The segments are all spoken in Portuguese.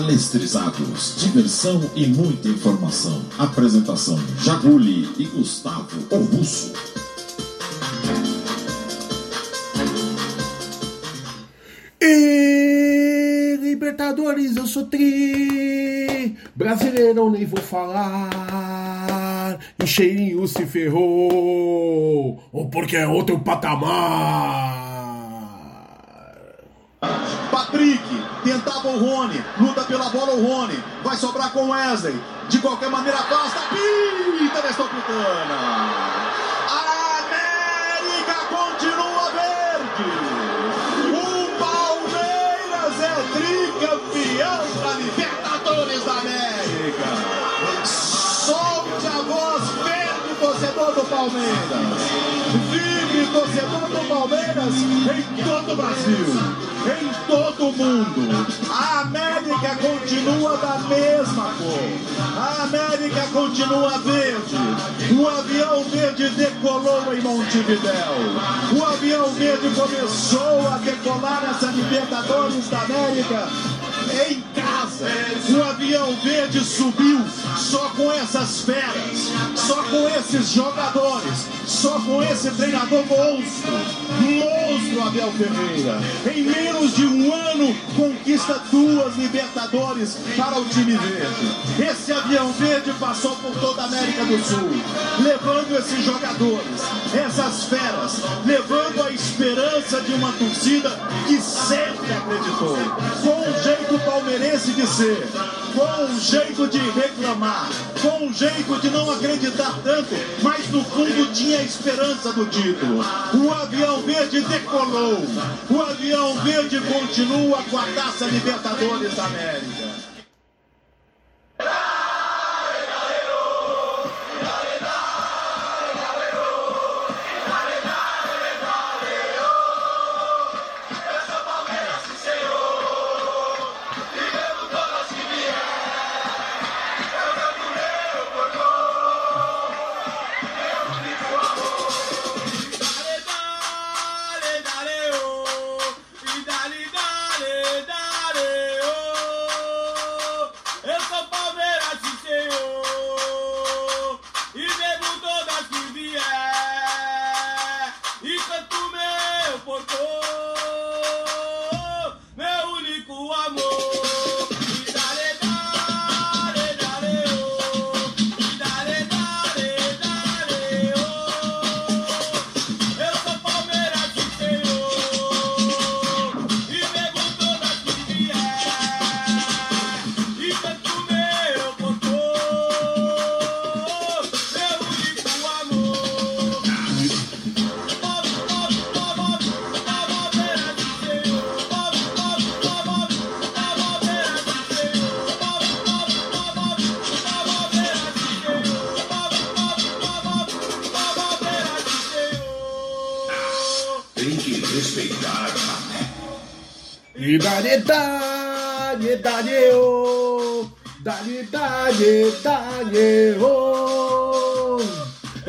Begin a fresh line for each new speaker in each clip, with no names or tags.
Palestrizados, diversão e muita informação. Apresentação: Jaguli e Gustavo o Russo.
E Libertadores, eu sou tri. Brasileirão nem vou falar. E cheirinho se ferrou. Ou porque é outro patamar.
Patrick, tentava o Rony, luta pela bola o Rony, vai sobrar com Wesley, de qualquer maneira afasta, pinta Metropolitana. A torcedor do Palmeiras. Vive, torcedor do Palmeiras, em todo o Brasil em todo o mundo. A América continua da mesma cor. A América continua verde. O avião verde decolou em Montevidéu. O avião verde começou a decolar essa Libertadores da América em casa. O avião verde subiu só com essas feras, só com esses jogadores, só com esse treinador monstro. Monstro Abel Ferreira. Em menos de um ano, conquista duas Libertadores para o time verde. Esse avião verde passou por toda a América do Sul, levando esses jogadores, essas feras, levando a esperança de uma torcida que sempre acreditou. Com um jeito palmeirense de ser, com um jeito de reclamar, com um jeito de não acreditar tanto, mas no fundo tinha esperança do título. O avião verde decolou, o avião verde continua com a taça Libertadores da América.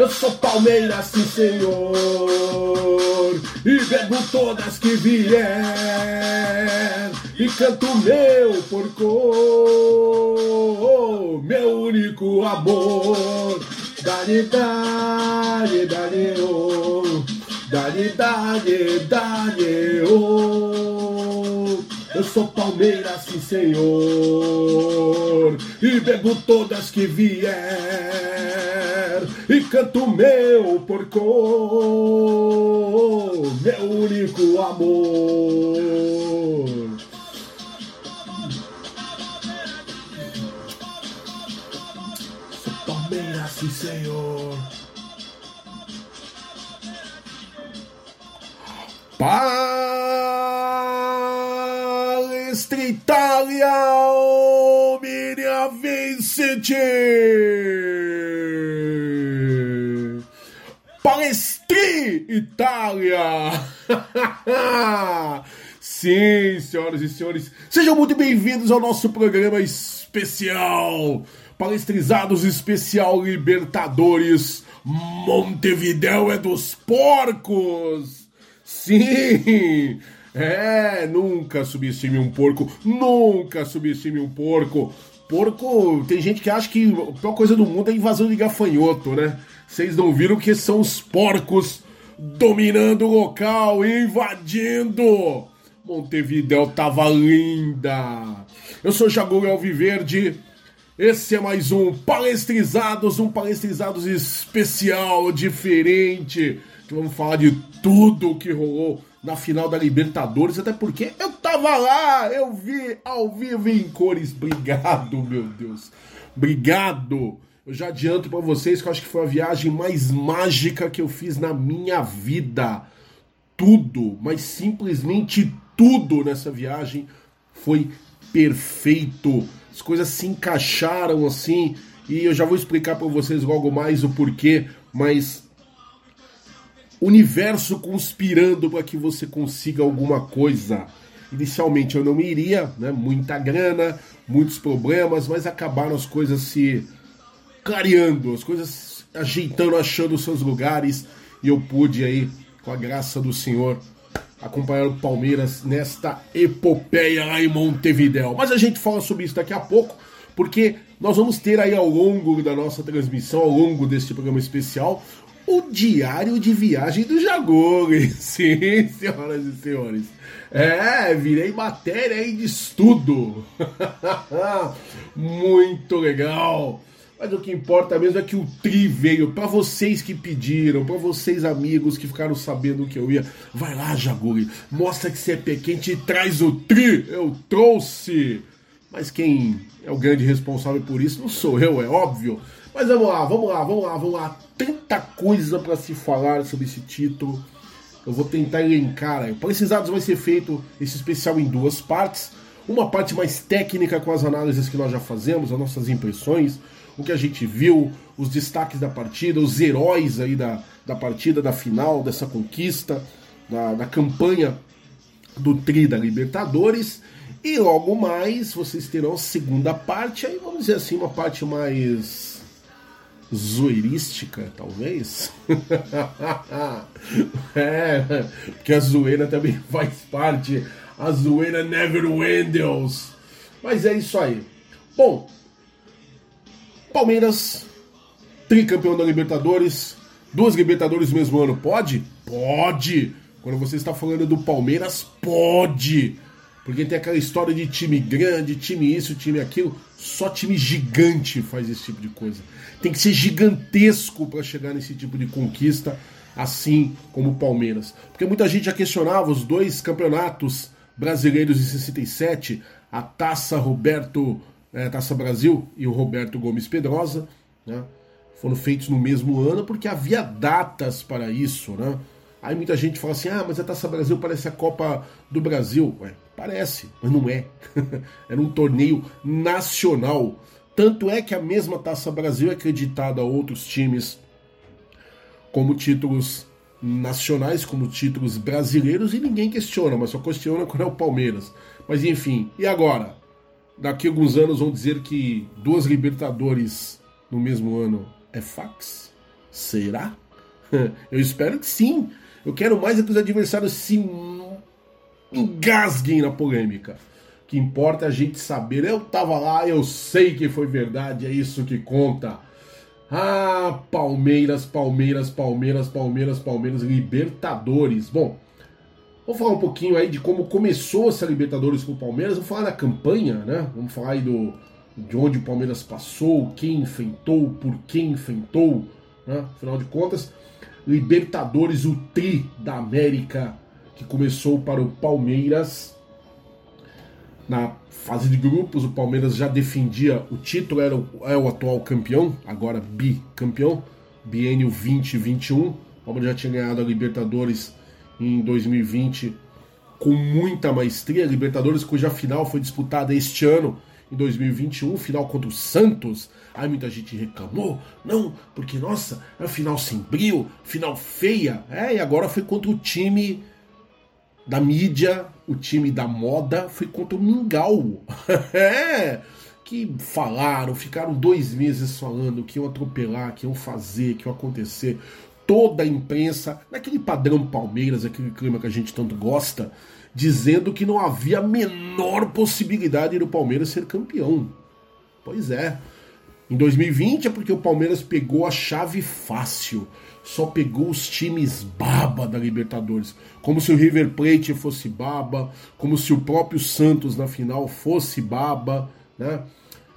Eu sou Palmeiras, sim senhor. E bebo todas que vier. E canto meu porco, meu único amor. Dale, dale, dale, oh. Dale, dale, dale, oh. Eu sou Palmeiras, sim senhor. E bebo todas que vier. E canto meu porco, meu único amor. Sou Palmeiras, sim senhor. Palestra Itália, Omnia Vincent! Palestri Itália! Sim, senhoras e senhores, sejam muito bem-vindos ao nosso programa especial, Palestrizados Especial Libertadores, Montevidéu é dos Porcos! Sim! É, nunca subestime um porco, nunca subestime um porco. Porco, tem gente que acha que a pior coisa do mundo é invasão de gafanhoto, né? Vocês não viram que são os porcos dominando o local, invadindo. Montevidéu tava linda. Eu sou Jagoro Alviverde. Esse é mais um Palestrizados, um Palestrizados especial, diferente. Que vamos falar de tudo que rolou na final da Libertadores, até porque eu tava lá, eu vi ao vivo em cores. Obrigado, meu Deus. Obrigado. Eu já adianto para vocês que eu acho que foi a viagem mais mágica que eu fiz na minha vida. Tudo, mas simplesmente tudo nessa viagem foi perfeito. As coisas se encaixaram assim e eu já vou explicar para vocês logo mais o porquê, mas universo conspirando para que você consiga alguma coisa. Inicialmente eu não iria, né? Muita grana, muitos problemas, mas acabaram as coisas se clareando, as coisas ajeitando, achando seus lugares e eu pude aí, com a graça do Senhor, acompanhar o Palmeiras nesta epopeia lá em Montevidéu. Mas a gente fala sobre isso daqui a pouco, porque nós vamos ter aí ao longo da nossa transmissão, ao longo deste programa especial, o diário de viagem do Jagore. Sim, senhoras e senhores. É, virei matéria aí de estudo. Muito legal. Mas o que importa mesmo é que o Tri veio para vocês que pediram, para vocês amigos que ficaram sabendo que eu ia. Vai lá, Jaguri, mostra que você é pequente e traz o Tri. Eu trouxe. Mas quem é o grande responsável por isso não sou eu, é óbvio. Mas vamos lá, vamos lá, vamos lá, vamos lá. Tanta coisa para se falar sobre esse título. Eu vou tentar elencar. Aí. Precisados vai ser feito esse especial em duas partes. Uma parte mais técnica com as análises que nós já fazemos, as nossas impressões, o que a gente viu, os destaques da partida, os heróis aí da, da partida, da final, dessa conquista, da, da campanha do Tri da Libertadores. E logo mais vocês terão a segunda parte, aí vamos dizer assim, uma parte mais zoeirística, talvez. é, porque a zoeira também faz parte. A zoeira never wendels. Mas é isso aí. Bom, Palmeiras, tricampeão da Libertadores, duas Libertadores no mesmo ano, pode? Pode! Quando você está falando do Palmeiras, pode! Porque tem aquela história de time grande, time isso, time aquilo. Só time gigante faz esse tipo de coisa. Tem que ser gigantesco para chegar nesse tipo de conquista, assim como o Palmeiras. Porque muita gente já questionava os dois campeonatos brasileiros de 67, a Taça Roberto, é, Taça Brasil e o Roberto Gomes Pedrosa, né? Foram feitos no mesmo ano porque havia datas para isso, né? Aí muita gente fala assim: ah, mas a Taça Brasil parece a Copa do Brasil. Ué, parece, mas não é. Era um torneio nacional. Tanto é que a mesma Taça Brasil é acreditada a outros times como títulos nacionais, como títulos brasileiros, e ninguém questiona, mas só questiona quando é o Palmeiras. Mas enfim, e agora? Daqui a alguns anos vão dizer que duas Libertadores no mesmo ano é fax? Será? Eu espero que sim. Eu quero mais é que os adversários se engasguem na polêmica. O que importa é a gente saber. Eu tava lá, eu sei que foi verdade, é isso que conta. Ah, Palmeiras, Palmeiras, Palmeiras, Palmeiras, Palmeiras, Libertadores. Bom, vou falar um pouquinho aí de como começou essa Libertadores com o Palmeiras. Vou falar da campanha, né? Vamos falar aí do, de onde o Palmeiras passou, quem enfrentou, por quem enfrentou, né? Afinal de contas, Libertadores, o tri da América, que começou para o Palmeiras. Na fase de grupos, o Palmeiras já defendia o título, era o, é o atual campeão, agora bicampeão, biênio 2021. O Palmeiras já tinha ganhado a Libertadores em 2020 com muita maestria. Libertadores, cuja final foi disputada este ano, em 2021, final contra o Santos. Aí muita gente reclamou, não, porque nossa, é final sem brilho, final feia. É, e agora foi contra o time da mídia, o time da moda, foi contra o Mingau. é, que falaram, ficaram dois meses falando que iam atropelar, que iam fazer, que iam acontecer. Toda a imprensa, naquele padrão Palmeiras, aquele clima que a gente tanto gosta, dizendo que não havia a menor possibilidade do Palmeiras ser campeão. Pois é. Em 2020 é porque o Palmeiras pegou a chave fácil. Só pegou os times baba da Libertadores. Como se o River Plate fosse baba, como se o próprio Santos na final fosse baba, né?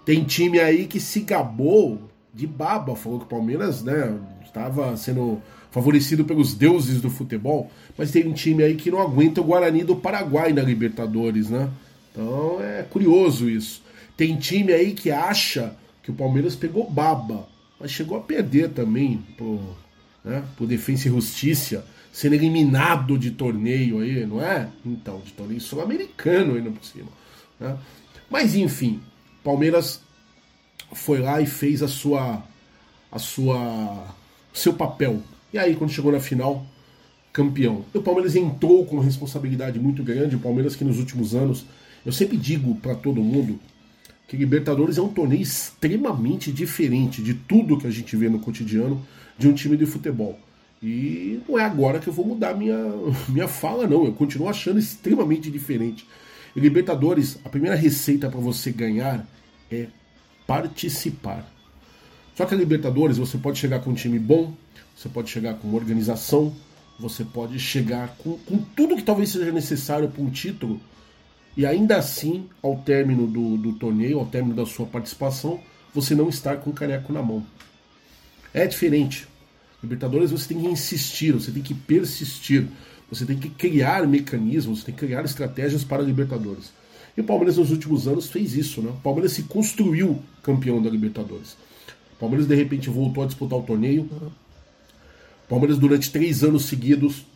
Tem time aí que se gabou de baba, falou que o Palmeiras, né, estava sendo favorecido pelos deuses do futebol, mas tem um time aí que não aguenta o Guarani do Paraguai na Libertadores, né? Então é curioso isso. Tem time aí que acha que o Palmeiras pegou baba, mas chegou a perder também por, né, por Defensa e Justiça, sendo eliminado de torneio aí, não é? Então, de torneio sul-americano ainda por cima. Né? Mas enfim, Palmeiras foi lá e fez a sua a sua seu papel. E aí quando chegou na final, campeão. O Palmeiras entrou com responsabilidade muito grande, o Palmeiras que nos últimos anos, eu sempre digo para todo mundo que Libertadores é um torneio extremamente diferente de tudo que a gente vê no cotidiano de um time de futebol. E não é agora que eu vou mudar minha, minha fala, não. Eu continuo achando extremamente diferente. E Libertadores, a primeira receita para você ganhar é participar. Só que a Libertadores você pode chegar com um time bom, você pode chegar com uma organização, você pode chegar com, com tudo que talvez seja necessário para um título, e ainda assim, ao término do, do torneio, ao término da sua participação, você não estar com o caneco na mão. É diferente. Libertadores você tem que insistir, você tem que persistir, você tem que criar mecanismos, você tem que criar estratégias para a Libertadores. E o Palmeiras nos últimos anos fez isso, né? O Palmeiras se construiu campeão da Libertadores. Palmeiras de repente voltou a disputar o torneio. Palmeiras durante três anos seguidos,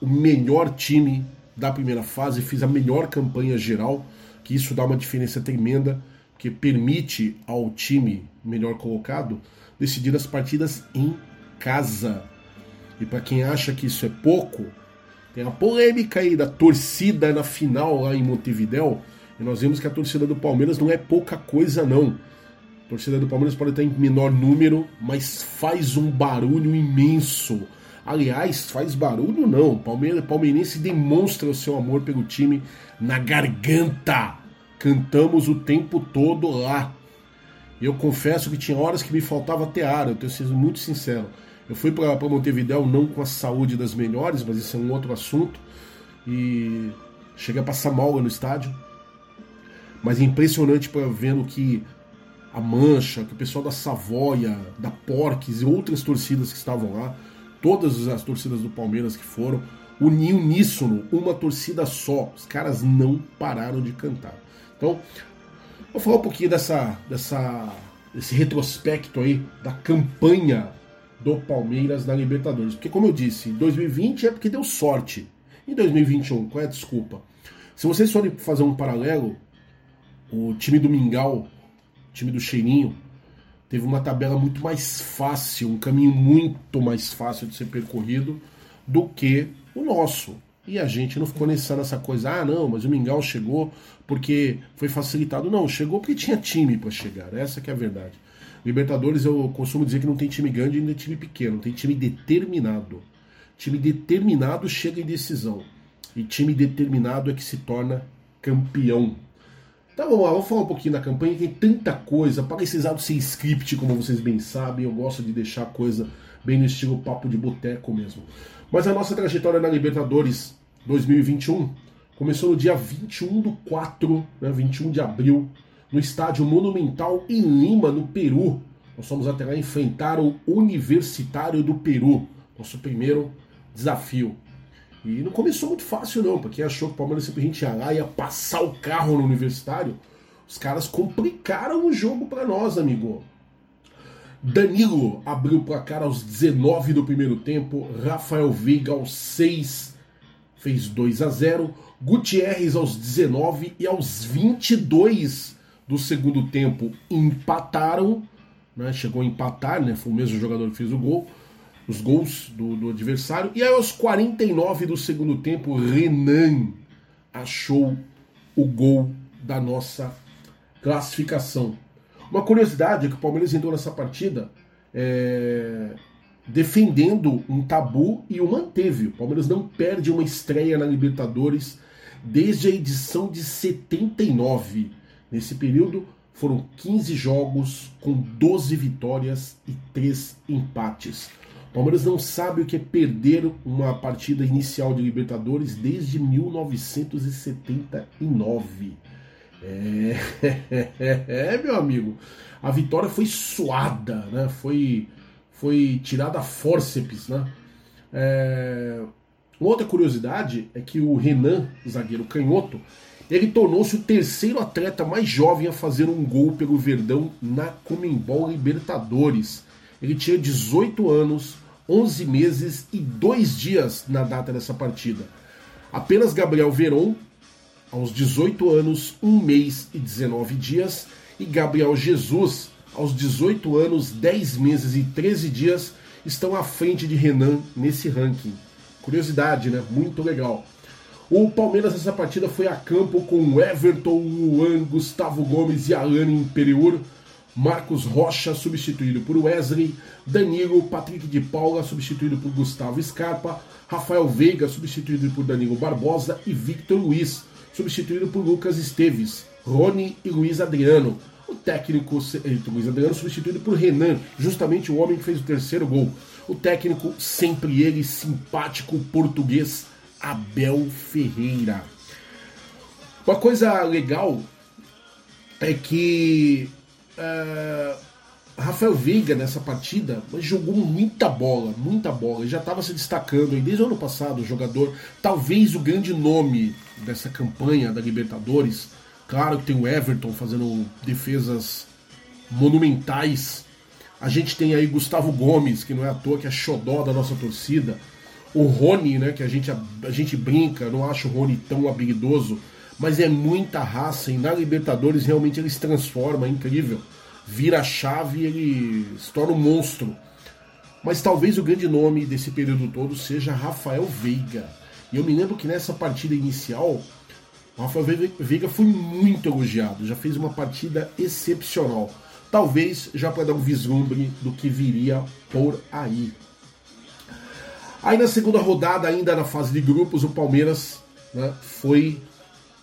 o melhor time da primeira fase, fez a melhor campanha geral, que isso dá uma diferença tremenda, que permite ao time melhor colocado decidir as partidas em casa. E para quem acha que isso é pouco, tem a polêmica aí da torcida na final lá em Montevidéu, e nós vimos que a torcida do Palmeiras não é pouca coisa, não. A torcida do Palmeiras pode estar em menor número, mas faz um barulho imenso. Aliás, faz barulho não. Palmeiras, palmeirense demonstra o seu amor pelo time na garganta. Cantamos o tempo todo lá. Eu confesso que tinha horas que me faltava tear, eu tenho sido muito sincero. Eu fui para Montevidéu não com a saúde das melhores, mas isso é um outro assunto. E cheguei a passar mal no estádio. Mas é impressionante para vendo que a Mancha, que o pessoal da Savoia, da Porques e outras torcidas que estavam lá, todas as torcidas do Palmeiras que foram, uniu uníssono, uma torcida só. Os caras não pararam de cantar. Então, vou falar um pouquinho dessa, dessa, desse retrospecto aí da campanha do Palmeiras na Libertadores. Porque, como eu disse, 2020 é porque deu sorte. Em 2021, qual é a desculpa? Se vocês forem fazer um paralelo, o time do Mingau, time do Cheirinho, teve uma tabela muito mais fácil, um caminho muito mais fácil de ser percorrido do que o nosso. E a gente não ficou nessa, nessa coisa, ah, não, mas o Mingau chegou porque foi facilitado. Não, chegou porque tinha time para chegar. Essa que é a verdade. Libertadores, eu costumo dizer que não tem time grande e nem time pequeno, tem time determinado. Time determinado chega em decisão. E time determinado é que se torna campeão. Então vamos lá, vamos falar um pouquinho da campanha, tem tanta coisa, para precisar sem script, como vocês bem sabem, eu gosto de deixar a coisa bem no estilo papo de boteco mesmo. Mas a nossa trajetória na Libertadores 2021 começou no dia 21 do 4, né, 21 de abril, no estádio Monumental em Lima, no Peru. Nós fomos até lá enfrentar o Universitário do Peru, nosso primeiro desafio. E não começou muito fácil, não, porque achou que o Palmeiras simplesmente ia lá ia passar o carro no universitário. Os caras complicaram o jogo para nós, amigo. Danilo abriu o placar aos 19 do primeiro tempo. Rafael Veiga aos 6 fez 2 a 0. Gutierrez aos 19 e aos 22 do segundo tempo empataram. Né? Chegou a empatar, né? Foi o mesmo jogador que fez o gol os gols do, do adversário. E aí, aos 49 do segundo tempo, Renan achou o gol da nossa classificação. Uma curiosidade é que o Palmeiras entrou nessa partida é, defendendo um tabu e o manteve. O Palmeiras não perde uma estreia na Libertadores desde a edição de 79. Nesse período, foram 15 jogos com 12 vitórias e 3 empates. Palmeiras não sabe o que é perder uma partida inicial de Libertadores desde 1979. É, é, meu amigo. A vitória foi suada, né? Foi, foi tirada a fórceps, né? É... Outra curiosidade é que o Renan, zagueiro canhoto, ele tornou-se o terceiro atleta mais jovem a fazer um gol pelo Verdão na Comembol Libertadores. Ele tinha 18 anos, 11 meses e 2 dias na data dessa partida. Apenas Gabriel Veron, aos 18 anos, 1 mês e 19 dias, e Gabriel Jesus, aos 18 anos, 10 meses e 13 dias, estão à frente de Renan nesse ranking. Curiosidade, né? Muito legal. O Palmeiras nessa partida foi a campo com Everton, Luan, Gustavo Gomes e Alane Imperiur, Marcos Rocha substituído por Wesley, Danilo, Patrick de Paula substituído por Gustavo Scarpa, Rafael Veiga substituído por Danilo Barbosa e Victor Luiz substituído por Lucas Esteves, Rony e Luiz Adriano. O técnico eh, Luiz Adriano substituído por Renan, justamente o homem que fez o terceiro gol. O técnico sempre ele simpático português Abel Ferreira. Uma coisa legal é que uh, Rafael Veiga nessa partida jogou muita bola, muita bola. Ele já estava se destacando desde o ano passado, o jogador, talvez o grande nome dessa campanha da Libertadores. Claro que tem o Everton fazendo defesas monumentais. A gente tem aí Gustavo Gomes, que não é à toa que é xodó da nossa torcida o Rony, né, que a gente, a, a gente brinca, não acho o Rony tão habilidoso, mas é muita raça e na Libertadores realmente ele se transforma, é incrível. Vira a chave e ele se torna um monstro. Mas talvez o grande nome desse período todo seja Rafael Veiga. E eu me lembro que nessa partida inicial, o Rafael Veiga foi muito elogiado, já fez uma partida excepcional. Talvez já para dar um vislumbre do que viria por aí. Aí na segunda rodada, ainda na fase de grupos, o Palmeiras né, foi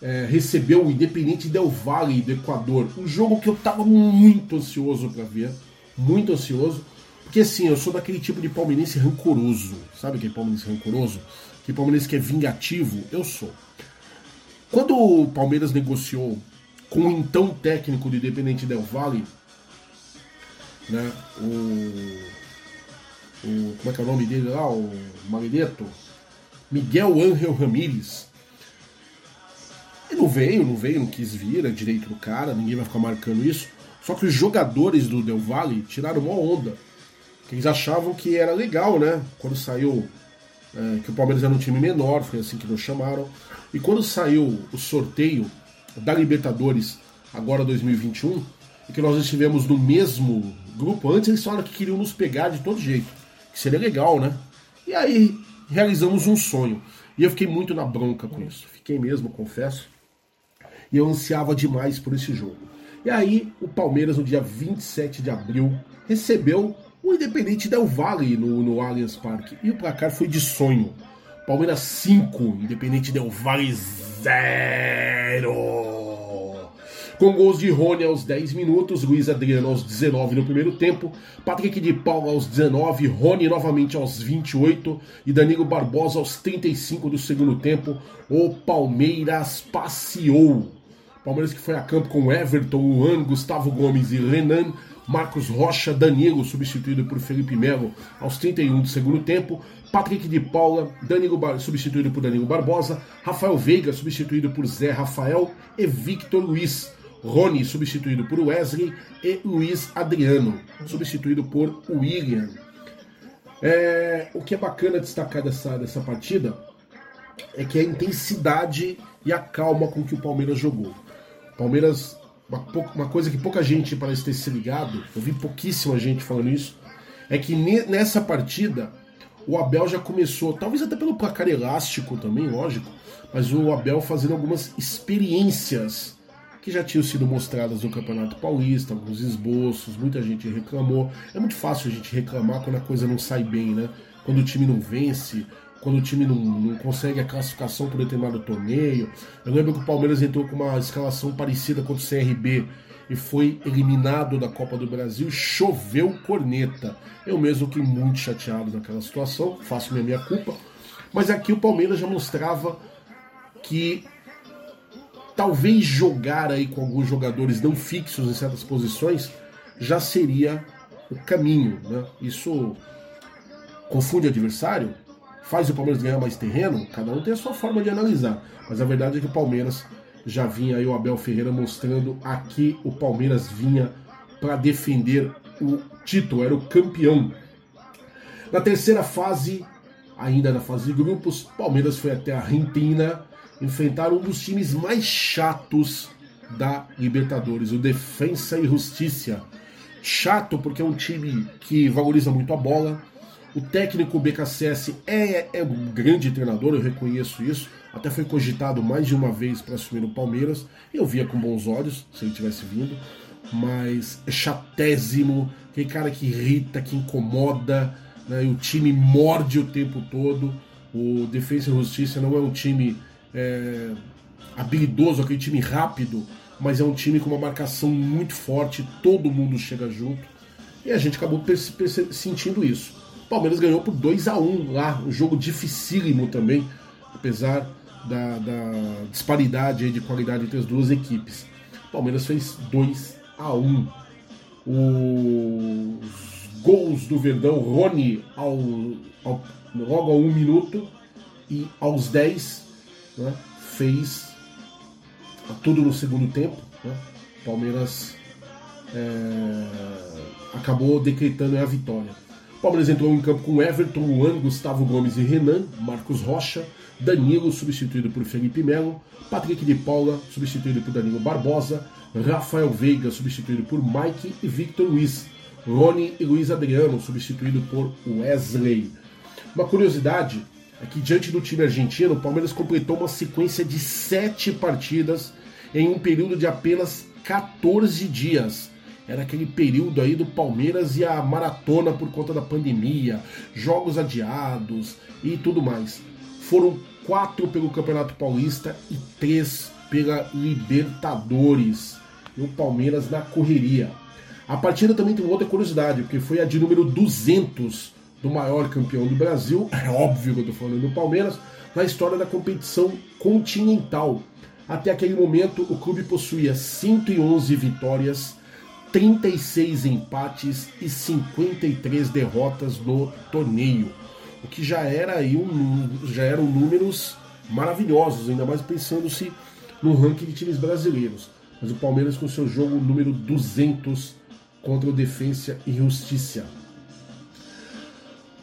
é, recebeu o Independente Del Valle do Equador. Um jogo que eu tava muito ansioso para ver, muito ansioso, porque assim, eu sou daquele tipo de palmeirense rancoroso, sabe aquele palmeirense rancoroso? Que palmeirense que é vingativo, eu sou. Quando o Palmeiras negociou com o então técnico do Independente Del Valle, né, o o, como é que é o nome dele lá, o Magneto, Miguel Ángel Ramírez. Não veio, não veio, não quis vir, é direito do cara, ninguém vai ficar marcando isso. Só que os jogadores do Del Valle tiraram uma onda. Que eles achavam que era legal, né? Quando saiu é, que o Palmeiras era um time menor, foi assim que nos chamaram. E quando saiu o sorteio da Libertadores, agora 2021, e que nós estivemos no mesmo grupo, antes eles falaram que queriam nos pegar de todo jeito que seria legal, né? E aí realizamos um sonho. E eu fiquei muito na bronca com isso. Fiquei mesmo, confesso. E eu ansiava demais por esse jogo. E aí o Palmeiras, no dia 27 de abril, recebeu o Independente Del Valle no, no Allianz Parque. E o placar foi de sonho. Palmeiras 5, Independente Del Valle 0 com gols de Rony aos 10 minutos, Luiz Adriano aos 19 no primeiro tempo, Patrick de Paula aos 19, Rony novamente aos 28 e Danilo Barbosa aos 35 do segundo tempo. O Palmeiras passeou. Palmeiras que foi a campo com Everton, Luan, Gustavo Gomes e Renan, Marcos Rocha, Danilo, substituído por Felipe Melo aos 31 do segundo tempo, Patrick de Paula, Danilo Bar... substituído por Danilo Barbosa, Rafael Veiga, substituído por Zé Rafael e Victor Luiz. Rony, substituído por Wesley, e Luiz Adriano, substituído por William. É, o que é bacana destacar dessa, dessa partida é que a intensidade e a calma com que o Palmeiras jogou. Palmeiras, uma, uma coisa que pouca gente parece ter se ligado, eu vi pouquíssima gente falando isso, é que nessa partida o Abel já começou, talvez até pelo placar elástico também, lógico, mas o Abel fazendo algumas experiências que já tinham sido mostradas no Campeonato Paulista, alguns esboços, muita gente reclamou. É muito fácil a gente reclamar quando a coisa não sai bem, né? Quando o time não vence, quando o time não, não, consegue a classificação por determinado torneio. Eu lembro que o Palmeiras entrou com uma escalação parecida contra o CRB e foi eliminado da Copa do Brasil, choveu corneta. Eu mesmo fiquei muito chateado naquela situação, faço minha, minha culpa. Mas aqui o Palmeiras já mostrava que talvez jogar aí com alguns jogadores não fixos em certas posições já seria o caminho. Né? Isso confunde adversário, faz o Palmeiras ganhar mais terreno, cada um tem a sua forma de analisar. Mas a verdade é que o Palmeiras já vinha aí o Abel Ferreira mostrando aqui o Palmeiras vinha para defender o título, era o campeão. Na terceira fase, ainda na fase de grupos, Palmeiras foi até a Argentina enfrentar um dos times mais chatos da Libertadores, o Defensa e Justiça. Chato porque é um time que valoriza muito a bola. O técnico BKSS é, é um grande treinador, eu reconheço isso. Até foi cogitado mais de uma vez para assumir o Palmeiras. Eu via com bons olhos se ele tivesse vindo. Mas é chatésimo, aquele cara que irrita, que incomoda, né? e o time morde o tempo todo. O Defesa e Justiça não é um time é, habilidoso, aquele time rápido, mas é um time com uma marcação muito forte, todo mundo chega junto. E a gente acabou sentindo isso. Palmeiras ganhou por 2 a 1 lá, um jogo dificílimo também, apesar da, da disparidade de qualidade entre as duas equipes. Palmeiras fez 2 a 1 Os gols do Verdão, Rony ao, ao, logo a um minuto e aos 10 né, fez tudo no segundo tempo. Né? Palmeiras é, acabou decretando a vitória. Palmeiras entrou em campo com Everton, Luan, Gustavo Gomes e Renan, Marcos Rocha, Danilo substituído por Felipe Melo, Patrick de Paula substituído por Danilo Barbosa, Rafael Veiga substituído por Mike e Victor Luiz, Rony e Luiz Adriano substituído por Wesley. Uma curiosidade é que diante do time argentino, o Palmeiras completou uma sequência de sete partidas em um período de apenas 14 dias. Era aquele período aí do Palmeiras e a maratona por conta da pandemia, jogos adiados e tudo mais. Foram quatro pelo Campeonato Paulista e três pela Libertadores. E o Palmeiras na correria. A partida também tem outra curiosidade, porque foi a de número 200 do maior campeão do Brasil, é óbvio que eu estou falando do Palmeiras, na história da competição continental. Até aquele momento, o clube possuía 111 vitórias, 36 empates e 53 derrotas no torneio, o que já era aí um, já eram números maravilhosos, ainda mais pensando-se no ranking de times brasileiros. Mas o Palmeiras com seu jogo número 200 contra o Defensa e Justiça.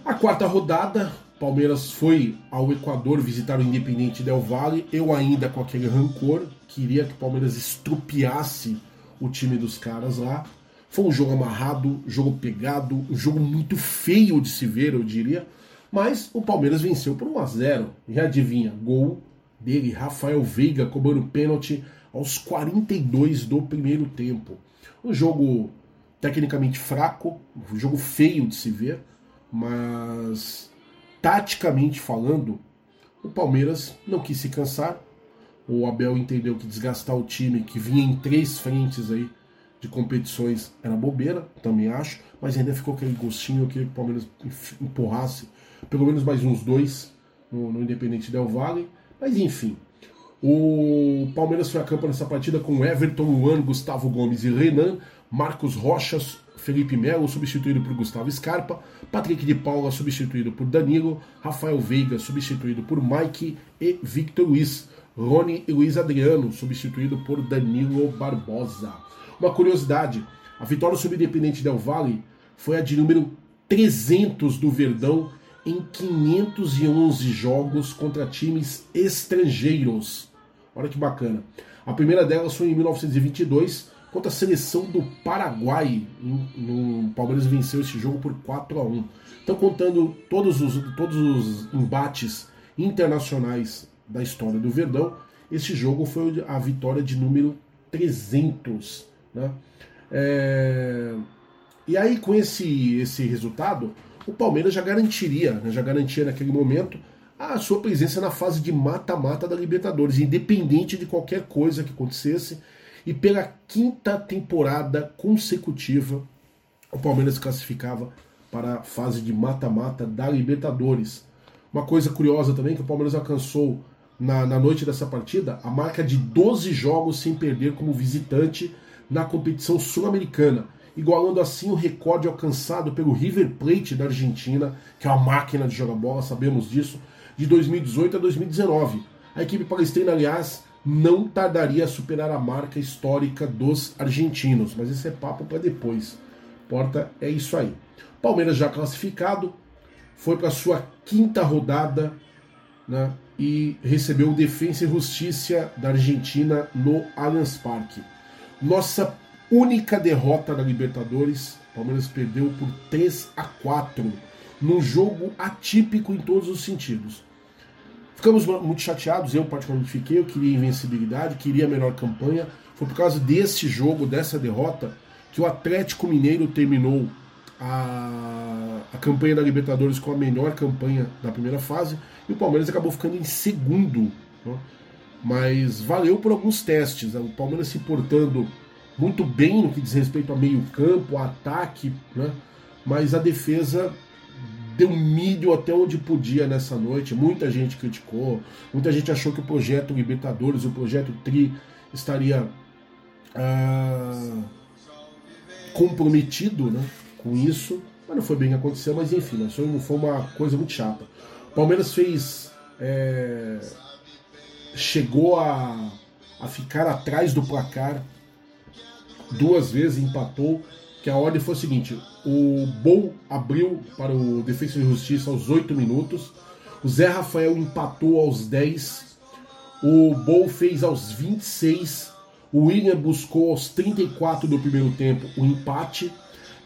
A quarta rodada, Palmeiras foi ao Equador visitar o Independente Del Valle. Eu ainda com aquele rancor, queria que o Palmeiras estrupiasse o time dos caras lá. Foi um jogo amarrado, jogo pegado, um jogo muito feio de se ver, eu diria. Mas o Palmeiras venceu por 1 a 0. E adivinha, gol dele, Rafael Veiga cobrando pênalti aos 42 do primeiro tempo. Um jogo tecnicamente fraco, um jogo feio de se ver mas taticamente falando, o Palmeiras não quis se cansar. O Abel entendeu que desgastar o time que vinha em três frentes aí de competições era bobeira, também acho, mas ainda ficou aquele gostinho que o Palmeiras empurrasse pelo menos mais uns dois no, no Independente Del Valle. Mas enfim, o Palmeiras foi a campo nessa partida com Everton, Luan, Gustavo Gomes e Renan, Marcos Rochas, Felipe Melo substituído por Gustavo Scarpa, Patrick de Paula substituído por Danilo, Rafael Veiga substituído por Mike e Victor Luiz, Rony e Luiz Adriano substituído por Danilo Barbosa. Uma curiosidade, a vitória sobre o Independente Del Valle foi a de número 300 do Verdão em 511 jogos contra times estrangeiros. Olha que bacana. A primeira delas foi em 1922, contra a seleção do Paraguai. O Palmeiras venceu esse jogo por 4 a 1 Então, contando todos os, todos os embates internacionais da história do Verdão, esse jogo foi a vitória de número 300. Né? É... E aí, com esse, esse resultado, o Palmeiras já garantiria, né, já garantia naquele momento a sua presença na fase de mata-mata da Libertadores, independente de qualquer coisa que acontecesse. E pela quinta temporada consecutiva, o Palmeiras classificava para a fase de mata-mata da Libertadores. Uma coisa curiosa também que o Palmeiras alcançou na, na noite dessa partida a marca de 12 jogos sem perder como visitante na competição sul-americana, igualando assim o recorde alcançado pelo River Plate da Argentina, que é uma máquina de jogar bola, sabemos disso, de 2018 a 2019. A equipe palestrina, aliás, não tardaria a superar a marca histórica dos argentinos, mas esse é papo para depois. Porta é isso aí. Palmeiras já classificado, foi para sua quinta rodada né, e recebeu o Defensa e Justiça da Argentina no Allianz Parque. Nossa única derrota na Libertadores, Palmeiras perdeu por 3 a 4 num jogo atípico em todos os sentidos. Ficamos muito chateados, eu particularmente fiquei, eu queria invencibilidade, queria a melhor campanha. Foi por causa desse jogo, dessa derrota, que o Atlético Mineiro terminou a, a campanha da Libertadores com a melhor campanha da primeira fase e o Palmeiras acabou ficando em segundo. Né? Mas valeu por alguns testes. Né? O Palmeiras se portando muito bem no que diz respeito a meio-campo, ataque, né? mas a defesa deu milho até onde podia nessa noite. Muita gente criticou, muita gente achou que o projeto Libertadores, o projeto Tri, estaria ah, comprometido né, com isso. Mas não foi bem que aconteceu, mas enfim, foi, foi uma coisa muito chata. O Palmeiras fez. É, chegou a, a ficar atrás do placar duas vezes, empatou que a ordem foi a seguinte: o Bol abriu para o Defesa de Justiça aos 8 minutos, o Zé Rafael empatou aos 10, o Bol fez aos 26, o William buscou aos 34 do primeiro tempo o empate,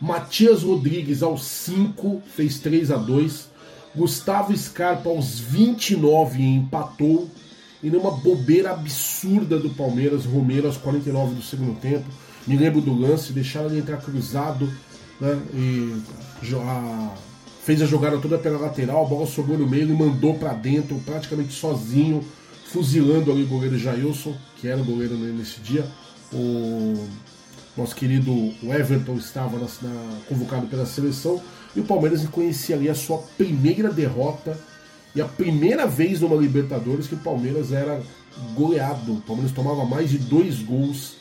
Matias Rodrigues aos 5 fez 3 a 2, Gustavo Scarpa aos 29 empatou, e numa bobeira absurda do Palmeiras, Romero aos 49 do segundo tempo me lembro do lance, deixaram ele entrar cruzado, né? E a, fez a jogada toda pela lateral, a bola sobrou no meio e mandou para dentro, praticamente sozinho, fuzilando ali o goleiro Jailson, que era o goleiro nesse dia. O nosso querido Everton estava na, na, convocado pela seleção e o Palmeiras conhecia ali a sua primeira derrota e a primeira vez numa Libertadores que o Palmeiras era goleado. O Palmeiras tomava mais de dois gols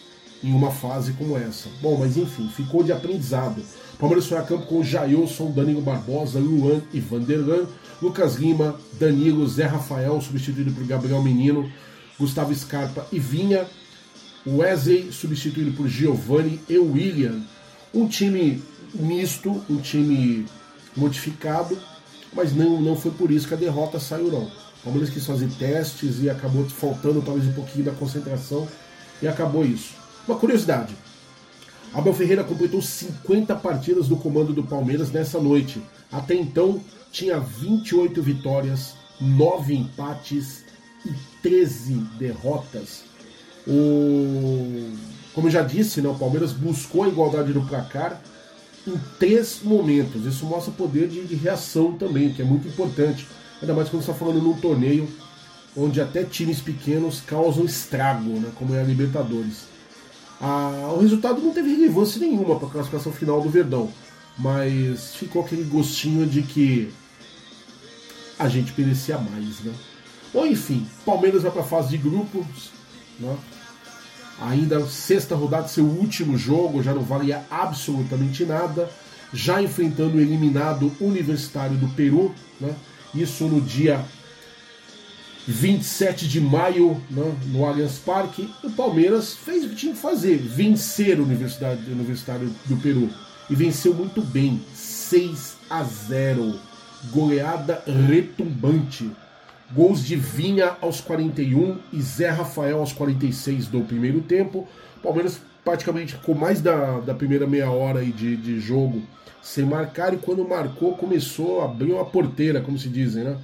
em uma fase como essa. Bom, mas enfim, ficou de aprendizado. Palmeiras foi a campo com Jailson, Danilo Barbosa, Luan e Vanderlan, Lucas Lima, Danilo, Zé Rafael, substituído por Gabriel Menino, Gustavo Scarpa e Vinha, Wesley, substituído por Giovanni e William. Um time misto, um time modificado, mas não, não foi por isso que a derrota saiu não. O Palmeiras quis fazer testes e acabou faltando talvez um pouquinho da concentração e acabou isso. Uma curiosidade: Abel Ferreira completou 50 partidas no comando do Palmeiras nessa noite. Até então, tinha 28 vitórias, 9 empates e 13 derrotas. O... Como eu já disse, né, o Palmeiras buscou a igualdade no placar em três momentos. Isso mostra poder de, de reação também, que é muito importante. Ainda mais quando está falando num torneio onde até times pequenos causam estrago, né, como é a Libertadores. Ah, o resultado não teve relevância nenhuma para a classificação final do Verdão, mas ficou aquele gostinho de que a gente merecia mais, né? Ou enfim, Palmeiras vai para a fase de grupos, né? Ainda sexta rodada, seu último jogo, já não valia absolutamente nada, já enfrentando o eliminado Universitário do Peru, né? isso no dia 27 de maio né, no Allianz Parque, o Palmeiras fez o que tinha que fazer, vencer o Universitário do Peru. E venceu muito bem, 6 a 0. Goleada retumbante. Gols de Vinha aos 41 e Zé Rafael aos 46 do primeiro tempo. Palmeiras praticamente com mais da, da primeira meia hora aí de, de jogo sem marcar e quando marcou começou a abrir uma porteira, como se dizem, né?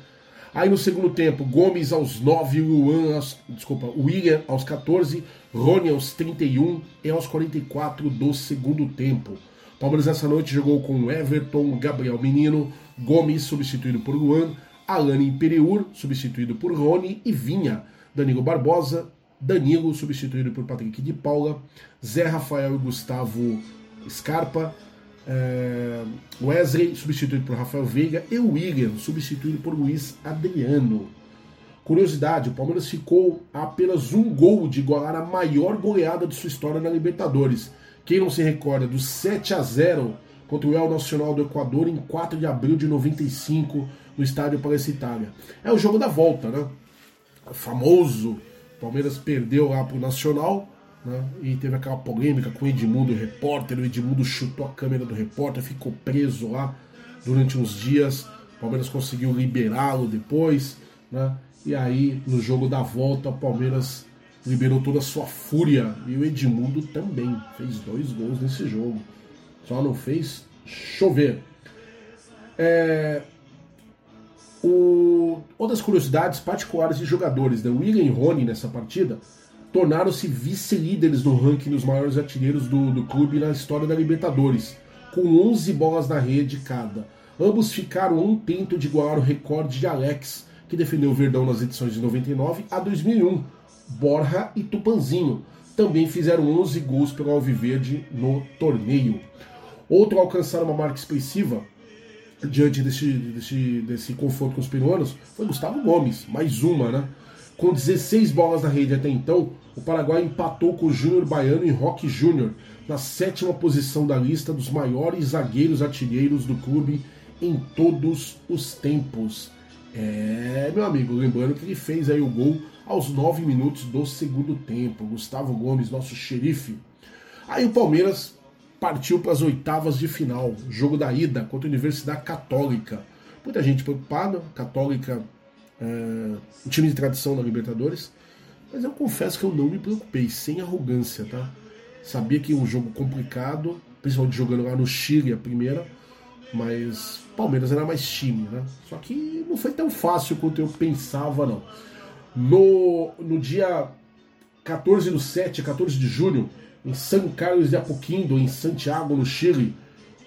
Aí no segundo tempo, Gomes aos 9, Luan aos, desculpa, William aos 14, Rony aos 31 e aos 44 do segundo tempo. Palmeiras essa noite jogou com Everton, Gabriel Menino, Gomes substituído por Luan, Alane Imperiur, substituído por Rony, e Vinha, Danilo Barbosa, Danilo, substituído por Patrick de Paula, Zé Rafael e Gustavo Scarpa, é, Wesley, substituído por Rafael Veiga, e William, substituído por Luiz Adriano. Curiosidade, o Palmeiras ficou a apenas um gol de igualar a maior goleada de sua história na Libertadores. Quem não se recorda do 7 a 0 contra o El Nacional do Equador em 4 de abril de 95 no estádio Palestra Itália. É o jogo da volta, né? O famoso Palmeiras perdeu lá pro Nacional, né? E teve aquela polêmica com o Edmundo, o repórter. O Edmundo chutou a câmera do repórter, ficou preso lá durante uns dias. O Palmeiras conseguiu liberá-lo depois, né? E aí, no jogo da volta, o Palmeiras liberou toda a sua fúria. E o Edmundo também fez dois gols nesse jogo. Só não fez chover. É, o, outras curiosidades particulares de jogadores, né? William e Rony nessa partida tornaram-se vice-líderes no ranking dos maiores artilheiros do, do clube na história da Libertadores, com 11 bolas na rede cada. Ambos ficaram um tento de igualar o recorde de Alex, que defendeu o Verdão nas edições de 99 a 2001. Borja e Tupanzinho também fizeram 11 gols pelo Alviverde no torneio. Outro alcançar uma marca expressiva diante desse, desse, desse confronto com os peruanos foi Gustavo Gomes, mais uma, né? Com 16 bolas na rede até então, o Paraguai empatou com o Júnior Baiano e Roque Júnior na sétima posição da lista dos maiores zagueiros artilheiros do clube em todos os tempos. É, meu amigo, lembrando que ele fez aí o gol aos 9 minutos do segundo tempo. Gustavo Gomes, nosso xerife. Aí o Palmeiras partiu para as oitavas de final, jogo da ida contra a Universidade Católica. Muita gente preocupada, Católica, é, time de tradição na Libertadores, mas eu confesso que eu não me preocupei, sem arrogância, tá? Sabia que um jogo complicado, principalmente jogando lá no Chile a primeira, mas Palmeiras era mais time, né? Só que não foi tão fácil quanto eu pensava, não. No, no dia 14 do 7, 14 de julho, em São Carlos de Apoquindo, em Santiago, no Chile,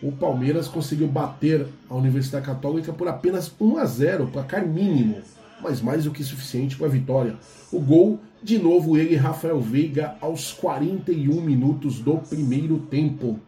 o Palmeiras conseguiu bater a Universidade Católica por apenas 1 a 0, placar mínimo, mas mais do que suficiente para a vitória. O gol, de novo ele, Rafael Veiga, aos 41 minutos do primeiro tempo.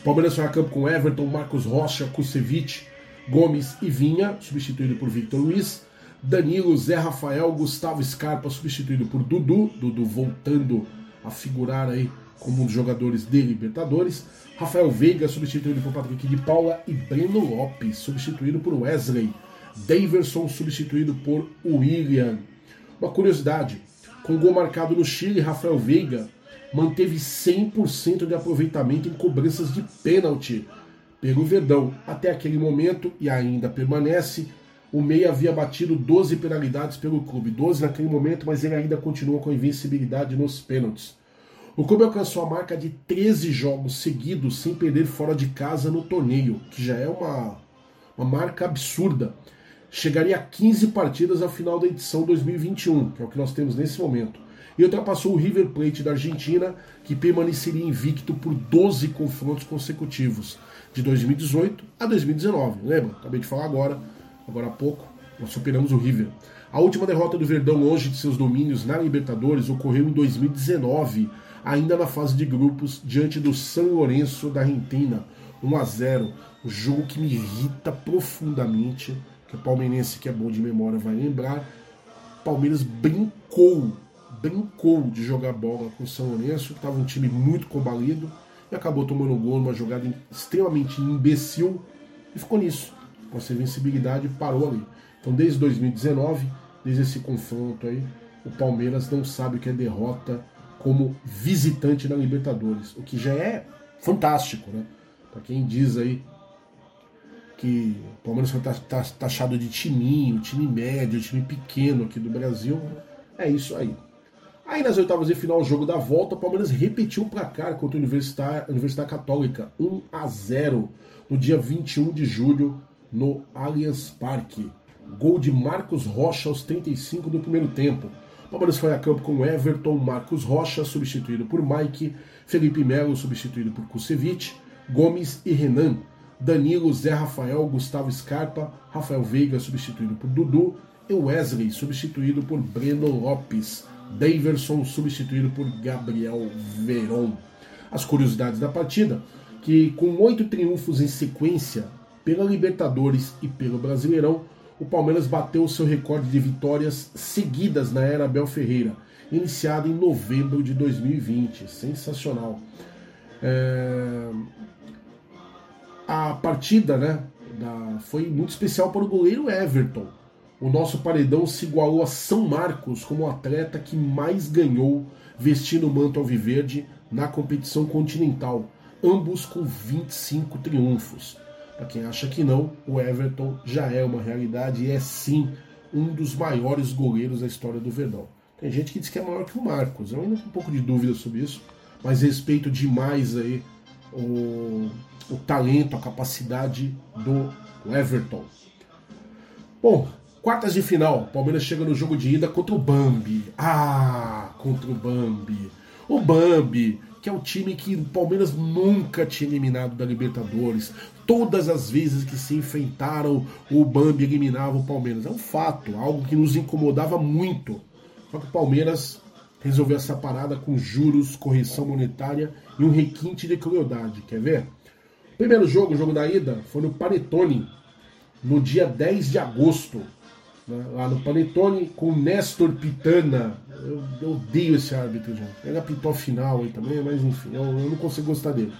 O Palmeiras foi a campo com Everton, Marcos Rocha, Kusevich, Gomes e Vinha, substituído por Victor Luiz. Danilo, Zé Rafael, Gustavo Scarpa, substituído por Dudu, Dudu voltando a figurar aí como um dos jogadores de Libertadores. Rafael Veiga, substituído por Patrick de Paula. E Breno Lopes, substituído por Wesley. Daverson, substituído por William. Uma curiosidade: com gol marcado no Chile, Rafael Veiga manteve 100% de aproveitamento em cobranças de pênalti pelo Verdão. Até aquele momento, e ainda permanece, o Meia havia batido 12 penalidades pelo clube, 12 naquele momento, mas ele ainda continua com a invencibilidade nos pênaltis. O clube alcançou a marca de 13 jogos seguidos sem perder fora de casa no torneio, que já é uma, uma marca absurda. Chegaria a 15 partidas ao final da edição 2021, que é o que nós temos nesse momento. E ultrapassou o River Plate da Argentina, que permaneceria invicto por 12 confrontos consecutivos, de 2018 a 2019. Lembra? Acabei de falar agora agora há pouco, nós superamos o River. A última derrota do Verdão longe de seus domínios na Libertadores ocorreu em 2019, ainda na fase de grupos, diante do San Lourenço da Argentina, 1 a 0 um jogo que me irrita profundamente, que o palmeirense que é bom de memória vai lembrar. Palmeiras brincou, brincou de jogar bola com o São Lourenço, que estava um time muito combalido, e acabou tomando gol numa jogada extremamente imbecil, e ficou nisso com essa invencibilidade parou ali. Então, desde 2019, desde esse confronto aí, o Palmeiras não sabe o que é derrota como visitante na Libertadores, o que já é fantástico, né? Para quem diz aí que o Palmeiras foi taxado de timinho, time médio, time pequeno aqui do Brasil, é isso aí. Aí nas oitavas de final, o jogo da volta, o Palmeiras repetiu o placar contra a Universidade, Universidade Católica, 1 a 0 no dia 21 de julho no Allianz Parque. Gol de Marcos Rocha aos 35 do primeiro tempo. O Palmeiras foi a campo com Everton, Marcos Rocha, substituído por Mike, Felipe Melo, substituído por Kusevich, Gomes e Renan. Danilo, Zé Rafael, Gustavo Scarpa, Rafael Veiga substituído por Dudu e Wesley substituído por Breno Lopes, Daverson substituído por Gabriel Veron. As curiosidades da partida, que com oito triunfos em sequência pela Libertadores e pelo Brasileirão, o Palmeiras bateu o seu recorde de vitórias seguidas na era Abel Ferreira, iniciado em novembro de 2020. Sensacional. É... A partida né, da... foi muito especial para o goleiro Everton. O nosso paredão se igualou a São Marcos como o atleta que mais ganhou vestindo o manto alviverde na competição continental, ambos com 25 triunfos. Para quem acha que não, o Everton já é uma realidade e é sim um dos maiores goleiros da história do Verdão. Tem gente que diz que é maior que o Marcos, eu ainda tenho um pouco de dúvida sobre isso, mas respeito demais aí o, o talento, a capacidade do Everton. Bom, quartas de final, Palmeiras chega no jogo de ida contra o Bambi. Ah, contra o Bambi. O Bambi, que é o time que o Palmeiras nunca tinha eliminado da Libertadores. Todas as vezes que se enfrentaram, o Bambi eliminava o Palmeiras. É um fato, algo que nos incomodava muito. Só que o Palmeiras resolveu essa parada com juros, correção monetária e um requinte de crueldade. Quer ver? O primeiro jogo, o jogo da ida, foi no Panetone, no dia 10 de agosto. Né, lá no Panetone, com o Néstor Pitana. Eu, eu odeio esse árbitro, gente. Ele apitou final aí também, mas enfim, eu, eu, não consigo gostar dele.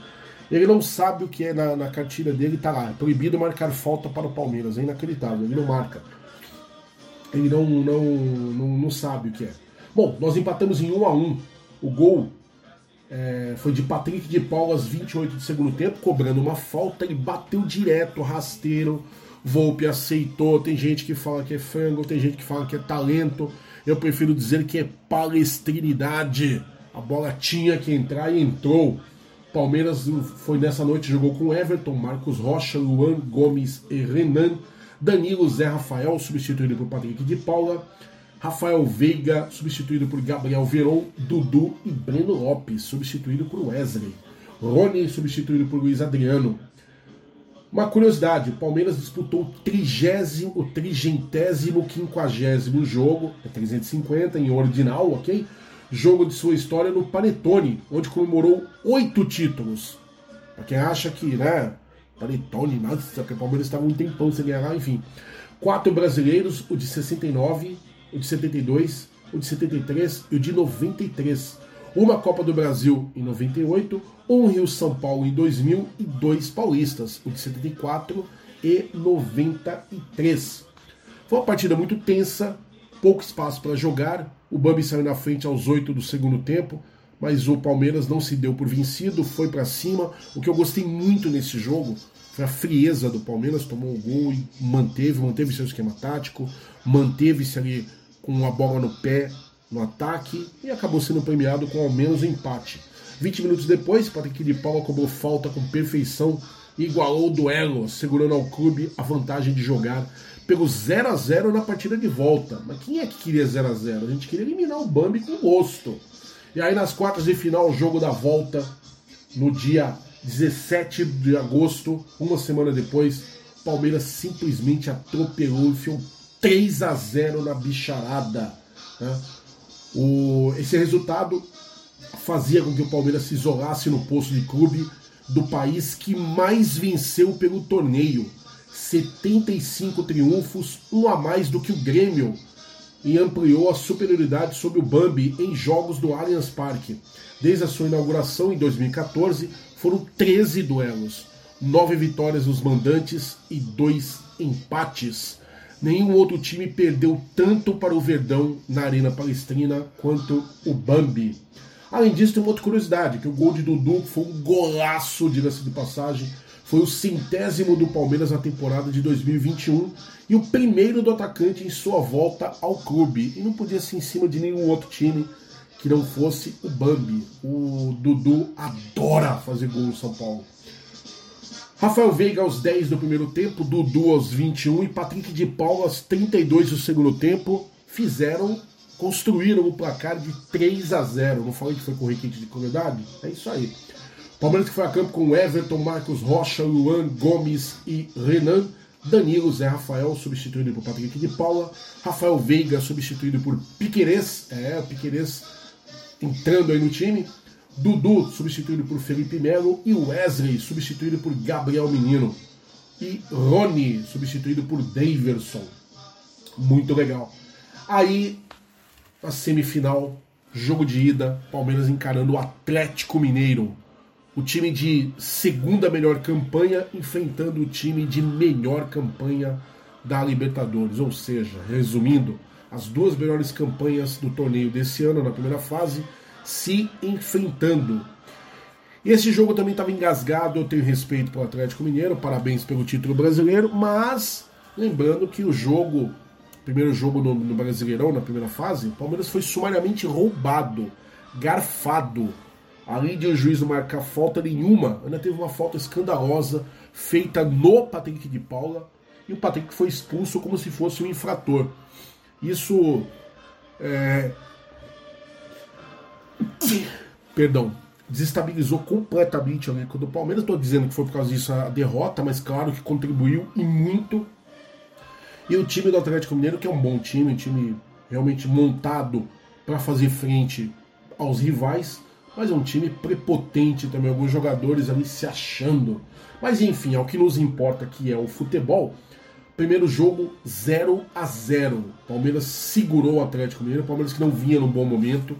Ele não sabe o que é na, na cartilha dele, tá lá. É proibido marcar falta para o Palmeiras. É inacreditável, ele não marca. Ele não, não, não, não sabe o que é. Bom, nós empatamos em 1 a 1 O gol é, foi de Patrick de Paula aos 28 do segundo tempo, cobrando uma falta. Ele bateu direto, rasteiro. Volpe aceitou. Tem gente que fala que é frango, tem gente que fala que é talento. Eu prefiro dizer que é palestrinidade. A bola tinha que entrar e entrou. Palmeiras foi nessa noite, jogou com Everton, Marcos Rocha, Luan Gomes e Renan. Danilo Zé Rafael, substituído por Patrick de Paula. Rafael Veiga, substituído por Gabriel Veron, Dudu e Breno Lopes, substituído por Wesley. Rony, substituído por Luiz Adriano. Uma curiosidade, o Palmeiras disputou o trigésimo, o trigentésimo, quinquagésimo jogo, é 350 em ordinal, ok? Jogo de sua história no Panetone, onde comemorou oito títulos. Pra quem acha que, né, Panetone, nossa, que o Palmeiras estava um tempão sem ganhar lá, enfim. Quatro brasileiros, o de 69, o de 72, o de 73 e o de 93. Uma Copa do Brasil em 98, um Rio São Paulo em 2000 e dois paulistas, o de 74 e 93. Foi uma partida muito tensa, pouco espaço para jogar. O Bambi saiu na frente aos 8 do segundo tempo, mas o Palmeiras não se deu por vencido, foi para cima. O que eu gostei muito nesse jogo foi a frieza do Palmeiras, tomou o gol e manteve, manteve seu esquema tático, manteve-se ali com a bola no pé no ataque e acabou sendo premiado com ao menos um empate. 20 minutos depois, Patrick de Paula cobrou falta com perfeição e igualou o duelo, segurando ao clube a vantagem de jogar pelo 0 a 0 na partida de volta. Mas quem é que queria 0 a 0 A gente queria eliminar o Bambi com gosto. E aí nas quartas de final, o jogo da volta, no dia 17 de agosto, uma semana depois, Palmeiras simplesmente atropelou e enfiou 3 a 0 na bicharada. Né? O, esse resultado fazia com que o Palmeiras se isolasse no posto de clube do país que mais venceu pelo torneio. 75 triunfos, um a mais do que o Grêmio, e ampliou a superioridade sobre o Bambi em jogos do Allianz Parque. Desde a sua inauguração em 2014, foram 13 duelos, 9 vitórias dos mandantes e 2 empates. Nenhum outro time perdeu tanto para o Verdão na Arena Palestrina quanto o Bambi. Além disso, tem uma outra curiosidade, que o gol de Dudu foi um golaço, diga-se de passagem, foi o centésimo do Palmeiras na temporada de 2021 e o primeiro do atacante em sua volta ao clube. E não podia ser em cima de nenhum outro time que não fosse o Bambi. O Dudu adora fazer gol no São Paulo. Rafael Veiga aos 10 do primeiro tempo, Dudu aos 21 e Patrick de Paula aos 32 do segundo tempo fizeram, construíram o placar de 3 a 0. Não falei que foi com requinte de qualidade? É isso aí. Palmeiras que foi a campo com Everton, Marcos Rocha, Luan, Gomes e Renan. Danilo Zé Rafael, substituído por Patrick de Paula. Rafael Veiga, substituído por Piquerez. É, o Piquerez entrando aí no time. Dudu, substituído por Felipe Melo. E Wesley, substituído por Gabriel Menino. E Rony, substituído por Daverson. Muito legal. Aí, na semifinal, jogo de ida, Palmeiras encarando o Atlético Mineiro o time de segunda melhor campanha enfrentando o time de melhor campanha da Libertadores. Ou seja, resumindo, as duas melhores campanhas do torneio desse ano na primeira fase se enfrentando. Esse jogo também estava engasgado, eu tenho respeito pelo Atlético Mineiro, parabéns pelo título brasileiro, mas lembrando que o jogo, primeiro jogo no, no Brasileirão, na primeira fase, o Palmeiras foi sumariamente roubado, garfado além de o juiz não marcar falta nenhuma, ainda teve uma falta escandalosa feita no Patrick de Paula e o Patrick foi expulso como se fosse um infrator. Isso é... Perdão, desestabilizou completamente o elenco do Palmeiras. Estou dizendo que foi por causa disso a derrota, mas claro que contribuiu e muito. E o time do Atlético Mineiro, que é um bom time, um time realmente montado para fazer frente aos rivais, mas é um time prepotente também, alguns jogadores ali se achando. Mas enfim, é o que nos importa que é o futebol. Primeiro jogo 0 a 0 Palmeiras segurou o Atlético Mineiro, Palmeiras que não vinha num bom momento,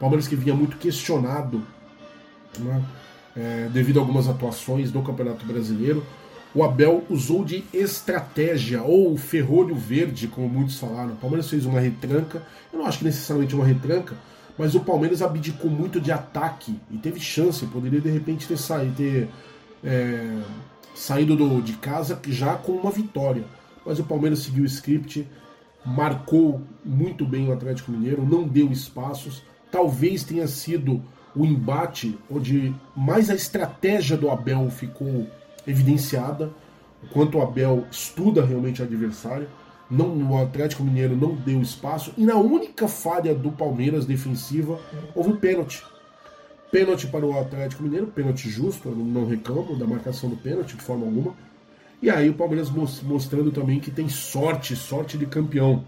Palmeiras que vinha muito questionado né, é, devido a algumas atuações no Campeonato Brasileiro. O Abel usou de estratégia, ou ferrolho verde, como muitos falaram. O Palmeiras fez uma retranca, eu não acho que necessariamente uma retranca, mas o Palmeiras abdicou muito de ataque e teve chance, poderia de repente ter saído, ter, é, saído do, de casa já com uma vitória. Mas o Palmeiras seguiu o script, marcou muito bem o Atlético Mineiro, não deu espaços. Talvez tenha sido o embate onde mais a estratégia do Abel ficou evidenciada, o quanto o Abel estuda realmente o adversário não, o Atlético Mineiro não deu espaço e na única falha do Palmeiras defensiva houve um pênalti. Pênalti para o Atlético Mineiro, pênalti justo, eu não reclamo da marcação do pênalti de forma alguma. E aí o Palmeiras mostrando também que tem sorte, sorte de campeão.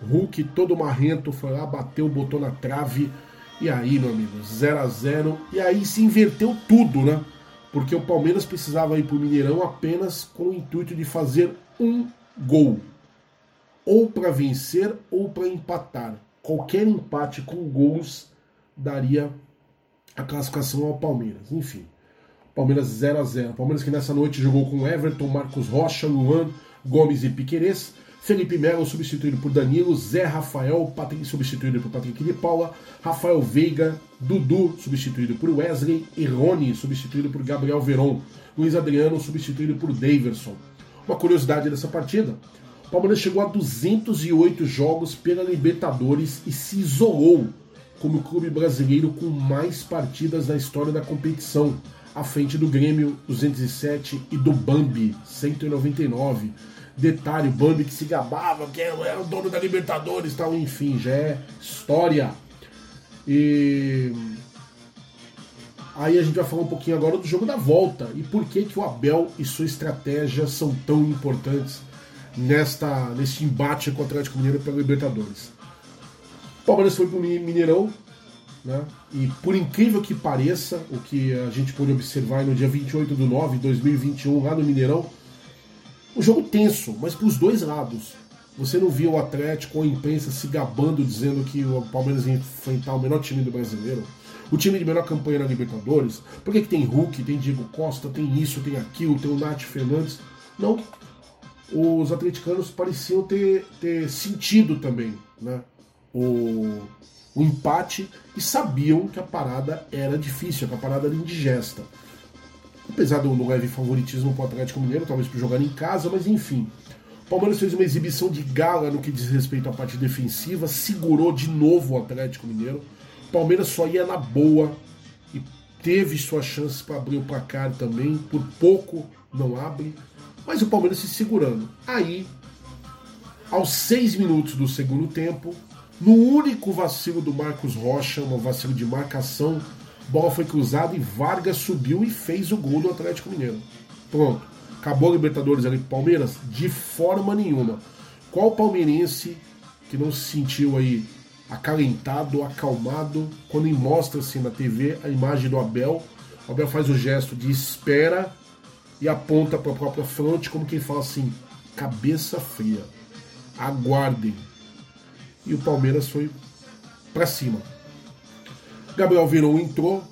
Hulk todo marrento foi lá, bateu, botou na trave. E aí, meu amigo, 0 a 0 E aí se inverteu tudo, né? Porque o Palmeiras precisava ir para o Mineirão apenas com o intuito de fazer um gol ou para vencer ou para empatar. Qualquer empate com gols daria a classificação ao Palmeiras. Enfim, Palmeiras 0 a 0 Palmeiras que nessa noite jogou com Everton, Marcos Rocha, Luan, Gomes e Piquerez. Felipe Melo substituído por Danilo, Zé Rafael, Patrick substituído por Patrick de Paula, Rafael Veiga, Dudu substituído por Wesley e Rony substituído por Gabriel Veron, Luiz Adriano substituído por Daverson. Uma curiosidade dessa partida, Palmeiras chegou a 208 jogos pela Libertadores e se isolou como clube brasileiro com mais partidas na história da competição, à frente do Grêmio 207 e do Bambi 199. Detalhe, o Bambi que se gabava, que era o dono da Libertadores tal, enfim, já é história. E aí a gente vai falar um pouquinho agora do jogo da volta e por que que o Abel e sua estratégia são tão importantes nesta, neste embate com o Atlético Mineiro pela Libertadores. O Palmeiras foi para o Mineirão, né? e por incrível que pareça, o que a gente pôde observar no dia 28 de nove de 2021, lá no Mineirão, um jogo tenso, mas para os dois lados. Você não via o Atlético ou a imprensa se gabando dizendo que o Palmeiras ia enfrentar o melhor time do brasileiro, o time de melhor campanha na Libertadores. Por que tem Hulk, tem Diego Costa, tem isso, tem aquilo, tem o Nath Fernandes? Não, os atleticanos pareciam ter, ter sentido também né, o, o empate e sabiam que a parada era difícil, que a parada era indigesta. Apesar do, leve favoritismo para o Atlético Mineiro, talvez por jogar em casa, mas enfim. Palmeiras fez uma exibição de gala no que diz respeito à parte defensiva, segurou de novo o Atlético Mineiro. Palmeiras só ia na boa e teve suas chances para abrir o placar também, por pouco não abre mas o Palmeiras se segurando. Aí, aos seis minutos do segundo tempo, no único vacilo do Marcos Rocha, um vacilo de marcação bola foi cruzada e Vargas subiu e fez o gol do Atlético Mineiro. Pronto. Acabou a Libertadores ali pro Palmeiras? De forma nenhuma. Qual palmeirense que não se sentiu aí acalentado, acalmado, quando mostra-se na TV a imagem do Abel? O Abel faz o gesto de espera e aponta para a própria fronte, como quem fala assim: cabeça fria, aguardem. E o Palmeiras foi para cima. Gabriel Verão entrou,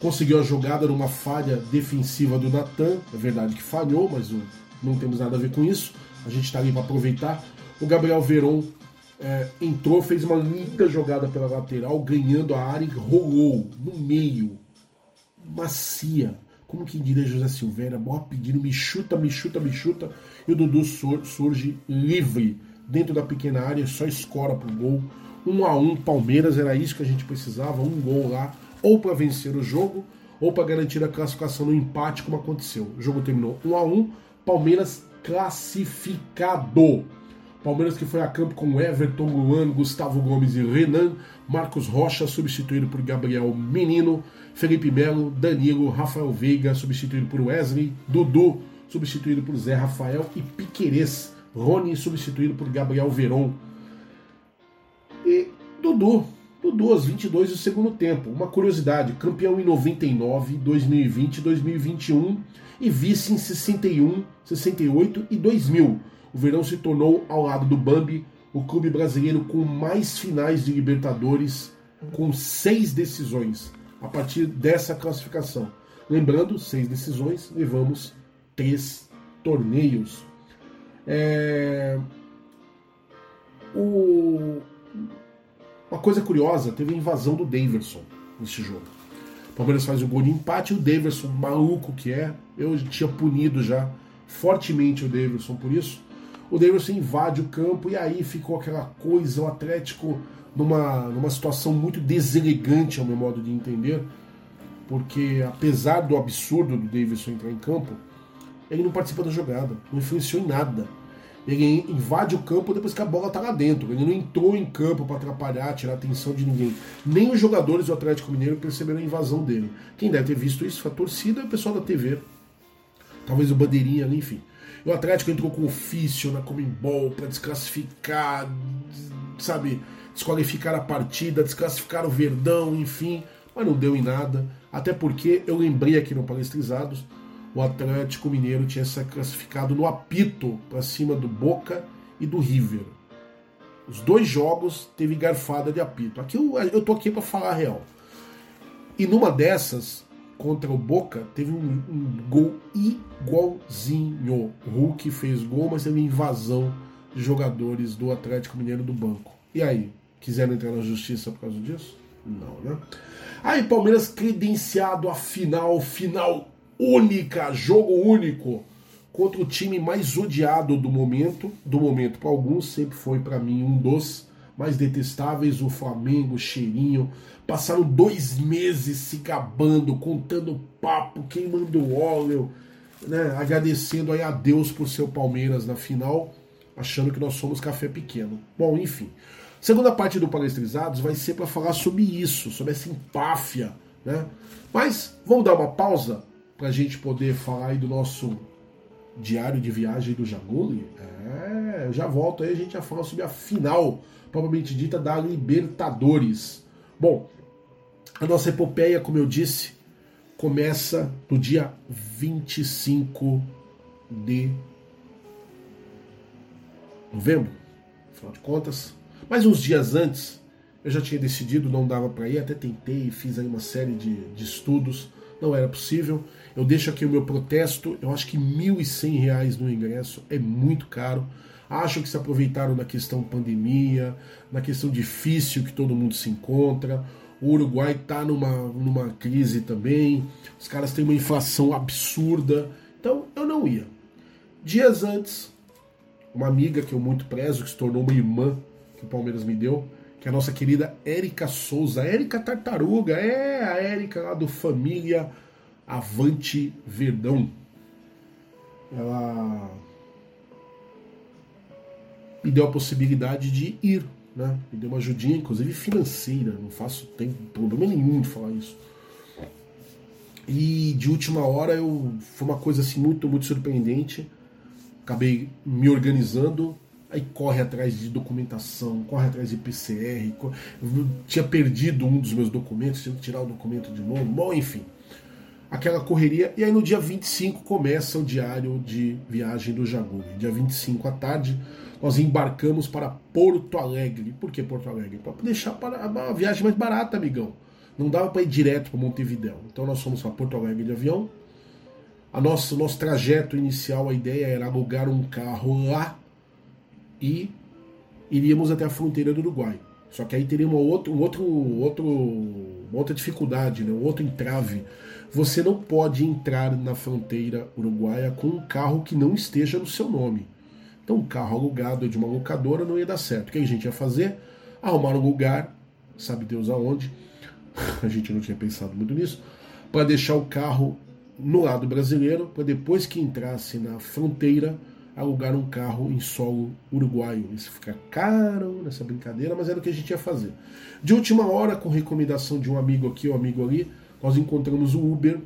conseguiu a jogada numa falha defensiva do Natan. É verdade que falhou, mas não temos nada a ver com isso. A gente está ali para aproveitar. O Gabriel Veron é, entrou, fez uma linda jogada pela lateral, ganhando a área e rolou no meio. Macia. Como que diria José Silveira? Boa pedindo, me chuta, me chuta, me chuta. E o Dudu surge livre dentro da pequena área, só escora pro gol. Um a um, Palmeiras, era isso que a gente precisava, um gol lá ou para vencer o jogo, ou para garantir a classificação no empate, como aconteceu. O jogo terminou 1 a 1 Palmeiras classificado. Palmeiras que foi a campo com Everton, Luan, Gustavo Gomes e Renan, Marcos Rocha substituído por Gabriel Menino, Felipe Melo, Danilo, Rafael Veiga substituído por Wesley, Dudu substituído por Zé Rafael e Piquerez, Rony substituído por Gabriel Veron. E Dudu Dudu aos 22 do segundo tempo. Uma curiosidade, campeão em 99, 2020 2021 e vice em 61, 68 e 2000. O Verão se tornou, ao lado do Bambi, o clube brasileiro com mais finais de Libertadores, com seis decisões a partir dessa classificação. Lembrando, seis decisões, levamos três torneios. É... O uma coisa curiosa, teve a invasão do Daverson nesse jogo. O Palmeiras faz o gol de empate o Daverson, maluco que é, eu tinha punido já fortemente o Daverson por isso. O Daverson invade o campo e aí ficou aquela coisa, o Atlético numa, numa situação muito deselegante, ao meu modo de entender, porque apesar do absurdo do Davidson entrar em campo, ele não participa da jogada, não influenciou em nada. Ele invade o campo depois que a bola está lá dentro. Ele não entrou em campo para atrapalhar, tirar a atenção de ninguém. Nem os jogadores do Atlético Mineiro perceberam a invasão dele. Quem deve ter visto isso foi a torcida e o pessoal da TV. Talvez o Bandeirinha ali, enfim. O Atlético entrou com ofício na Comembol para desclassificar, sabe, desqualificar a partida, desclassificar o Verdão, enfim. Mas não deu em nada. Até porque eu lembrei aqui no Palestrizados o Atlético Mineiro tinha se classificado no apito para cima do Boca e do River. Os dois jogos teve garfada de apito. Aqui eu, eu tô aqui para falar a real. E numa dessas, contra o Boca, teve um, um, gol igualzinho. O Hulk fez gol, mas teve invasão de jogadores do Atlético Mineiro do banco. E aí? Quiseram entrar na justiça por causa disso? Não, né? Aí, Palmeiras credenciado a final, final única, jogo único contra o time mais odiado do momento, do momento para alguns, sempre foi para mim um dos mais detestáveis, o Flamengo, cheirinho. Passaram dois meses se gabando, contando papo, queimando óleo, né, agradecendo aí a Deus por seu Palmeiras na final, achando que nós somos café pequeno. Bom, enfim. Segunda parte do Palestrizados vai ser para falar sobre isso, sobre essa empáfia, né? Mas vamos dar uma pausa para a gente poder falar aí do nosso diário de viagem do Jaguli. É, já volto aí, a gente já fala sobre a final, provavelmente dita, da Libertadores. Bom, a nossa epopeia, como eu disse, começa no dia 25 de novembro, afinal de contas. Mas uns dias antes, eu já tinha decidido, não dava para ir, até tentei, fiz aí uma série de, de estudos, não era possível. Eu deixo aqui o meu protesto. Eu acho que R$ 1.100 no ingresso é muito caro. Acho que se aproveitaram da questão pandemia, na questão difícil que todo mundo se encontra. O Uruguai está numa, numa crise também. Os caras têm uma inflação absurda. Então eu não ia. Dias antes, uma amiga que eu muito prezo, que se tornou uma irmã que o Palmeiras me deu, que é a nossa querida Érica Souza. Érica Tartaruga, é a Érica lá do Família Avante Verdão. Ela me deu a possibilidade de ir né? Me deu uma ajudinha, inclusive financeira. Não faço tem problema nenhum de falar isso. E de última hora eu foi uma coisa assim muito muito surpreendente. Acabei me organizando, aí corre atrás de documentação, corre atrás de PCR, tinha perdido um dos meus documentos, tinha que tirar o documento de novo, bom, enfim. Aquela correria, e aí no dia 25 começa o diário de viagem do Jaguri. Dia 25 à tarde, nós embarcamos para Porto Alegre. Por que Porto Alegre? Para deixar para a viagem mais barata, amigão. Não dava para ir direto para Montevidéu. Então nós fomos para Porto Alegre de avião. A nosso, nosso trajeto inicial, a ideia era alugar um carro lá e iríamos até a fronteira do Uruguai. Só que aí teria uma, outro, um outro, outro, uma outra dificuldade, né? um outro entrave. Você não pode entrar na fronteira uruguaia com um carro que não esteja no seu nome. Então, um carro alugado de uma locadora não ia dar certo. O que a gente ia fazer? Arrumar um lugar, sabe Deus aonde, a gente não tinha pensado muito nisso, para deixar o carro no lado brasileiro, para depois que entrasse na fronteira, alugar um carro em solo uruguaio. Isso fica caro nessa brincadeira, mas era o que a gente ia fazer. De última hora, com recomendação de um amigo aqui, um amigo ali, nós encontramos o Uber,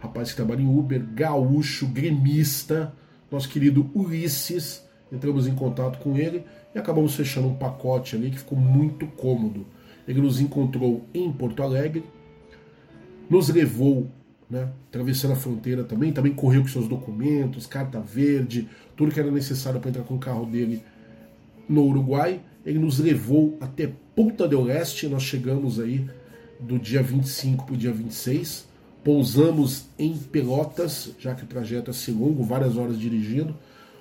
rapaz que trabalha em Uber, gaúcho, gremista, nosso querido Ulisses. Entramos em contato com ele e acabamos fechando um pacote ali que ficou muito cômodo. Ele nos encontrou em Porto Alegre, nos levou, né, atravessando a fronteira também, também correu com seus documentos, carta verde, tudo que era necessário para entrar com o carro dele no Uruguai. Ele nos levou até Punta del Este, nós chegamos aí do dia 25 para o dia 26. Pousamos em Pelotas, já que o trajeto é assim longo, várias horas dirigindo.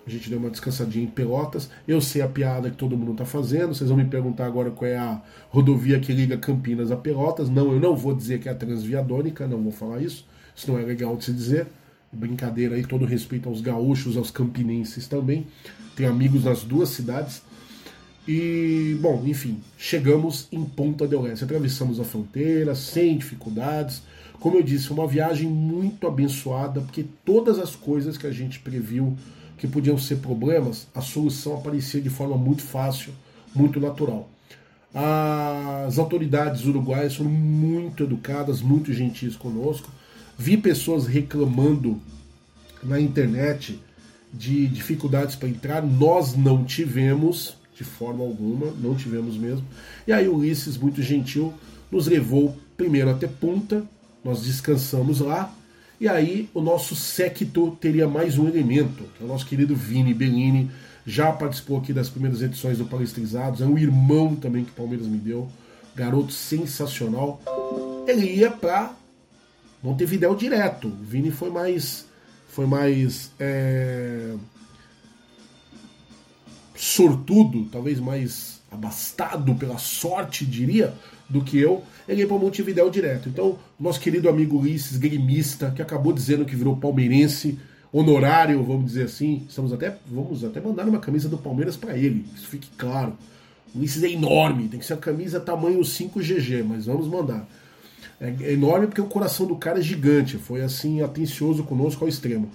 A gente deu uma descansadinha em Pelotas. Eu sei a piada que todo mundo está fazendo. Vocês vão me perguntar agora qual é a rodovia que liga Campinas a Pelotas. Não, eu não vou dizer que é a Transviadônica, não vou falar isso. Isso não é legal de se dizer. Brincadeira aí, todo respeito aos gaúchos, aos campinenses também. Tenho amigos nas duas cidades. E, bom, enfim, chegamos em Ponta del Este. Atravessamos a fronteira sem dificuldades. Como eu disse, uma viagem muito abençoada, porque todas as coisas que a gente previu que podiam ser problemas, a solução aparecia de forma muito fácil, muito natural. As autoridades uruguaias foram muito educadas, muito gentis conosco. Vi pessoas reclamando na internet de dificuldades para entrar, nós não tivemos, de forma alguma, não tivemos mesmo. E aí o Ulisses, muito gentil, nos levou primeiro até Punta, nós descansamos lá, e aí o nosso séquito teria mais um elemento, que é o nosso querido Vini Bellini, já participou aqui das primeiras edições do Palestrizados, é um irmão também que o Palmeiras me deu, garoto sensacional. Ele ia para Montevidéu direto. O Vini foi mais foi mais é, sortudo, talvez mais abastado pela sorte, diria, do que eu, ele ia para Montevidéu direto. Então, nosso querido amigo Ulisses, gremista, que acabou dizendo que virou palmeirense, honorário, vamos dizer assim, estamos até, vamos até mandar uma camisa do Palmeiras para ele, isso fique claro. Ulisses é enorme, tem que ser a camisa tamanho 5GG, mas vamos mandar. É enorme porque o coração do cara é gigante, foi assim, atencioso conosco ao extremo.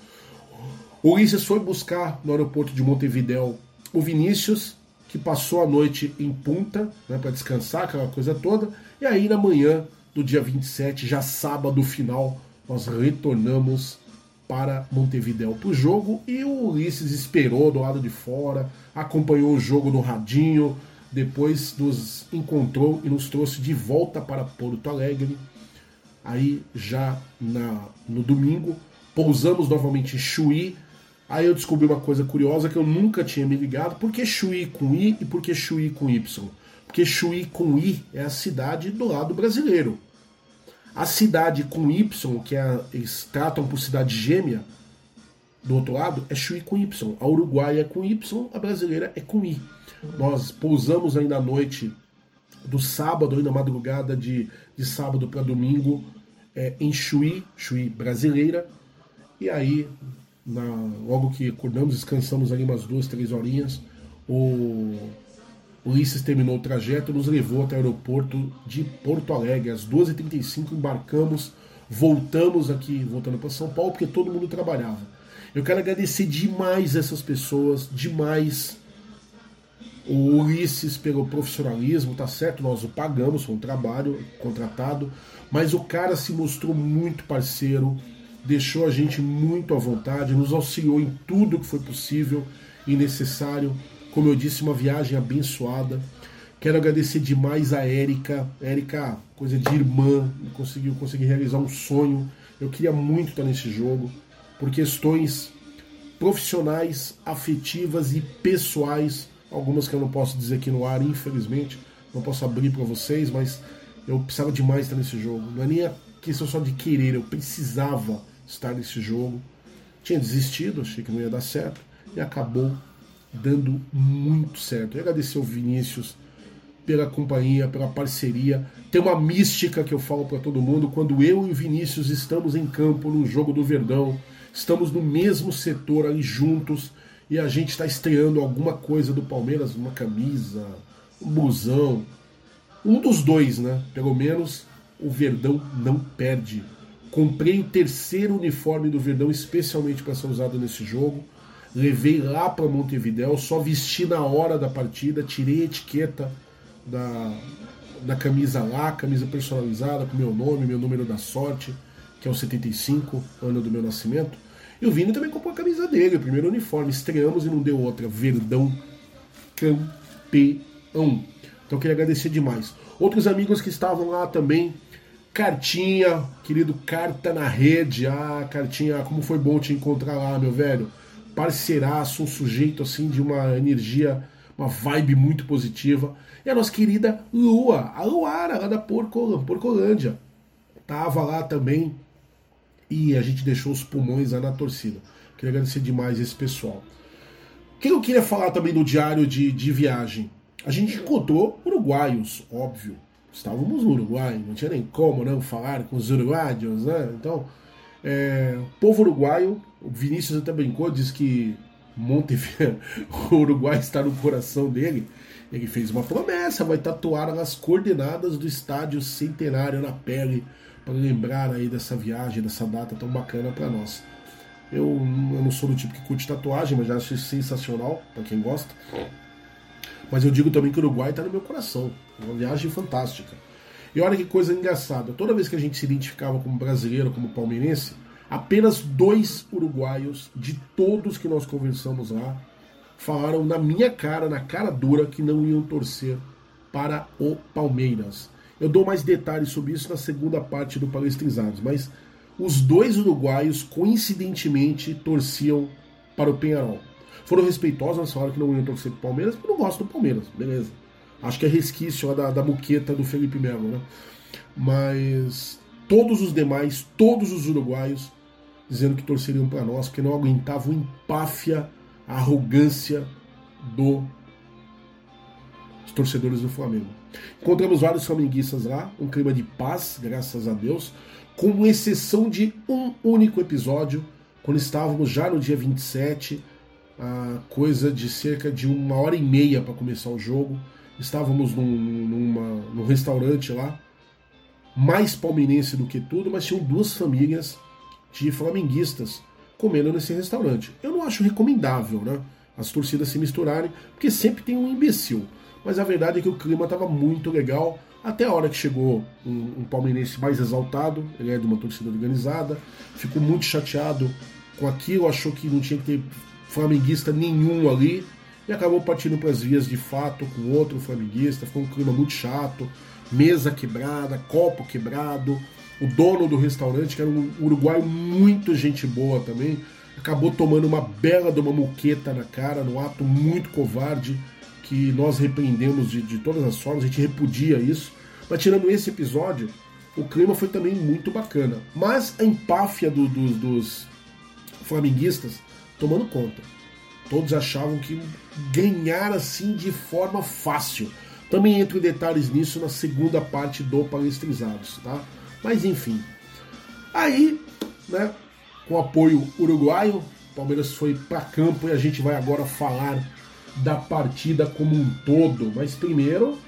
O Ulisses foi buscar no aeroporto de Montevidéu o Vinícius, que passou a noite em Punta, né, para descansar, aquela coisa toda, e aí na manhã do dia 27, já sábado final, nós retornamos para Montevidéu para o jogo e o Ulisses esperou do lado de fora, acompanhou o jogo no radinho, depois nos encontrou e nos trouxe de volta para Porto Alegre. Aí já na, no domingo, pousamos novamente em Chuí, Aí eu descobri uma coisa curiosa que eu nunca tinha me ligado. Por que Chuí com I e por que Chuí com Y? Porque Chuí com I é a cidade do lado brasileiro. A cidade com Y, que é, eles tratam por cidade gêmea, do outro lado, é Chuí com Y. A Uruguai é com Y, a brasileira é com I. Nós pousamos ainda à noite do sábado, ainda madrugada de, de sábado para domingo, é, em Chuí, Chuí brasileira. E aí na, logo que acordamos, descansamos ali umas duas, três horinhas. O Ulisses terminou o trajeto, nos levou até o aeroporto de Porto Alegre. Às 2h35 embarcamos, voltamos aqui, voltando para São Paulo, porque todo mundo trabalhava. Eu quero agradecer demais essas pessoas, demais. o Ulisses pelo profissionalismo, tá certo? Nós o pagamos, foi um trabalho contratado, mas o cara se mostrou muito parceiro, deixou a gente muito à vontade, nos auxiliou em tudo que foi possível e necessário. Como eu disse, uma viagem abençoada. Quero agradecer demais a Érica. Érica, coisa de irmã, conseguiu conseguir realizar um sonho. Eu queria muito estar nesse jogo, por questões profissionais, afetivas e pessoais, algumas que eu não posso dizer aqui no ar, infelizmente, não posso abrir para vocês, mas eu precisava demais estar nesse jogo. Não é nem a questão só de querer, eu precisava estar nesse jogo. Tinha desistido, achei que não ia dar certo, e acabou dando muito certo. Eu agradecer ao Vinícius pela companhia, pela parceria. Tem uma mística que eu falo para todo mundo quando eu e o Vinícius estamos em campo no jogo do Verdão, estamos no mesmo setor ali juntos e a gente está estreando alguma coisa do Palmeiras, uma camisa, um busão, um dos dois, né? Pelo menos o Verdão não perde. Comprei o terceiro uniforme do Verdão especialmente para ser usado nesse jogo. Levei lá para Montevidéu, só vesti na hora da partida, tirei a etiqueta da, da camisa lá, camisa personalizada com meu nome, meu número da sorte, que é o 75, ano do meu nascimento. E o Vini também comprou a camisa dele, o primeiro uniforme. Estreamos e não deu outra. Verdão campeão. Então queria agradecer demais. Outros amigos que estavam lá também. Cartinha, querido Carta na Rede. Ah, Cartinha, como foi bom te encontrar lá, meu velho. Parceiraço, um sujeito assim de uma energia, uma vibe muito positiva. E a nossa querida Lua, a Luara, lá da Porcolândia. Tava lá também e a gente deixou os pulmões lá na torcida. Queria agradecer demais esse pessoal. O que eu queria falar também do diário de, de viagem? A gente encontrou uruguaios, óbvio. Estávamos no Uruguai, não tinha nem como não falar com os uruguaios, né? Então, é, povo uruguaio, o Vinícius até brincou, diz que Montevideo, o Uruguai está no coração dele. Ele fez uma promessa, vai tatuar as coordenadas do estádio centenário na pele, para lembrar aí dessa viagem, dessa data tão bacana para nós. Eu, eu, não sou do tipo que curte tatuagem, mas já acho sensacional para quem gosta. Mas eu digo também que o Uruguai está no meu coração. Uma viagem fantástica. E olha que coisa engraçada. Toda vez que a gente se identificava como brasileiro, como palmeirense, apenas dois uruguaios de todos que nós conversamos lá falaram na minha cara, na cara dura, que não iam torcer para o Palmeiras. Eu dou mais detalhes sobre isso na segunda parte do Palestrizados, mas os dois uruguaios coincidentemente torciam para o Penharol. Foram respeitosos, eles falaram que não iam torcer para o Palmeiras, porque não gostam do Palmeiras, beleza. Acho que é resquício da, da muqueta do Felipe Melo, né? Mas todos os demais, todos os uruguaios, dizendo que torceriam para nós, porque não aguentavam empáfia a arrogância do torcedores do Flamengo. Encontramos vários flamenguistas lá, um clima de paz, graças a Deus, com exceção de um único episódio, quando estávamos já no dia 27, a coisa de cerca de uma hora e meia para começar o jogo. Estávamos num, numa, num restaurante lá, mais palmeirense do que tudo, mas tinham duas famílias de flamenguistas comendo nesse restaurante. Eu não acho recomendável, né? As torcidas se misturarem, porque sempre tem um imbecil. Mas a verdade é que o clima estava muito legal, até a hora que chegou um, um, palmeirense mais exaltado, ele é de uma torcida organizada, ficou muito chateado com aquilo, achou que não tinha que ter flamenguista nenhum ali, e acabou partindo para as vias de fato com outro flamenguista, ficou um clima muito chato, mesa quebrada, copo quebrado, o dono do restaurante, que era um uruguaio muito gente boa também, acabou tomando uma bela de uma muqueta na cara, num ato muito covarde, que nós repreendemos de, de todas as formas, a gente repudia isso. Mas tirando esse episódio, o clima foi também muito bacana. Mas a empáfia do, do, dos flamenguistas tomando conta. Todos achavam que ganhar assim de forma fácil. Também entro em detalhes nisso na segunda parte do Palestrizados, tá? Mas enfim. Aí, né, com apoio uruguaio, Palmeiras foi para campo e a gente vai agora falar da partida como um todo. Mas primeiro,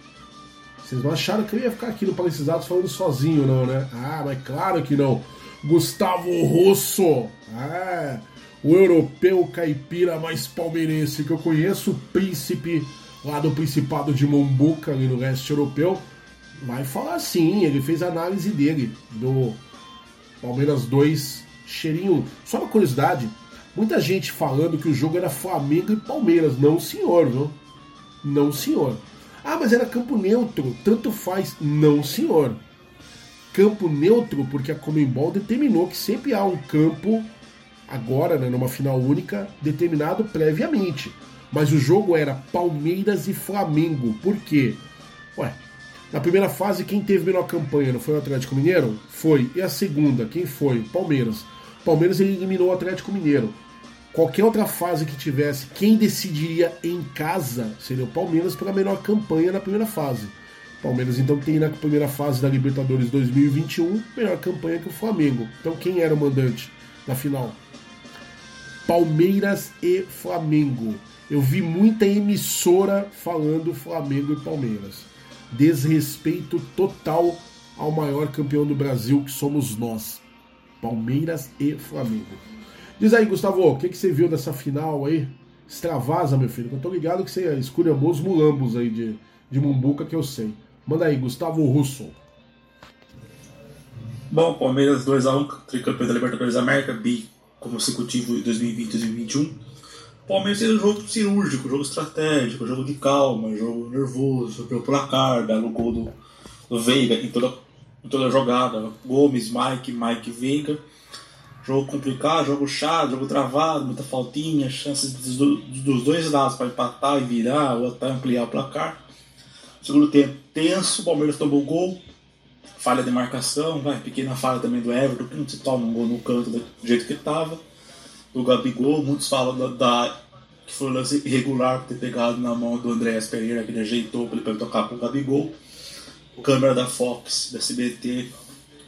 vocês não acharam que eu ia ficar aqui no Palestrizados falando sozinho, não, né? Ah, mas claro que não. Gustavo Rosso, ah, o europeu caipira mais palmeirense que eu conheço, o príncipe lá do Principado de Mombuca, ali no leste europeu, vai falar sim, ele fez a análise dele, do Palmeiras 2, cheirinho 1. Só uma curiosidade, muita gente falando que o jogo era Flamengo e Palmeiras. Não, senhor, viu? Não, senhor. Ah, mas era campo neutro, tanto faz. Não, senhor. Campo neutro, porque a Comembol determinou que sempre há um campo, agora, né, numa final única, determinado previamente. Mas o jogo era Palmeiras e Flamengo. Por quê? Ué, na primeira fase, quem teve melhor campanha não foi o Atlético Mineiro? Foi. E a segunda, quem foi? Palmeiras. Palmeiras eliminou o Atlético Mineiro. Qualquer outra fase que tivesse, quem decidiria em casa seria o Palmeiras pela melhor campanha na primeira fase. Palmeiras então tem na primeira fase da Libertadores 2021 melhor campanha que o Flamengo. Então quem era o mandante na final? Palmeiras e Flamengo. Eu vi muita emissora falando Flamengo e Palmeiras. Desrespeito total ao maior campeão do Brasil que somos nós. Palmeiras e Flamengo. Diz aí, Gustavo, o que, que você viu dessa final aí? Extravasa, meu filho. Eu tô ligado que você esculhambou os mulambos aí de, de Mumbuca, que eu sei. Manda aí, Gustavo Russo.
Bom, Palmeiras 2x1, tricampeão da Libertadores da América, bi consecutivo em 2020 e 2021. Palmeiras fez um jogo cirúrgico, jogo estratégico, jogo de calma, jogo nervoso, pelo placar, belo gol do, do Veiga em toda, em toda a jogada. Gomes, Mike, Mike Veiga Jogo complicado, jogo chato, jogo travado, muita faltinha, chances dos, dos dois lados para empatar e virar ou até ampliar o placar. Segundo tempo tenso, o Palmeiras tomou o gol, falha de marcação, vai, pequena falha também do Everton, que não se toma um gol no canto do jeito que estava. Do Gabigol, muitos falam da, da que foi um lance irregular por ter pegado na mão do Andréas Pereira, que ele ajeitou para ele tocar o Gabigol. Câmera da Fox, da CBT,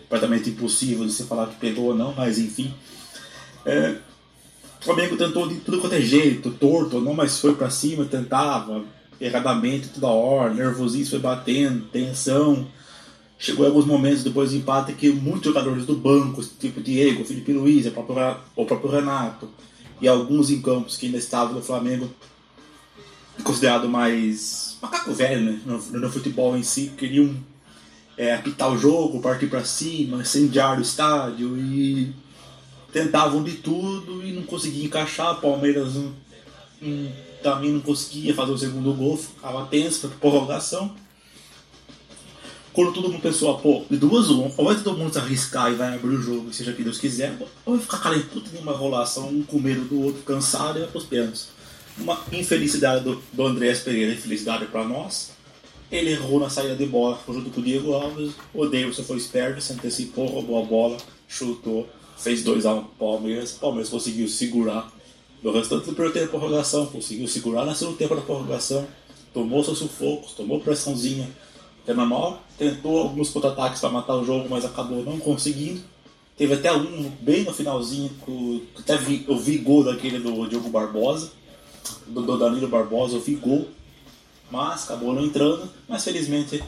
completamente impossível de se falar que pegou ou não, mas enfim. É, o Flamengo tentou de tudo quanto é jeito, torto ou não, mas foi para cima, tentava, erradamente toda hora, nervosismo foi batendo, tensão. Chegou em alguns momentos depois do empate que muitos jogadores do banco, tipo Diego, Felipe Luiz, o próprio, o Renato, e alguns em campos que ainda estavam no Flamengo, considerado mais macaco velho né, no, no futebol em si, queriam é, apitar o jogo, partir para cima, incendiar o estádio e tentavam de tudo e não conseguiam encaixar. Palmeiras não, não, também não conseguia fazer o segundo gol, ficava tenso para prorrogação. Quando todo mundo pensou, pô, de duas uma, ou vai todo mundo se arriscar e vai abrir o jogo, seja que Deus quiser, ou vai ficar calento puta uma enrolação, um com medo do outro, cansado e vai pros pênaltis. Uma infelicidade do, do Andrés Pereira, infelicidade para nós, ele errou na saída de bola junto com o Diego Alves. O Davidson foi esperto, se antecipou, roubou a bola, chutou, fez 2x1 um Palmeiras. O Palmeiras conseguiu segurar no restante do primeiro tempo da prorrogação, conseguiu segurar no segundo tempo da prorrogação, tomou seus sufocos, tomou pressãozinha, que é tentou alguns contra-ataques para matar o jogo, mas acabou não conseguindo. Teve até um bem no finalzinho, que até vi, eu vi gol daquele do Diogo Barbosa, do, do Danilo Barbosa, eu vi gol mas acabou não entrando. Mas felizmente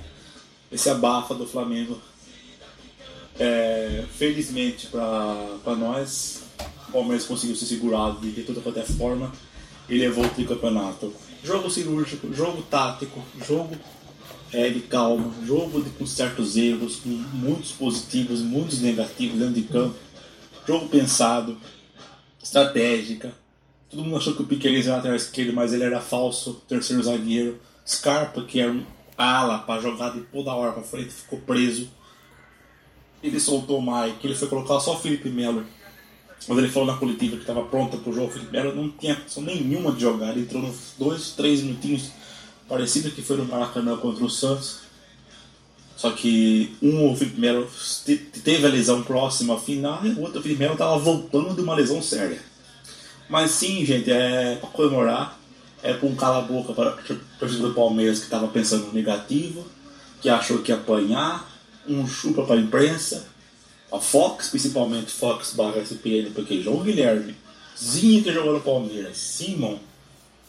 esse abafa do Flamengo, é, felizmente para nós, o Palmeiras conseguiu se segurar de toda qualquer forma e levou o tricampeonato. Jogo cirúrgico, jogo tático, jogo é, de calma, jogo de, com certos erros, com muitos positivos, muitos negativos dentro de campo, jogo pensado, estratégica. Todo mundo achou que o Piqueires era lateral esquerdo, mas ele era falso, terceiro zagueiro. Scarpa, que era um ala para jogar de toda hora para frente, ficou preso. Ele soltou o Mike, ele foi colocar só o Felipe Melo. Quando ele falou na coletiva que estava pronta para o jogo, o Felipe Melo não tinha função nenhuma de jogar. Ele entrou nos dois, três minutinhos, parecido que foi no Maracanã contra o Santos. Só que um, o Felipe Melo teve a lesão próxima à final e o outro, o Felipe Melo, estava voltando de uma lesão séria. Mas sim, gente, é para comemorar é para um cala-boca para o torcedor do Palmeiras que estava pensando no negativo, que achou que ia apanhar, um chupa para a imprensa, a Fox, principalmente Fox barra SPN, porque João Guilherme, Zinho que jogou no Palmeiras, Simon,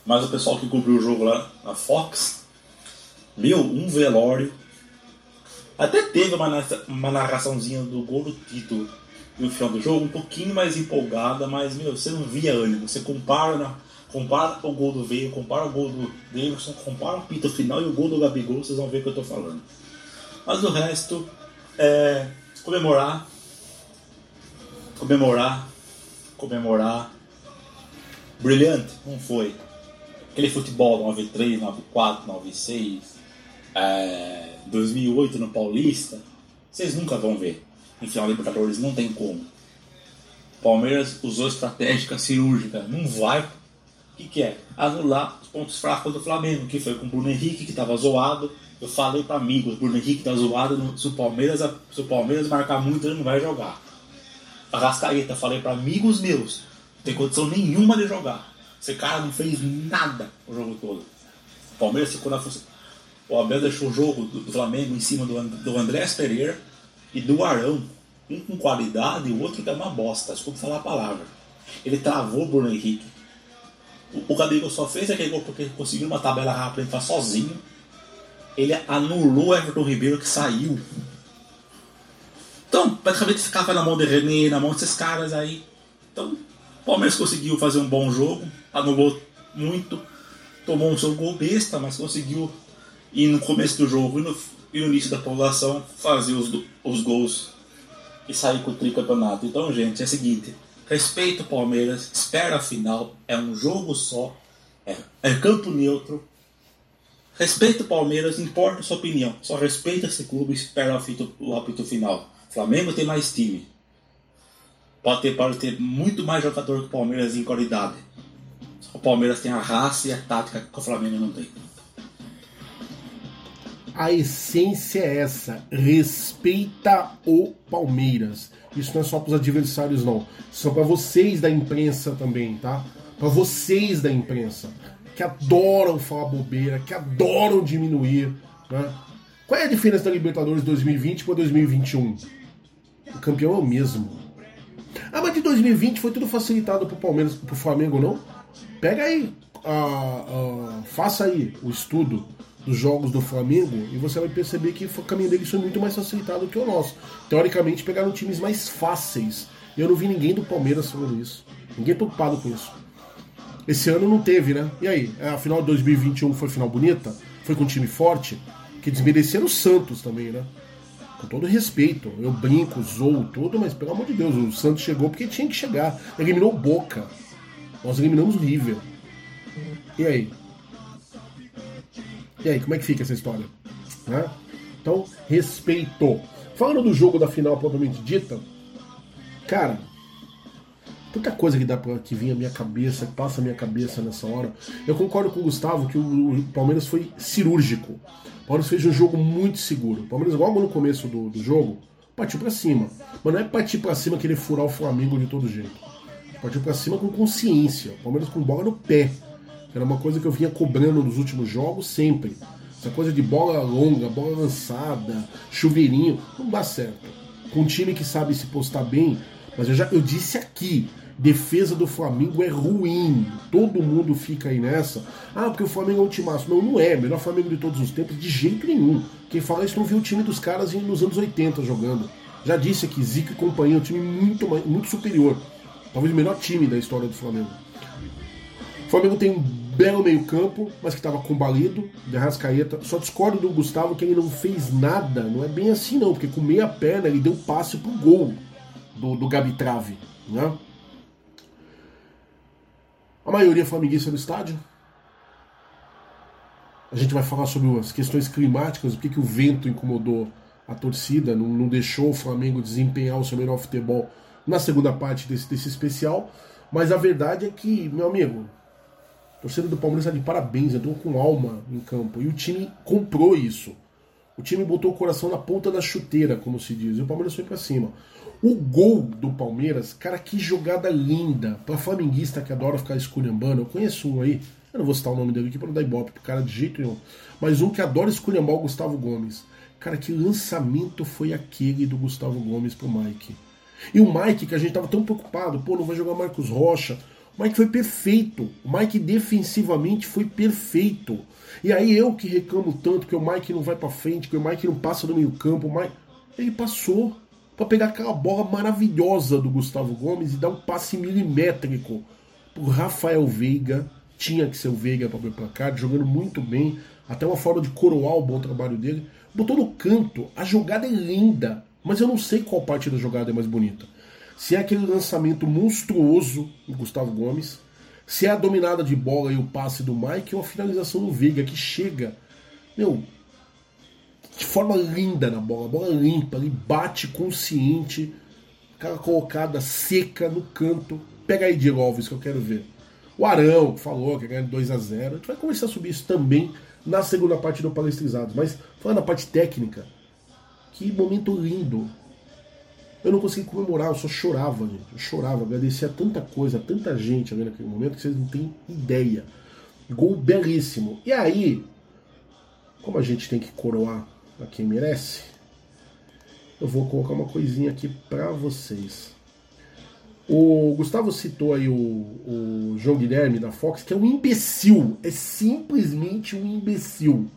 mas o pessoal que cobriu o jogo lá na Fox, meu, um velório. Até teve uma, uma narraçãozinha do gol do título no final do jogo, um pouquinho mais empolgada, mas meu, você não via ânimo. Você compara na Compara o gol do Veio, compara o gol do Davidson, compara o pito final e o gol do Gabigol, vocês vão ver o que eu tô falando. Mas o resto é comemorar, comemorar, comemorar. Brilhante, não foi. Aquele futebol 93, 94, 96, é, 2008 no Paulista, vocês nunca vão ver. Em final Libertadores não tem como. Palmeiras usou estratégica cirúrgica, não vai. O que, que é? Anular os pontos fracos do Flamengo, que foi com o Bruno Henrique, que estava zoado. Eu falei para amigos, o Bruno Henrique tá zoado, se o Palmeiras, se o Palmeiras marcar muito, ele não vai jogar. Arrascaeta, falei para amigos meus, não tem condição nenhuma de jogar. Esse cara não fez nada o jogo todo. O Palmeiras ficou na função. O Abel deixou o jogo do, Flamengo em cima do, do Andrés Pereira e do Arão. Um com qualidade e o outro que é uma bosta. Desculpa falar a palavra. Ele travou o Bruno Henrique. O, o Gabigol só fez aquele gol porque conseguiu uma tabela rápida entrar sozinho. Ele anulou o Everton Ribeiro que saiu. Então, praticamente ficava na mão de René, na mão desses caras aí. Então, o Palmeiras conseguiu fazer um bom jogo, anulou muito, tomou um seu gol besta, mas conseguiu ir no começo do jogo e no, e no início da população fazer os, os gols e sair com o tricampeonato. Então, gente, é o seguinte: respeita o Palmeiras, espera a final, é um jogo só, é, é campo neutro. Respeita o Palmeiras, importa a sua opinião. Só respeita esse clube e espera o apito, o apito final. Flamengo tem mais time. Pode ter, pode ter muito mais jogador que o Palmeiras em qualidade. O Palmeiras tem a raça e a tática que o Flamengo não tem
a essência é essa: respeita o Palmeiras. Isso não é só para os adversários, não. Isso é para vocês da imprensa também, tá? Para vocês da imprensa que adoram falar bobeira, que adoram diminuir. Né? Qual é a diferença da Libertadores 2020 para 2021? O campeão é o mesmo. Ah, mas de 2020 foi tudo facilitado pro Palmeiras, pro Flamengo, não? Pega aí, uh, uh, faça aí o estudo dos jogos do Flamengo e você vai perceber que o caminho deles foi muito mais facilitado que o nosso. Teoricamente, pegaram times mais fáceis. Eu não vi ninguém do Palmeiras falando isso. Ninguém preocupado com isso. Esse ano não teve, né? E aí? A final de 2021 foi final bonita? Foi com um time forte? Que desmereceram o Santos também, né? Com todo respeito. Eu brinco, zoo tudo, mas pelo amor de Deus, o Santos chegou porque tinha que chegar. Eliminou Boca. Nós eliminamos o River. E aí? E aí, como é que fica essa história? Né? Então, respeito. Falando do jogo da final propriamente dita, cara, tanta coisa que dá pra, que vinha à minha cabeça, que passa a minha cabeça nessa hora. Eu concordo com o Gustavo que o, o Palmeiras foi cirúrgico. O Palmeiras fez um jogo muito seguro. O Palmeiras, logo no começo do, do jogo, partiu para cima. Mas não é partir para cima querer furar o Flamengo de todo jeito. Partiu para cima com consciência. O Palmeiras com bola no pé. Era uma coisa que eu vinha cobrando nos últimos jogos sempre. Essa coisa de bola longa, bola lançada, chuveirinho, não dá certo. Com um time que sabe se postar bem, mas eu já eu disse aqui, defesa do Flamengo é ruim. Todo mundo fica aí nessa. Ah, porque o Flamengo é um timaço. Não, não é. Melhor Flamengo de todos os tempos, de jeito nenhum. Quem fala isso não viu o time dos caras nos anos 80 jogando. Já disse aqui, Zico e companhia, um time muito, muito superior. Talvez o melhor time da história do Flamengo. O Flamengo tem um belo meio-campo, mas que estava combalido, de Rascaeta. Só discordo do Gustavo que ele não fez nada. Não é bem assim, não, porque com meia perna ele deu passe pro gol do, do Gabi Trave. Né? A maioria flamenguista no estádio. A gente vai falar sobre as questões climáticas, o que o vento incomodou a torcida, não, não deixou o Flamengo desempenhar o seu melhor futebol na segunda parte desse, desse especial. Mas a verdade é que, meu amigo, torcida do Palmeiras está de parabéns, entrou com alma em campo. E o time comprou isso. O time botou o coração na ponta da chuteira, como se diz. E o Palmeiras foi para cima. O gol do Palmeiras, cara, que jogada linda. Pra flamenguista que adora ficar esculhambando. Eu conheço um aí, eu não vou citar o nome dele aqui para não dar ibope pro cara de jeito nenhum. Mas um que adora esculhambar o Gustavo Gomes. Cara, que lançamento foi aquele do Gustavo Gomes pro Mike? E o Mike, que a gente tava tão preocupado, pô, não vai jogar Marcos Rocha. O Mike foi perfeito. O Mike defensivamente foi perfeito. E aí eu que reclamo tanto que o Mike não vai para frente, que o Mike não passa no meio campo, o Mike... ele passou para pegar aquela bola maravilhosa do Gustavo Gomes e dar um passe milimétrico pro Rafael Veiga tinha que ser o Veiga para abrir o placar, jogando muito bem, até uma forma de coroar o bom trabalho dele. Botou no canto, a jogada é linda, mas eu não sei qual parte da jogada é mais bonita. Se é aquele lançamento monstruoso do Gustavo Gomes, se é a dominada de bola e o passe do Mike ou a finalização do Veiga, que chega, meu, de forma linda na bola, a bola limpa, ele bate consciente, aquela colocada seca no canto. Pega aí de Alves que eu quero ver. O Arão, que falou que ganha 2 a 0 A gente vai começar a subir isso também na segunda parte do Palestrizados. Mas falando da parte técnica, que momento lindo. Eu não consegui comemorar, eu só chorava, gente. Eu chorava, agradecia tanta coisa, tanta gente ali naquele momento que vocês não têm ideia. Gol belíssimo. E aí, como a gente tem que coroar a quem merece, eu vou colocar uma coisinha aqui para vocês. O Gustavo citou aí o, o João Guilherme da Fox, que é um imbecil. É simplesmente um imbecil.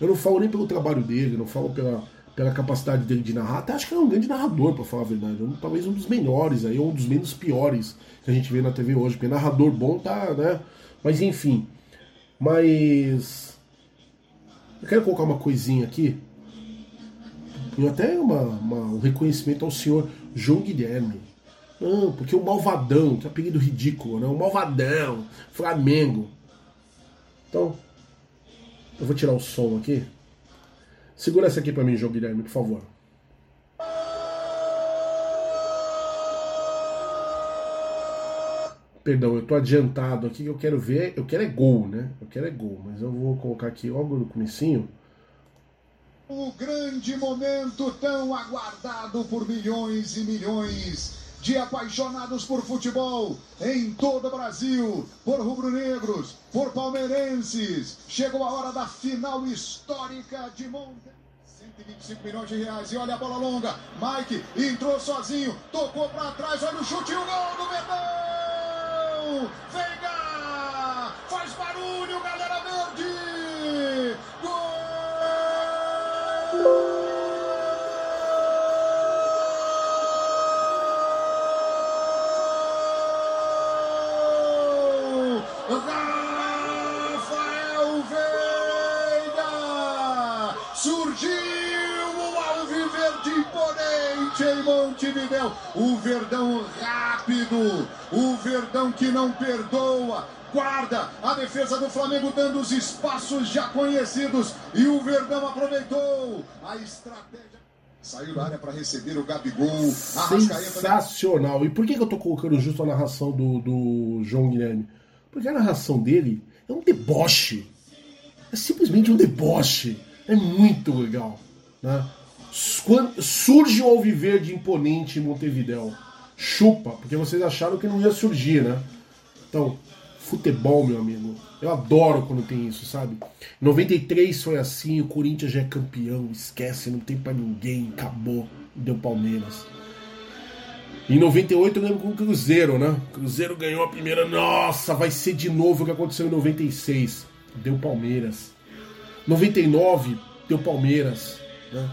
Eu não falo nem pelo trabalho dele, não falo pela, pela capacidade dele de narrar. Até acho que é um grande narrador, para falar a verdade. Um, talvez um dos melhores aí, ou um dos menos piores que a gente vê na TV hoje. Porque narrador bom tá, né? Mas enfim. Mas. Eu quero colocar uma coisinha aqui. E até uma, uma, um reconhecimento ao senhor João Guilherme porque o Malvadão, que é um apelido ridículo, né? O Malvadão, Flamengo. Então, eu vou tirar o som aqui. Segura essa aqui para mim, João Guilherme, por favor. Perdão, eu tô adiantado aqui, eu quero ver, eu quero é gol, né? Eu quero é gol, mas eu vou colocar aqui logo no comecinho.
O grande momento tão aguardado por milhões e milhões de apaixonados por futebol em todo o Brasil, por rubro-negros, por palmeirenses. Chegou a hora da final histórica de Monte. 125 milhões de reais. E olha a bola longa. Mike entrou sozinho, tocou para trás. Olha o chute e o gol do Verdão. Veiga! Faz barulho, galera Montevidéu. O Verdão rápido, o Verdão que não perdoa. Guarda a defesa do Flamengo dando os espaços já conhecidos e o Verdão aproveitou a estratégia. Saiu da área para receber o Gabigol.
Sensacional. E por que eu tô colocando justo a narração do, do João Guilherme? Porque a narração dele é um deboche. É simplesmente um deboche. É muito legal. Né? Surge o Alviverde imponente em Montevidéu. Chupa, porque vocês acharam que não ia surgir, né? Então, futebol, meu amigo. Eu adoro quando tem isso, sabe? 93 foi assim, o Corinthians já é campeão, esquece, não tem para ninguém, acabou, deu Palmeiras. Em 98 eu lembro com o Cruzeiro, né? Cruzeiro ganhou a primeira. Nossa, vai ser de novo o que aconteceu em 96. Deu Palmeiras. 99 deu Palmeiras. Né?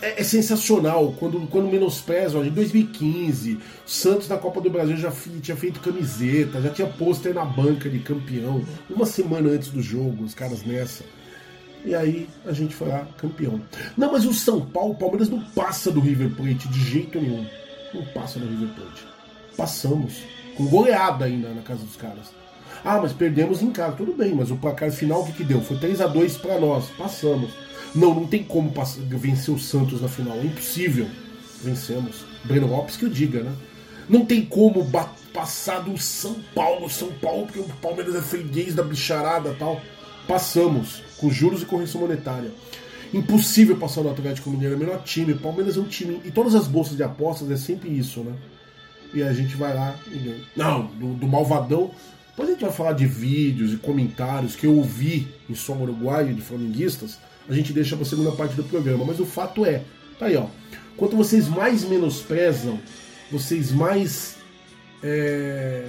É, é, sensacional quando, quando menosprezam. Em 2015, o Santos na Copa do Brasil já tinha feito camiseta, já tinha pôster na banca de campeão. Uma semana antes do jogo, os caras nessa. E aí a gente foi lá campeão. Não, mas o São Paulo, o Palmeiras não passa do River Plate de jeito nenhum não passa no River Plate. Passamos. Com goleada ainda na casa dos caras. Ah, mas perdemos em casa. Tudo bem, mas o placar final o que, que deu? Foi 3 a 2 para nós. Passamos. Não, não tem como passar, vencer o Santos na final. É impossível. Vencemos. Breno Lopes que o diga, né? Não tem como passar do São Paulo, São Paulo, porque o Palmeiras é freguês da bicharada tal. Passamos, com juros e correção monetária. Impossível passar no Atlético Mineiro, é o melhor time. O Palmeiras é um time. E todas as bolsas de apostas é sempre isso, né? E a gente vai lá e ganha. Não, do, do Malvadão. Depois a gente vai falar de vídeos e comentários que eu ouvi em som uruguaio de flamenguistas. A gente deixa pra segunda parte do programa. Mas o fato é, tá aí, ó. Quanto vocês mais menosprezam, vocês mais é,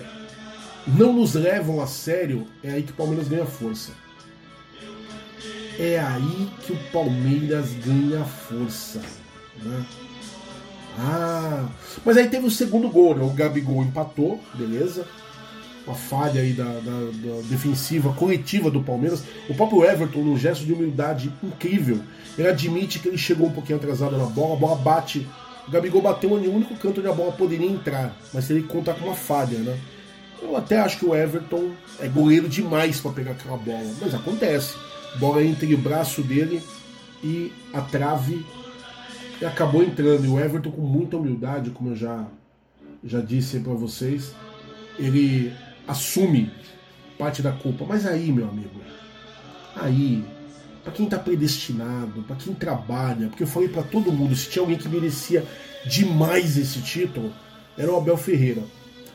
não nos levam a sério, é aí que o Palmeiras ganha força. É aí que o Palmeiras ganha força. Né? Ah, mas aí teve o segundo gol, né? O Gabigol empatou, beleza. Uma falha aí da, da, da, defensiva coletiva do Palmeiras. O próprio Everton, num gesto de humildade incrível, ele admite que ele chegou um pouquinho atrasado na bola, a bola bate. O Gabigol bateu no único canto onde a bola poderia entrar, mas ele conta com uma falha, né? Eu até acho que o Everton é goleiro demais para pegar aquela bola, mas acontece. Bola entre o braço dele e a trave e acabou entrando. E o Everton, com muita humildade, como eu já, já disse para vocês, ele assume parte da culpa. Mas aí, meu amigo, aí, para quem está predestinado, para quem trabalha, porque eu falei para todo mundo, se tinha alguém que merecia demais esse título, era o Abel Ferreira.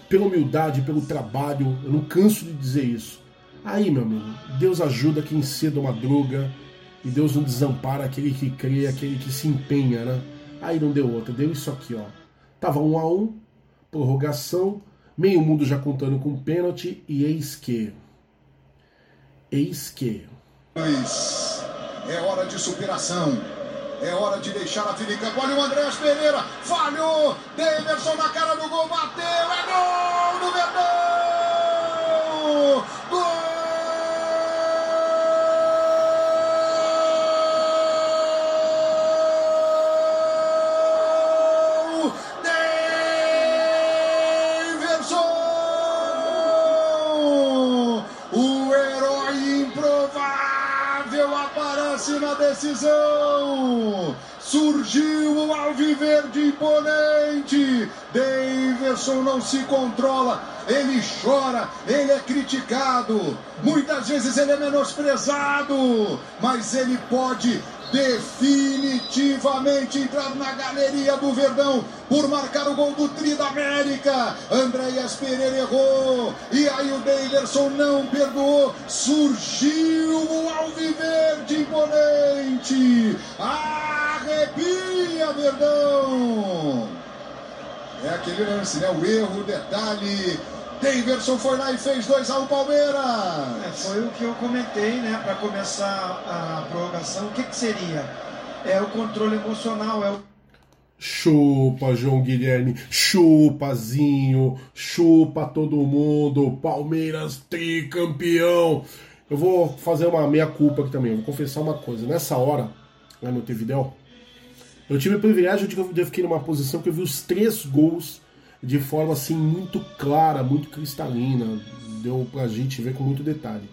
Pela humildade, pelo trabalho, eu não canso de dizer isso. Aí, meu amigo, Deus ajuda quem cedo madruga e Deus não desampara aquele que crê, aquele que se empenha, né? Aí não deu outra, deu isso aqui, ó. Tava um a um, prorrogação, meio mundo já contando com pênalti e eis que. Eis que.
É hora de superação. É hora de deixar a fila em campo. Olha o Andréas Pereira. Falhou. Davidson na cara do gol. Bateu. É gol do Verdão. Davidson não se controla. Ele chora, ele é criticado. Muitas vezes ele é menosprezado. Mas ele pode definitivamente entrar na galeria do Verdão por marcar o gol do Tri da América. Andréas Pereira errou e aí o Davidson não perdoou. Surgiu o Alviverde imponente. Arrepia, Verdão. É aquele lance, né? O erro, o detalhe Daverson foi lá e fez 2x1 um Palmeiras.
É, foi o que eu comentei, né? Para começar a prorrogação. O que, que seria? É o controle emocional, é o
Chupa, João Guilherme, chupazinho, chupa todo mundo, Palmeiras tricampeão. Eu vou fazer uma meia-culpa aqui também, eu vou confessar uma coisa. Nessa hora, lá no Tevidel, eu tive o privilégio de que eu fiquei numa posição que eu vi os três gols de forma assim muito clara, muito cristalina, deu pra gente ver com muito detalhe.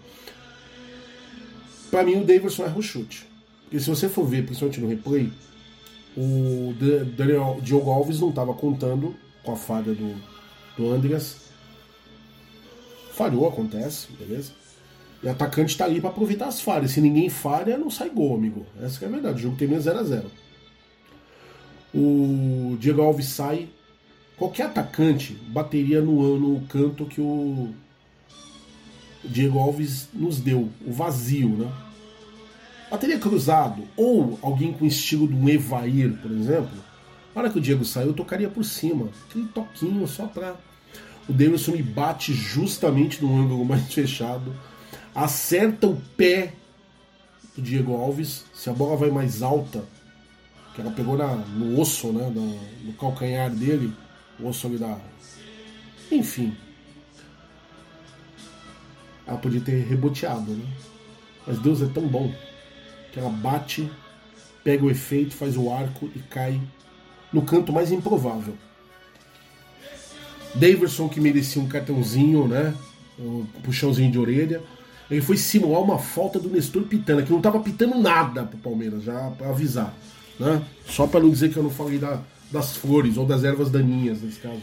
Para mim o Davidson erra o chute. Porque se você for ver, principalmente no replay, o Daniel, Diogo Alves não estava contando com a falha do, do Andreas. Falhou, acontece, beleza? E o atacante está ali para aproveitar as falhas. Se ninguém falha, não sai gol, amigo. Essa é a verdade. O jogo termina 0 a 0 O Diego Alves sai, Qualquer atacante bateria no, no canto que o Diego Alves nos deu, o vazio, né? Bateria cruzado, ou alguém com estilo do Evair, por exemplo, na hora que o Diego saiu, eu tocaria por cima, aquele toquinho só pra. O Davidson me bate justamente no ângulo mais fechado, acerta o pé do Diego Alves, se a bola vai mais alta, que ela pegou na, no osso, né, no, calcanhar dele, ou solidário. Enfim. Ela podia ter reboteado, né? Mas Deus é tão bom que ela bate, pega o efeito, faz o arco e cai no canto mais improvável. Daverson, que merecia um cartãozinho, né? Um puxãozinho de orelha. Ele foi simular uma falta do Nestor Pitana, que não estava pitando nada pro Palmeiras, já para avisar. Né? Só para não dizer que eu não falei da, das flores ou das ervas daninhas, nesse caso.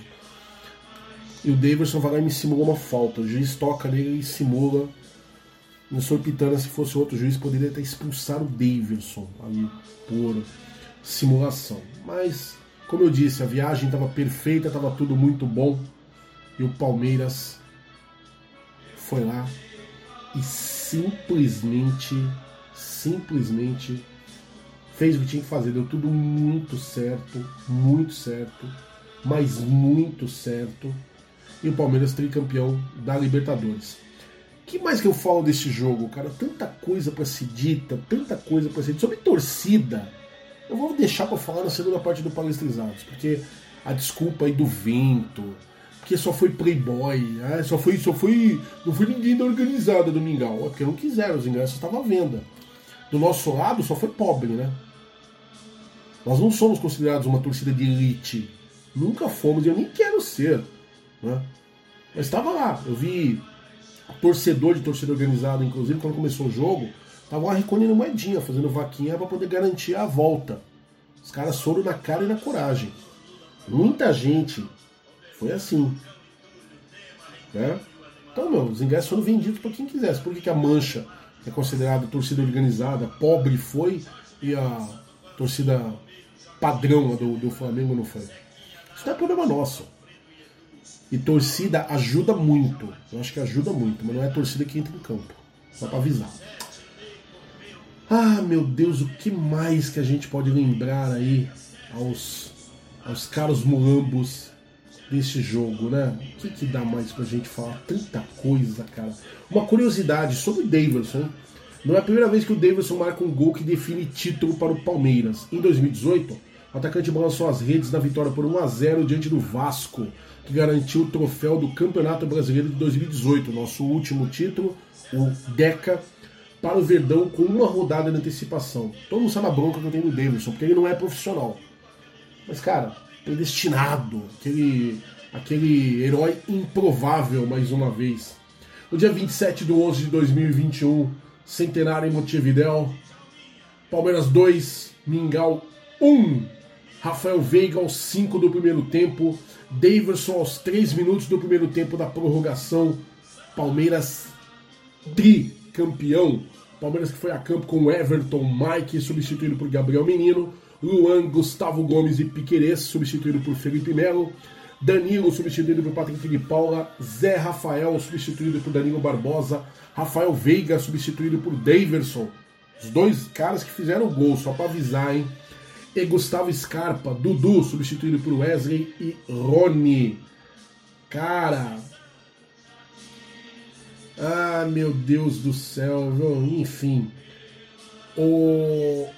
E o Davidson vai lá e me simula uma falta. O juiz toca nele e simula. No Sr. Pitana, se fosse outro juiz, poderia ter expulsado o Davidson ali por simulação. Mas, como eu disse, a viagem estava perfeita, estava tudo muito bom. E o Palmeiras foi lá e simplesmente, simplesmente fez o que tinha que fazer, deu tudo muito certo, muito certo, mas muito certo. E o Palmeiras tricampeão da Libertadores. que mais que eu falo desse jogo, cara? Tanta coisa para ser dita, tanta coisa para ser dita. Sobre torcida, eu vou deixar para falar na segunda parte do Palestrizados, porque a desculpa aí do vento, porque só foi playboy, né? só foi, só foi, não foi ninguém da organizada do Mingau, é porque não quiseram, os ingressos estavam à venda. Do nosso lado só foi pobre, né? Nós não somos considerados uma torcida de elite, nunca fomos e eu nem quero ser, né? Mas estava lá, eu vi torcedor de torcida organizada, inclusive quando começou o jogo, tava lá recolhendo moedinha, fazendo vaquinha para poder garantir a volta. Os caras foram na cara e na coragem. Muita gente foi assim. Né? Então, meu, os ingressos foram vendidos para quem quisesse. Por que, que a Mancha, que é considerada torcida organizada, pobre, foi e a torcida padrão do, do Flamengo não foi? Isso não é problema nosso. E torcida ajuda muito. Eu acho que ajuda muito, mas não é a torcida que entra em campo. Só para avisar. Ah, meu Deus, o que mais que a gente pode lembrar aí aos, aos caros mulambos desse jogo, né? O que, que dá mais pra gente falar? Tanta coisa, cara. Uma curiosidade sobre o Davidson. Não é a primeira vez que o Davidson marca um gol que define título para o Palmeiras. Em 2018, atacante balançou as redes na vitória por 1 a 0 diante do Vasco, que garantiu o troféu do Campeonato Brasileiro de 2018, nosso último título, o Deca para o Verdão com uma rodada de antecipação. Todo mundo sabe a bronca que eu tenho no Davidson, porque ele não é profissional. Mas, cara, predestinado, aquele, aquele herói improvável mais uma vez. No dia 27 de 11 de 2021, centenário em Montevidéu, Palmeiras 2, Mingau 1. Rafael Veiga aos 5 do primeiro tempo, Davidson aos 3 minutos do primeiro tempo da prorrogação, Palmeiras tricampeão. Palmeiras que foi a campo com Everton, Mike, substituído por Gabriel Menino, Luan, Gustavo Gomes e Piquerez, substituído por Felipe Melo, Danilo, substituído por Patrick de Paula, Zé Rafael, substituído por Danilo Barbosa, Rafael Veiga, substituído por Daverson. Os dois caras que fizeram o gol, só para avisar, hein? E Gustavo Scarpa, Dudu, substituído por Wesley e Rony. Cara, ah, meu Deus do céu, enfim. O...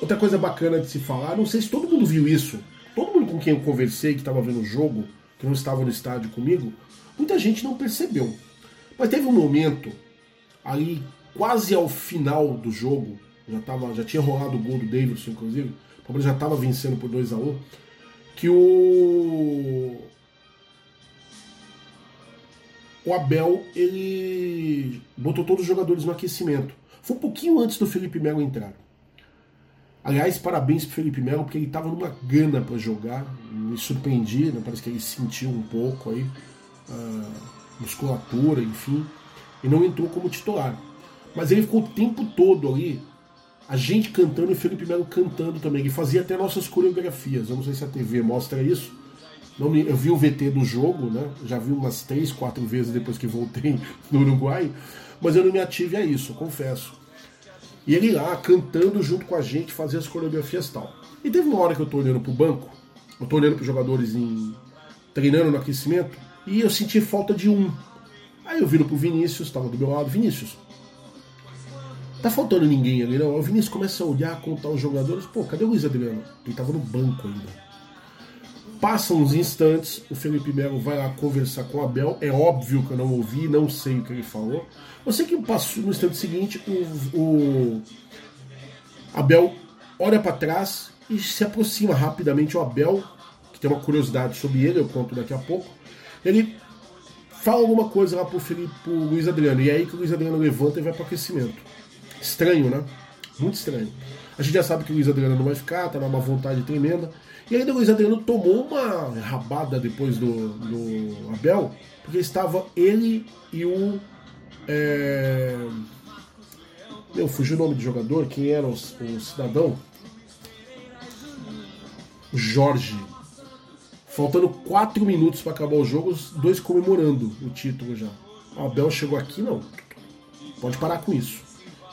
Outra coisa bacana de se falar, não sei se todo mundo viu isso. Todo mundo com quem eu conversei, que estava vendo o jogo, que não estava no estádio comigo, muita gente não percebeu. Mas teve um momento, ali quase ao final do jogo, já, tava, já tinha rolado o gol do Davidson, inclusive, o Palmeiras já estava vencendo por 2 a 1 um, que o o Abel ele botou todos os jogadores no aquecimento. Foi um pouquinho antes do Felipe Melo entrar. Aliás, parabéns pro Felipe Melo, porque ele estava numa gana para jogar. Me surpreendi, né? parece que ele sentiu um pouco aí, a musculatura, enfim, e não entrou como titular. Mas ele ficou o tempo todo ali, a gente cantando e o Felipe Melo cantando também. Ele fazia até nossas coreografias. Eu não sei se a TV mostra isso, não eu vi o VT do jogo, né? Já vi umas três, quatro vezes depois que voltei no Uruguai, mas eu não me ative a isso, confesso. E ele lá cantando junto com a gente, fazia as coreografias e tal. E teve uma hora que eu tô olhando pro banco, eu tô olhando pros jogadores em, treinando no aquecimento, e eu senti falta de um. Aí eu viro pro Vinícius, tava do meu lado, Vinícius. Tá faltando ninguém ali, não? O Vinícius começa a olhar, contar os jogadores. Pô, cadê o Luiz Adriano? Ele tava no banco ainda. Passam uns instantes, o Felipe Melo vai lá conversar com o Abel. É óbvio que eu não ouvi, não sei o que ele falou. Eu sei que passou, no instante seguinte, o, o Abel olha para trás e se aproxima rapidamente o Abel, que tem uma curiosidade sobre ele, eu conto daqui a pouco. Ele fala alguma coisa lá pro, Felipe, pro Luiz Adriano, e é aí que o Luiz Adriano levanta e vai para aquecimento. Estranho, né? Muito estranho. A gente já sabe que o Luiz Adriano não vai ficar, tá numa vontade tremenda. E ainda o Luiz Adriano tomou uma rabada depois do, do Abel, porque estava ele e o. É... Meu, fugiu o nome do jogador, quem era o, o cidadão? Jorge. Faltando 4 minutos para acabar o jogo, os dois comemorando o título já. O Abel chegou aqui, não. Pode parar com isso.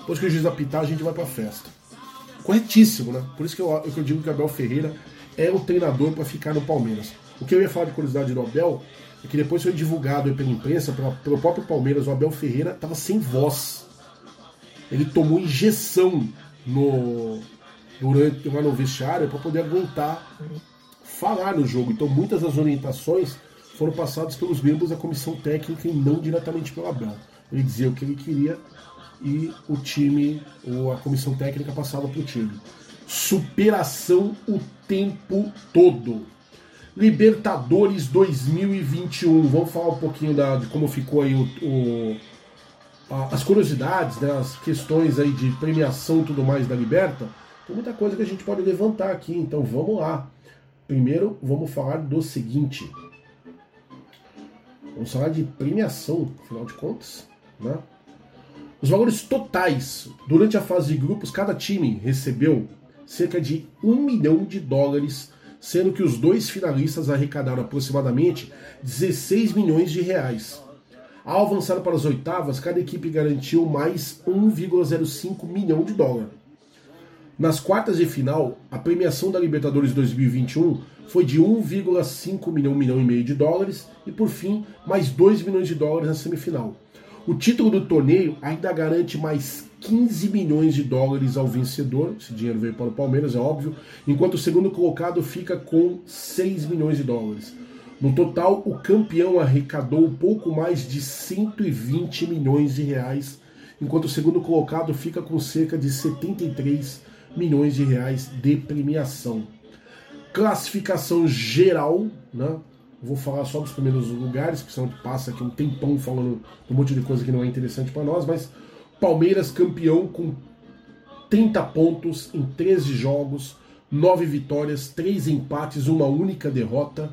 Depois que o juiz apitar, a gente vai pra festa. Corretíssimo, né? Por isso que eu, eu digo que o Abel Ferreira é o treinador para ficar no Palmeiras. O que eu ia falar de curiosidade do Abel é que depois foi divulgado pela imprensa, pela, pelo próprio Palmeiras, o Abel Ferreira estava sem voz. Ele tomou injeção no, durante lá no vestiário para poder aguentar falar no jogo. Então muitas das orientações foram passados pelos membros da comissão técnica e não diretamente pelo Abel. Ele dizia o que ele queria e o time, ou a comissão técnica passava para o time. Superação o tempo todo. Libertadores 2021. Vamos falar um pouquinho da, de como ficou aí o, o a, as curiosidades, né, as questões aí de premiação e tudo mais da Liberta. Tem muita coisa que a gente pode levantar aqui, então vamos lá. Primeiro, vamos falar do seguinte. Vamos falar de premiação, afinal de contas. Né? Os valores totais durante a fase de grupos, cada time recebeu cerca de um milhão de dólares, sendo que os dois finalistas arrecadaram aproximadamente 16 milhões de reais. Ao avançar para as oitavas, cada equipe garantiu mais 1,05 milhão de dólares. Nas quartas de final, a premiação da Libertadores 2021 foi de 1,5 milhão, milhão e meio de dólares e por fim mais 2 milhões de dólares na semifinal. O título do torneio ainda garante mais 15 milhões de dólares ao vencedor, esse dinheiro veio para o Palmeiras, é óbvio, enquanto o segundo colocado fica com 6 milhões de dólares. No total, o campeão arrecadou pouco mais de 120 milhões de reais, enquanto o segundo colocado fica com cerca de 73 milhões de reais de premiação. Classificação geral, né? Vou falar só dos primeiros lugares, porque senão passa aqui um tempão falando um monte de coisa que não é interessante para nós, mas Palmeiras campeão com 30 pontos em 13 jogos, 9 vitórias, 3 empates, uma única derrota,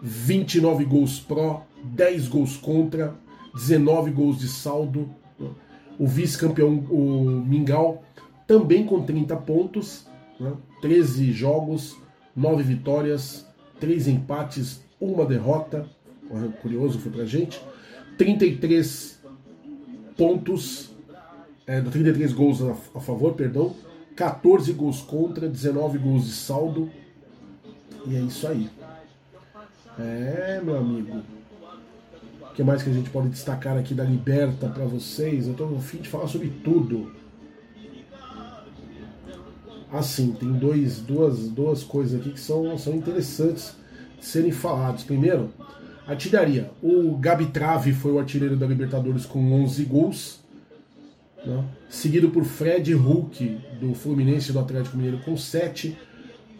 29 gols pró, 10 gols contra, 19 gols de saldo. O vice-campeão, o Mingau, também com 30 pontos, né? 13 jogos, 9 vitórias, 3 empates, uma derrota. Curioso foi pra gente. 33 pontos, é, 33 gols a, a favor, perdão. 14 gols contra, 19 gols de saldo. E é isso aí. É, meu amigo. O que mais que a gente pode destacar aqui da Liberta para vocês? Eu estou no fim de falar sobre tudo. Assim, tem dois, duas, duas coisas aqui que são, são interessantes serem falados. Primeiro, artilharia. O Gabi Trave foi o artilheiro da Libertadores com 11 gols. Né? Seguido por Fred Hulk, do Fluminense e do Atlético Mineiro, com 7.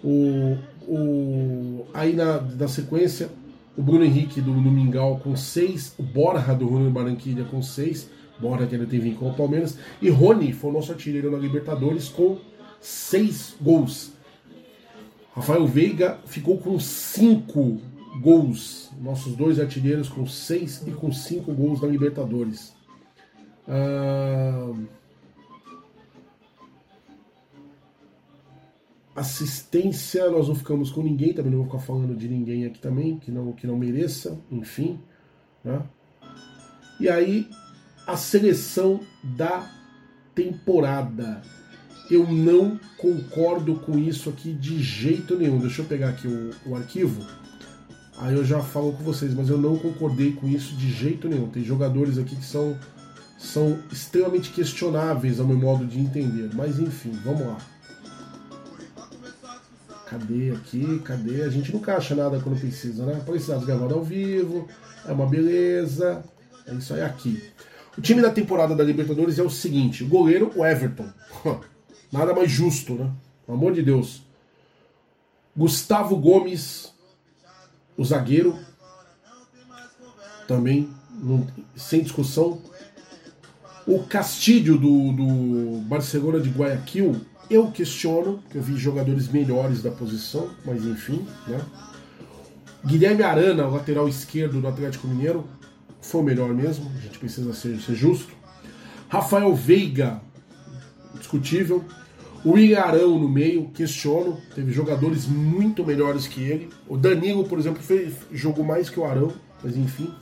O, o, aí na, na sequência, o Bruno Henrique do, do Mingau com 6. O Borja do Júnior Barranquilla com 6. Borja que ainda tem vínculo com o Palmeiras. E Rony foi o nosso artilheiro na Libertadores com seis gols. Rafael Veiga ficou com cinco gols. Nossos dois artilheiros com seis e com cinco gols na Libertadores. Ah, assistência, nós não ficamos com ninguém, também não vou ficar falando de ninguém aqui também, que não, que não mereça, enfim. Né? E aí, a seleção da temporada eu não concordo com isso aqui de jeito nenhum. Deixa eu pegar aqui o, o arquivo. Aí eu já falo com vocês, mas eu não concordei com isso de jeito nenhum. Tem jogadores aqui que são, são extremamente questionáveis ao meu modo de entender. Mas enfim, vamos lá. Cadê aqui? Cadê? A gente nunca acha nada quando precisa, né? Precisa gravado ao vivo, é uma beleza. É isso aí aqui. O time da temporada da Libertadores é o seguinte: o goleiro, o Everton. Nada mais justo, né? Pelo amor de Deus. Gustavo Gomes, o zagueiro, também não, sem discussão. O Castilho do, do Barcelona de Guayaquil, eu questiono, que eu vi jogadores melhores da posição, mas enfim, né? Guilherme Arana, lateral esquerdo do Atlético Mineiro, foi o melhor mesmo, a gente precisa ser, ser justo. Rafael Veiga, discutível. O Ilharão no meio, questiono. Teve jogadores muito melhores que ele. O Danilo, por exemplo, fez, jogou mais que o Arão, mas enfim.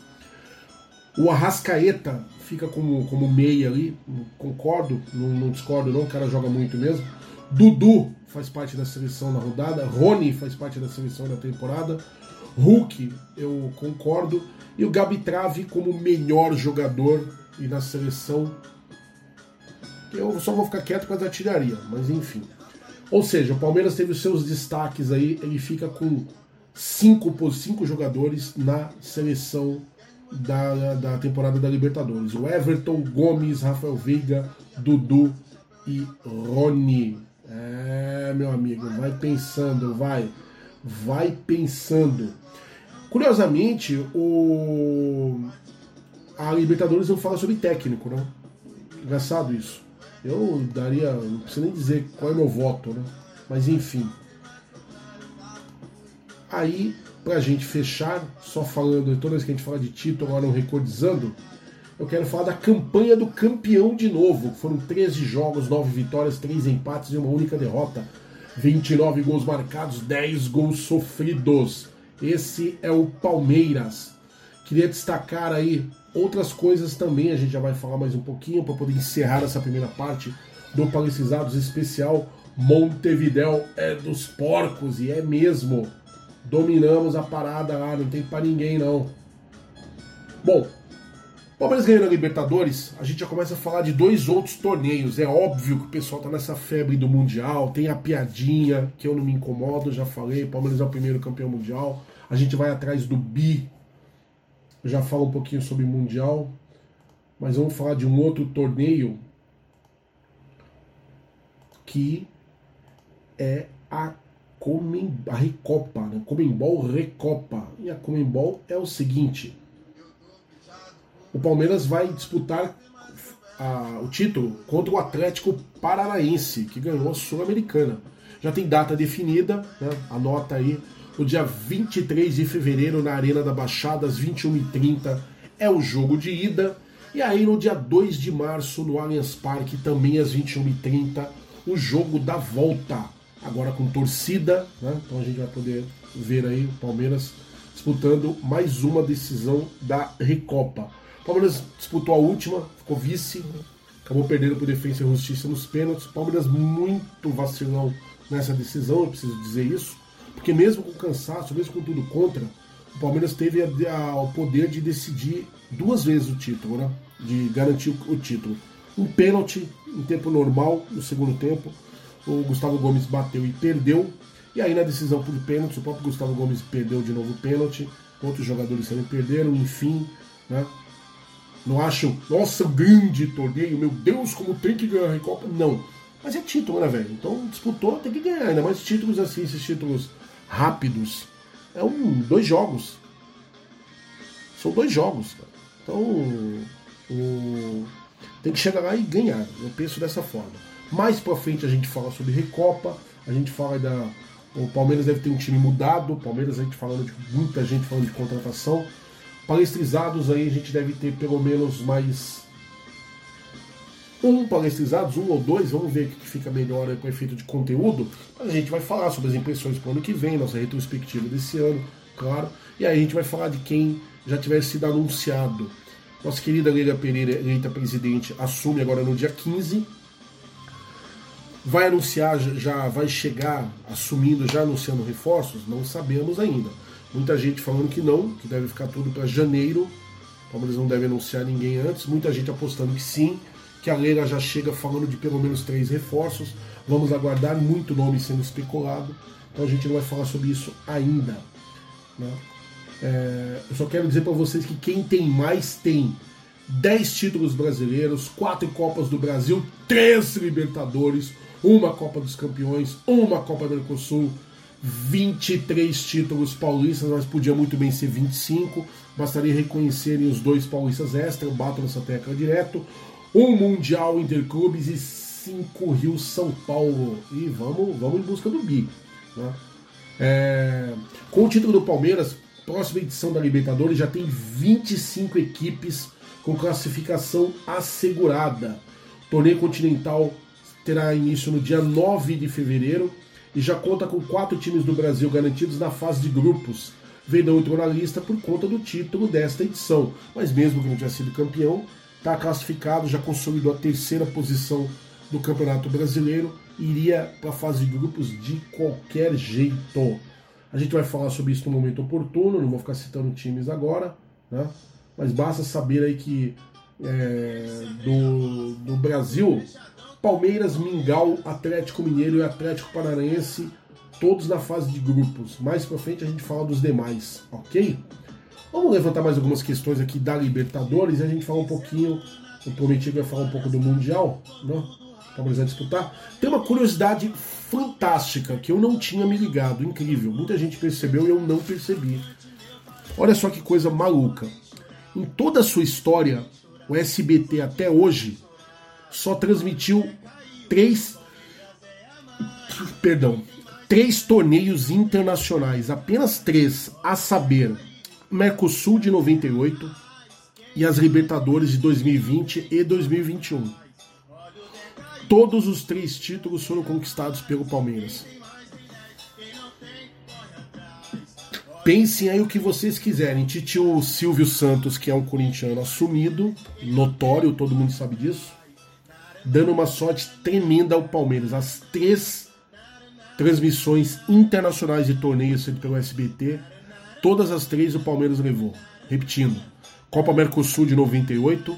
O Arrascaeta fica como, como meia ali, concordo, não, não, discordo não, o cara joga muito mesmo. Dudu faz parte da seleção na rodada, Rony faz parte da seleção da temporada, Hulk eu concordo, e o Gabi Trave como melhor jogador e na seleção eu só vou ficar quieto com as artilharia, mas enfim. Ou seja, o Palmeiras teve os seus destaques aí, ele fica com cinco, cinco jogadores na seleção da, da temporada da Libertadores. O Everton, Gomes, Rafael Veiga, Dudu e Rony. É, meu amigo, vai pensando, vai. Vai pensando. Curiosamente, o... a Libertadores não fala sobre técnico, né? Engraçado isso. Eu daria. Não preciso nem dizer qual é meu voto, né? Mas enfim. Aí, pra gente fechar, só falando, toda vez que a gente fala de título, agora não recordizando, eu quero falar da campanha do campeão de novo. Foram 13 jogos, 9 vitórias, 3 empates e uma única derrota. 29 gols marcados, 10 gols sofridos. Esse é o Palmeiras. Queria destacar aí outras coisas também, a gente já vai falar mais um pouquinho para poder encerrar essa primeira parte do Palestrizados especial. Montevidéu é dos porcos e é mesmo. Dominamos a parada lá, não tem para ninguém não. Bom, Palmeiras ganhando a Libertadores, a gente já começa a falar de dois outros torneios. É óbvio que o pessoal tá nessa febre do Mundial, tem a piadinha, que eu não me incomodo, já falei, Palmeiras é o primeiro campeão mundial. A gente vai atrás do Bi, já falo um pouquinho sobre Mundial, mas vamos falar de um outro torneio que é a Comem, a Recopa, né? Comembol Recopa. E a Comembol é o seguinte: o Palmeiras vai disputar a, o título contra o Atlético Paranaense, que ganhou a Sul-Americana. Já tem data definida, né? anota aí, no dia 23 de fevereiro na Arena da Baixada, às 21h30, é o jogo de ida. E aí no dia 2 de março, no Allianz Parque, também às 21h30, o jogo da volta. Agora com torcida, né? então a gente vai poder ver aí o Palmeiras disputando mais uma decisão da Recopa. O Palmeiras disputou a última, ficou vice, acabou perdendo por defesa e justiça nos pênaltis. O Palmeiras muito vacilão nessa decisão, eu preciso dizer isso. Porque mesmo com cansaço, mesmo com tudo contra, o Palmeiras teve a, a, o poder de decidir duas vezes o título, né? De garantir o, o título. Um pênalti em tempo normal, no segundo tempo, o Gustavo Gomes bateu e perdeu. E aí na decisão por pênalti, o próprio Gustavo Gomes perdeu de novo o pênalti, outros jogadores também perderam, enfim, né? Não acho, nossa, grande torneio, meu Deus, como tem que ganhar a Recopa. Não. Mas é título, né, velho? Então disputou, tem que ganhar. Ainda mais títulos assim, esses títulos rápidos. É um, dois jogos. São dois jogos, cara. Então, tem que chegar lá e ganhar. Eu penso dessa forma. Mais pra frente a gente fala sobre Recopa, a gente fala da. O Palmeiras deve ter um time mudado, o Palmeiras a gente falando de muita gente falando de contratação. Palestrizados aí a gente deve ter pelo menos mais um palestrizados, um ou dois, vamos ver o que fica melhor com efeito de conteúdo. Mas a gente vai falar sobre as impressões para o ano que vem, nossa retrospectiva desse ano, claro. E aí a gente vai falar de quem já tiver sido anunciado. Nossa querida Leila Pereira, eleita presidente, assume agora no dia 15. Vai anunciar, já vai chegar assumindo, já anunciando reforços? Não sabemos ainda. Muita gente falando que não, que deve ficar tudo para janeiro. O Palmeiras não deve anunciar ninguém antes. Muita gente apostando que sim que a Leila já chega falando de pelo menos três reforços. Vamos aguardar muito nome sendo especulado, então a gente não vai falar sobre isso ainda. Né? É, eu só quero dizer para vocês que quem tem mais tem 10 títulos brasileiros, 4 Copas do Brasil, 3 Libertadores, uma Copa dos Campeões, uma Copa do Mercosul, 23 títulos paulistas, mas podia muito bem ser 25. Bastaria reconhecerem os dois paulistas extra, eu bato nessa tecla direto um Mundial Interclubes e cinco Rio São Paulo. E vamos, vamos em busca do bi. Né? É, com o título do Palmeiras, próxima edição da Libertadores já tem 25 equipes com classificação assegurada. O torneio continental terá início no dia 9 de fevereiro e já conta com quatro times do Brasil garantidos na fase de grupos. Verdão entrou na lista por conta do título desta edição, mas mesmo que não tenha sido campeão, está classificado, já consolidou a terceira posição do Campeonato Brasileiro, iria para a fase de grupos de qualquer jeito. A gente vai falar sobre isso no momento oportuno, não vou ficar citando times agora, né? mas basta saber aí que é, do, do Brasil, Palmeiras, Mingau, Atlético Mineiro e Atlético Paranaense todos na fase de grupos. Mais pra frente a gente fala dos demais, ok? Vamos levantar mais algumas questões aqui da Libertadores e a gente fala um pouquinho. Eu prometi que falar um pouco do Mundial, né? Palmeiras vai disputar. Tem uma curiosidade fantástica que eu não tinha me ligado, incrível. Muita gente percebeu e eu não percebi. Olha só que coisa maluca. Em toda a sua história, o SBT até hoje só transmitiu três. Perdão. Três torneios internacionais, apenas três, a saber, Mercosul de 98 e as Libertadores de 2020 e 2021. Todos os três títulos foram conquistados pelo Palmeiras. Pensem aí o que vocês quiserem. Titio Silvio Santos, que é um corintiano assumido, notório, todo mundo sabe disso, dando uma sorte tremenda ao Palmeiras. As três transmissões internacionais de torneios feitos pelo SBT, todas as três o Palmeiras levou. Repetindo: Copa Mercosul de 98,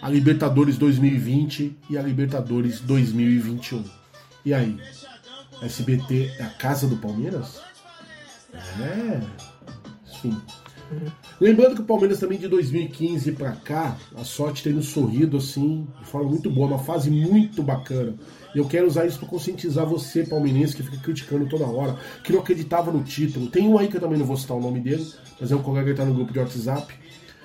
a Libertadores 2020 e a Libertadores 2021. E aí? SBT é a casa do Palmeiras? É. Sim. Lembrando que o Palmeiras também de 2015 para cá, a sorte tem nos sorrido assim, de forma muito boa, uma fase muito bacana. Eu quero usar isso para conscientizar você, palmeirense, que fica criticando toda hora, que não acreditava no título. Tem um aí que eu também não vou citar o nome dele, mas é um colega que está no grupo de WhatsApp,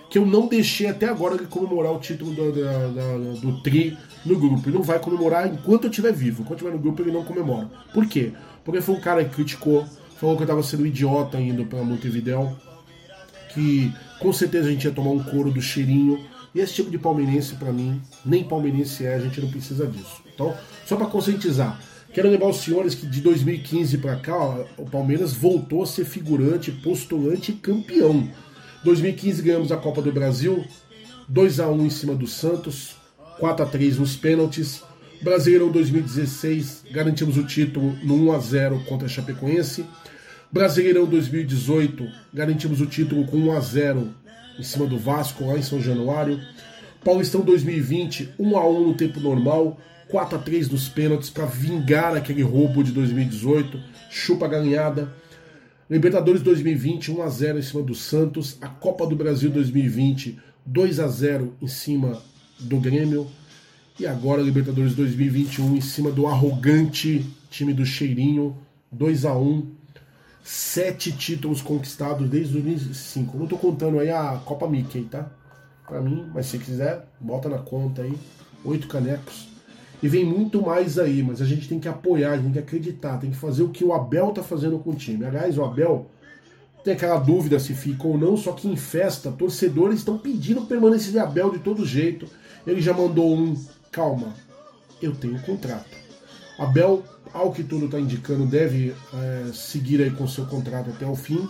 que eu não deixei até agora de comemorar o título do, do, do, Tri no grupo. Ele não vai comemorar enquanto eu estiver vivo. Enquanto eu estiver no grupo, ele não comemora. Por quê? Porque foi um cara que criticou, falou que eu estava sendo idiota indo para Montevideo, que com certeza a gente ia tomar um couro do cheirinho. E esse tipo de palmeirense, para mim, nem palmeirense é, a gente não precisa disso. Então, só para conscientizar, quero lembrar os senhores que de 2015 para cá, ó, o Palmeiras voltou a ser figurante, postulante e campeão. 2015 ganhamos a Copa do Brasil, 2 a 1 em cima do Santos, 4 a 3 nos pênaltis. Brasileirão 2016, garantimos o título no 1 a 0 contra a Chapecoense. Brasileirão 2018, garantimos o título com 1 a 0 em cima do Vasco lá em São Januário. Paulistão 2020, 1 a 1 no tempo normal, 4 a 3 nos pênaltis para vingar aquele roubo de 2018. Chupa a galinhada. Libertadores 2020, 1 a 0 em cima do Santos. A Copa do Brasil 2020, 2 a 0 em cima do Grêmio. E agora Libertadores 2021 em cima do arrogante time do Cheirinho, 2 a 1 sete títulos conquistados desde 2005. Não tô contando aí a Copa Mickey, tá? Pra mim, mas se quiser, bota na conta aí. Oito canecos. E vem muito mais aí, mas a gente tem que apoiar, a gente tem que acreditar, tem que fazer o que o Abel tá fazendo com o time. Aliás, o Abel tem aquela dúvida se fica ou não, só que em festa, torcedores estão pedindo permanência de Abel de todo jeito. Ele já mandou um, calma, eu tenho contrato. Abel ao que tudo está indicando, deve é, seguir aí com seu contrato até o fim.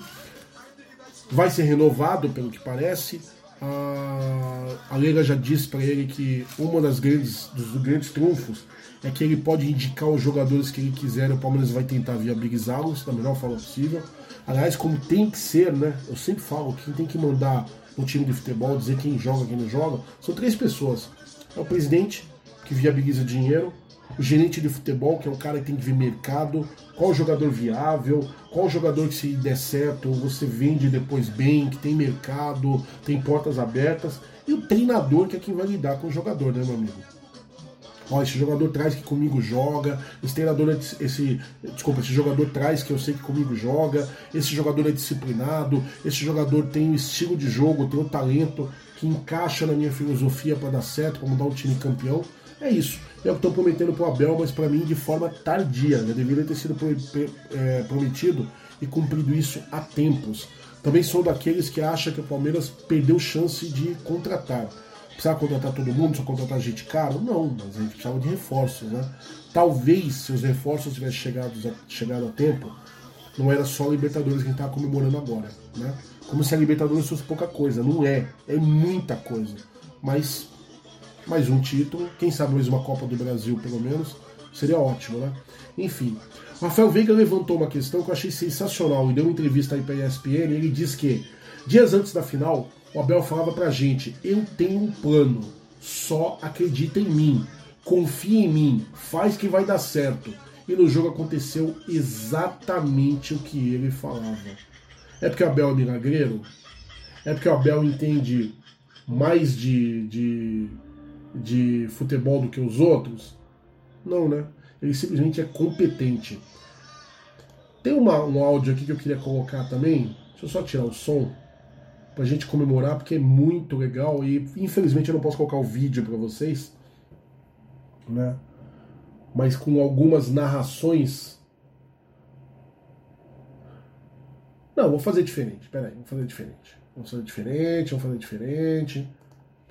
Vai ser renovado, pelo que parece. A, a Leila já disse para ele que uma das grandes dos grandes trunfos é que ele pode indicar os jogadores que ele quiser. O Palmeiras vai tentar viabilizá-los da melhor forma possível. Aliás, como tem que ser, né? Eu sempre falo que quem tem que mandar no time de futebol, dizer quem joga, quem não joga, são três pessoas. É o presidente, que viabiliza dinheiro, o gerente de futebol, que é o cara que tem que ver mercado, qual jogador viável, qual jogador que se der certo você vende depois bem, que tem mercado, tem portas abertas, e o treinador que é quem vai lidar com o jogador, né, meu amigo? Ó, esse jogador traz que comigo joga, esse treinador, é, esse, desculpa, esse jogador traz que eu sei que comigo joga, esse jogador é disciplinado, esse jogador tem o estilo de jogo, tem o talento que encaixa na minha filosofia para dar certo, para mudar o time campeão. É isso. É o que estou prometendo para o Abel, mas para mim de forma tardia. Já deveria ter sido é, prometido e cumprido isso há tempos. Também sou daqueles que acham que o Palmeiras perdeu chance de contratar. Precisava contratar todo mundo, só contratar gente caro? Não, mas a gente precisava de reforços, né? Talvez se os reforços tivessem chegado a, chegado a tempo, não era só a Libertadores que a gente estava comemorando agora, né? Como se a Libertadores fosse pouca coisa. Não é, é muita coisa. Mas mais um título, quem sabe mais uma Copa do Brasil pelo menos, seria ótimo, né? Enfim, Rafael Veiga levantou uma questão que eu achei sensacional e deu uma entrevista aí para a ESPN. Ele diz que dias antes da final, o Abel falava pra gente: eu tenho um plano, só acredita em mim, confia em mim, faz que vai dar certo. e no jogo aconteceu exatamente o que ele falava. É porque o Abel é milagreiro? É porque o Abel entende mais de, de, de futebol do que os outros? Não, né? Ele simplesmente é competente. Tem uma, um áudio aqui que eu queria colocar também. Deixa eu só tirar o som pra gente comemorar, porque é muito legal e infelizmente eu não posso colocar o vídeo para vocês, né? Mas com algumas narrações. Não, vou fazer diferente. Peraí, vou fazer diferente. Vamos fazer diferente, vamos fazer diferente.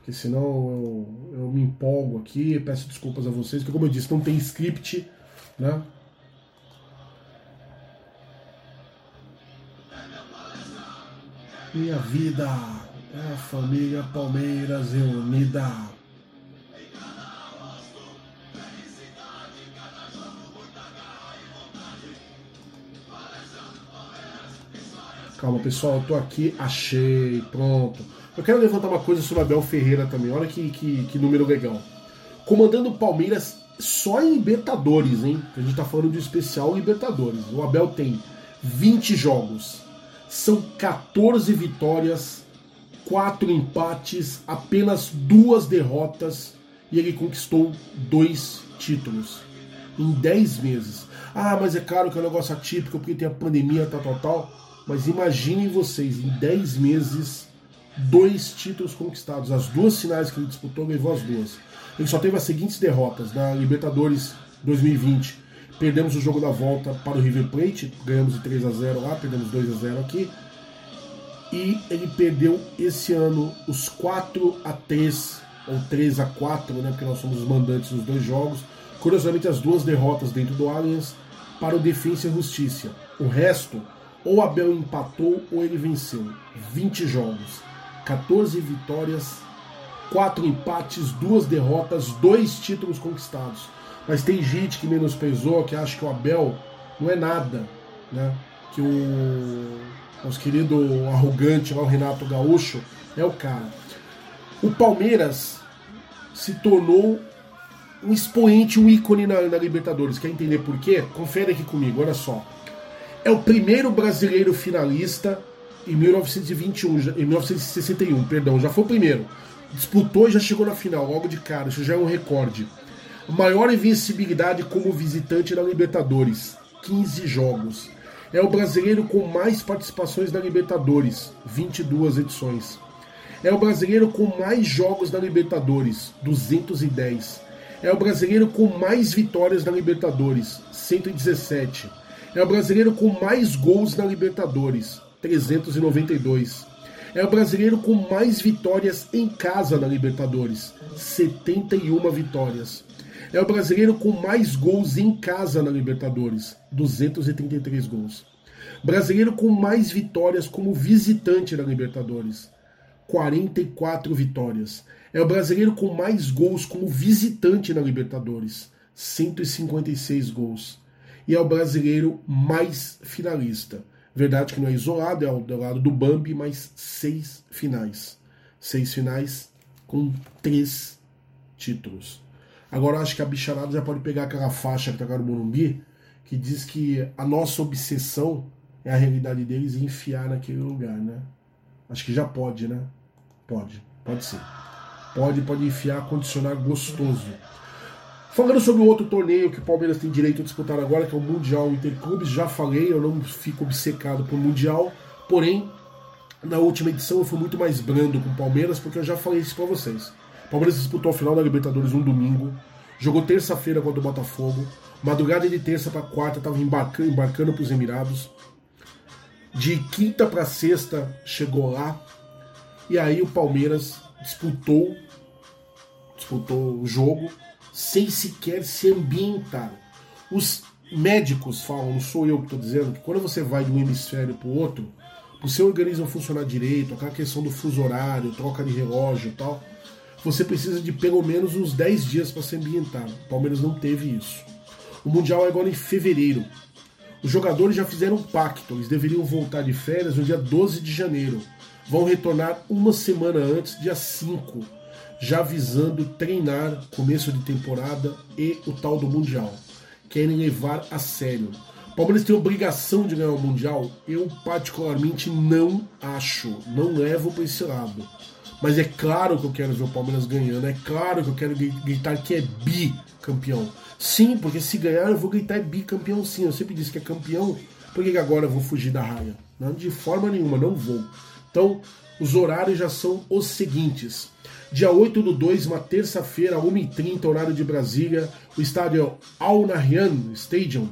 Porque senão eu, eu me empolgo aqui, peço desculpas a vocês, porque como eu disse, não tem script, né? Minha vida é a família Palmeiras reunida. Calma, pessoal, eu tô aqui, achei, pronto. Eu quero levantar uma coisa sobre Abel Ferreira também. Olha que, que, que número legal. Comandando o Palmeiras só em Libertadores, hein? A gente tá falando de especial Libertadores. O Abel tem 20 jogos, são 14 vitórias, 4 empates, apenas duas derrotas e ele conquistou dois títulos em 10 meses. Ah, mas é claro que é um negócio atípico porque tem a pandemia, tal, tal, tal. Mas imaginem vocês, em 10 meses, dois títulos conquistados. As duas finais que ele disputou, levou as duas. Ele só teve as seguintes derrotas na Libertadores 2020 Perdemos o jogo da volta para o River Plate, ganhamos de 3 a 0 lá, perdemos 2 a 0 aqui. E ele perdeu esse ano os 4 a 3 ou 3 a 4, né, porque nós somos os mandantes nos dois jogos. Curiosamente, as duas derrotas dentro do Allianz para o Defensa e Justiça. O resto, ou Abel empatou ou ele venceu. 20 jogos, 14 vitórias, 4 empates, 2 derrotas, 2 títulos conquistados. Mas tem gente que menosprezou, que acha que o Abel não é nada, né? Que o nosso querido arrogante lá, o Renato Gaúcho, é o cara. O Palmeiras se tornou um expoente, um ícone na, na Libertadores. Quer entender por quê? Confere aqui comigo, olha só. É o primeiro brasileiro finalista em 1921, em 1961, perdão, já foi o primeiro. Disputou e já chegou na final, logo de cara, isso já é um recorde. Maior invencibilidade como visitante na Libertadores, 15 jogos. É o brasileiro com mais participações na Libertadores, 22 edições. É o brasileiro com mais jogos na Libertadores, 210. É o brasileiro com mais vitórias na Libertadores, 117. É o brasileiro com mais gols na Libertadores, 392. É o brasileiro com mais vitórias em casa na Libertadores, 71 vitórias. É o brasileiro com mais gols em casa na Libertadores, 233 gols. Brasileiro com mais vitórias como visitante na Libertadores, 44 vitórias. É o brasileiro com mais gols como visitante na Libertadores, 156 gols. E é o brasileiro mais finalista. Verdade que não é isolado, é do lado do Bambi, mas seis finais. Seis finais com três títulos. Agora acho que a bicharada já pode pegar aquela faixa que tá no Morumbi, que diz que a nossa obsessão é a realidade deles e enfiar naquele lugar, né? Acho que já pode, né? Pode, pode ser. Pode, pode enfiar, condicionar gostoso. Falando sobre o outro torneio que o Palmeiras tem direito a disputar agora, que é o Mundial Interclubes, já falei, eu não fico obcecado por Mundial, porém, na última edição eu fui muito mais brando com o Palmeiras, porque eu já falei isso pra vocês. O Palmeiras disputou a final da Libertadores um domingo, jogou terça-feira contra o Botafogo, madrugada de terça para quarta estava embarcando, embarcando para os Emirados. De quinta para sexta chegou lá e aí o Palmeiras disputou disputou o jogo sem sequer se ambientar. Os médicos falam, não sou eu que estou dizendo, que quando você vai de um hemisfério para o outro, o seu organismo funcionar direito, aquela questão do fuso horário, troca de relógio e tal, você precisa de pelo menos uns 10 dias para se ambientar. O Palmeiras não teve isso. O Mundial é agora em fevereiro. Os jogadores já fizeram um pacto, eles deveriam voltar de férias no dia 12 de janeiro. Vão retornar uma semana antes, dia 5, já visando treinar começo de temporada e o tal do Mundial. querem levar a sério. O Palmeiras tem obrigação de ganhar o Mundial? Eu, particularmente, não acho. Não levo para esse lado. Mas é claro que eu quero ver o Palmeiras ganhando. É claro que eu quero gritar que é bicampeão. Sim, porque se ganhar eu vou gritar é bicampeão sim. Eu sempre disse que é campeão. Por que agora eu vou fugir da raia? Não, de forma nenhuma, não vou. Então, os horários já são os seguintes. Dia 8 do 2, uma terça-feira, 1h30, horário de Brasília, o estádio Al Nahyan Stadium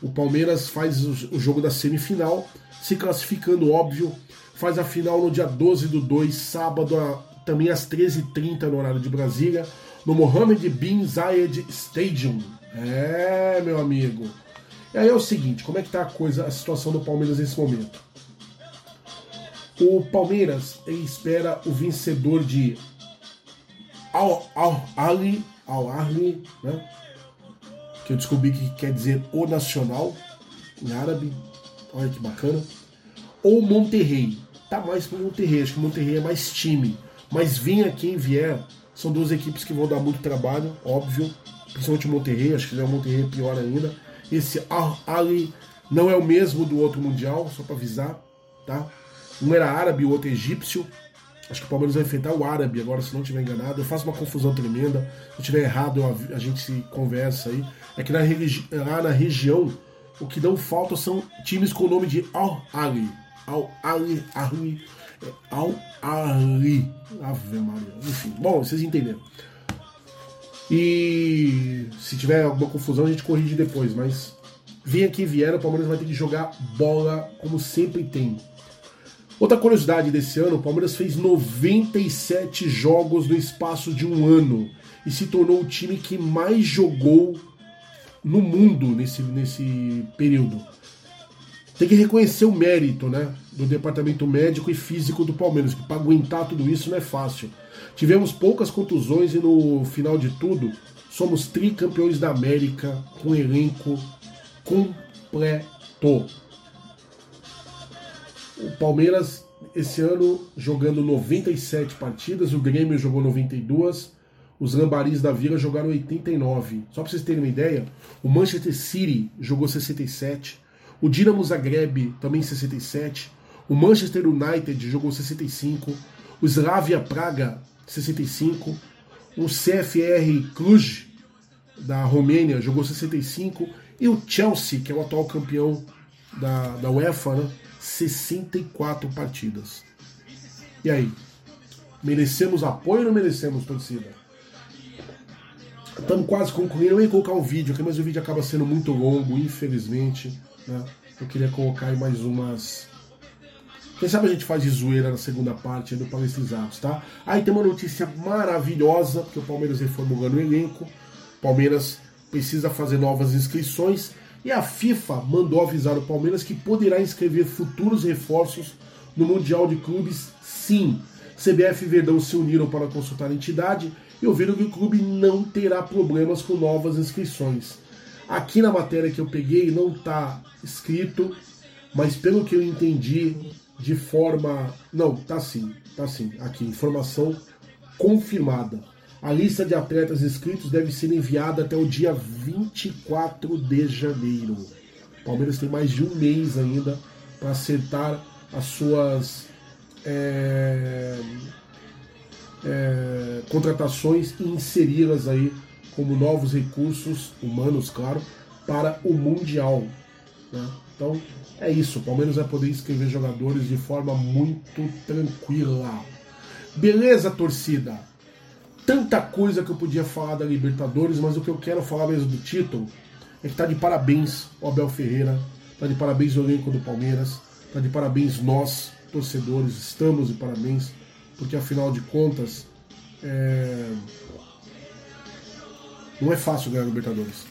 o Palmeiras faz o jogo da semifinal, se classificando, óbvio. Faz a final no dia 12 do 2, sábado, também às 13h30 no horário de Brasília, no Mohammed bin Zayed Stadium. É, meu amigo. E aí é o seguinte, como é que tá a coisa, a situação do Palmeiras nesse momento? O Palmeiras espera o vencedor de Al, Al Ali, Al Ahly, né? que eu descobri que quer dizer o nacional em árabe. Olha que bacana. Ou Monterrey. Tá mais pro Monterrey, acho que Monterrey é mais time. Mas venha quem vier, são duas equipes que vão dar muito trabalho, óbvio. Principalmente Monterrey, acho que o Monterrey é pior ainda. Esse Ali não é o mesmo do outro Mundial, só para avisar, tá? Um era árabe, o outro egípcio. Acho que o Palmeiras vai enfrentar o árabe agora, se não estiver enganado. Eu faço uma confusão tremenda. Se eu estiver errado, a gente se conversa aí. É que na lá na região, o que não falta são times com o nome de Al-Ali. Al-Ali. Al-Ali. Ave Maria. Enfim, bom, vocês entenderam. E se tiver alguma confusão, a gente corrige depois. Mas venha quem vier, o Palmeiras vai ter que jogar bola como sempre tem. Outra curiosidade desse ano, o Palmeiras fez 97 jogos no espaço de um ano e se tornou o time que mais jogou no mundo nesse, nesse período. Tem que reconhecer o mérito né, do departamento médico e físico do Palmeiras, que para aguentar tudo isso não é fácil. Tivemos poucas contusões e no final de tudo, somos tricampeões da América com elenco completo. O Palmeiras, esse ano, jogando 97 partidas, o Grêmio jogou 92, os Lambaris da Vila jogaram 89. Só para vocês terem uma ideia, o Manchester City jogou 67, o Dinamo Zagreb também 67, o Manchester United jogou 65, o Slavia Praga 65, o CFR Cluj da Romênia jogou 65 e o Chelsea, que é o atual campeão da, da UEFA, né, 64 partidas. E aí? Merecemos apoio ou não merecemos, torcida? Estamos quase concluindo. Eu ia colocar um vídeo aqui, mas o vídeo acaba sendo muito longo, infelizmente. Né? Eu queria colocar aí mais umas. Quem sabe a gente faz de zoeira na segunda parte do Palestrizados, tá? Aí tem uma notícia maravilhosa, porque o Palmeiras reformulando o elenco. Palmeiras precisa fazer novas inscrições e a FIFA mandou avisar o Palmeiras que poderá inscrever futuros reforços no Mundial de Clubes, sim. CBF e Verdão se uniram para consultar a entidade e ouviram que o clube não terá problemas com novas inscrições. Aqui na matéria que eu peguei não está escrito, mas pelo que eu entendi, de forma. Não, tá sim, tá sim. Aqui, informação confirmada. A lista de atletas inscritos deve ser enviada até o dia 24 de janeiro. O Palmeiras tem mais de um mês ainda para acertar as suas é, é, contratações e inseri-las aí como novos recursos humanos, claro, para o Mundial. Né? Então é isso, o Palmeiras vai poder inscrever jogadores de forma muito tranquila. Beleza, torcida? Tanta coisa que eu podia falar da Libertadores, mas o que eu quero falar mesmo do título é que tá de parabéns o Abel Ferreira, tá de parabéns o elenco do Palmeiras, tá de parabéns nós, torcedores, estamos de parabéns, porque afinal de contas é... não é fácil ganhar a Libertadores.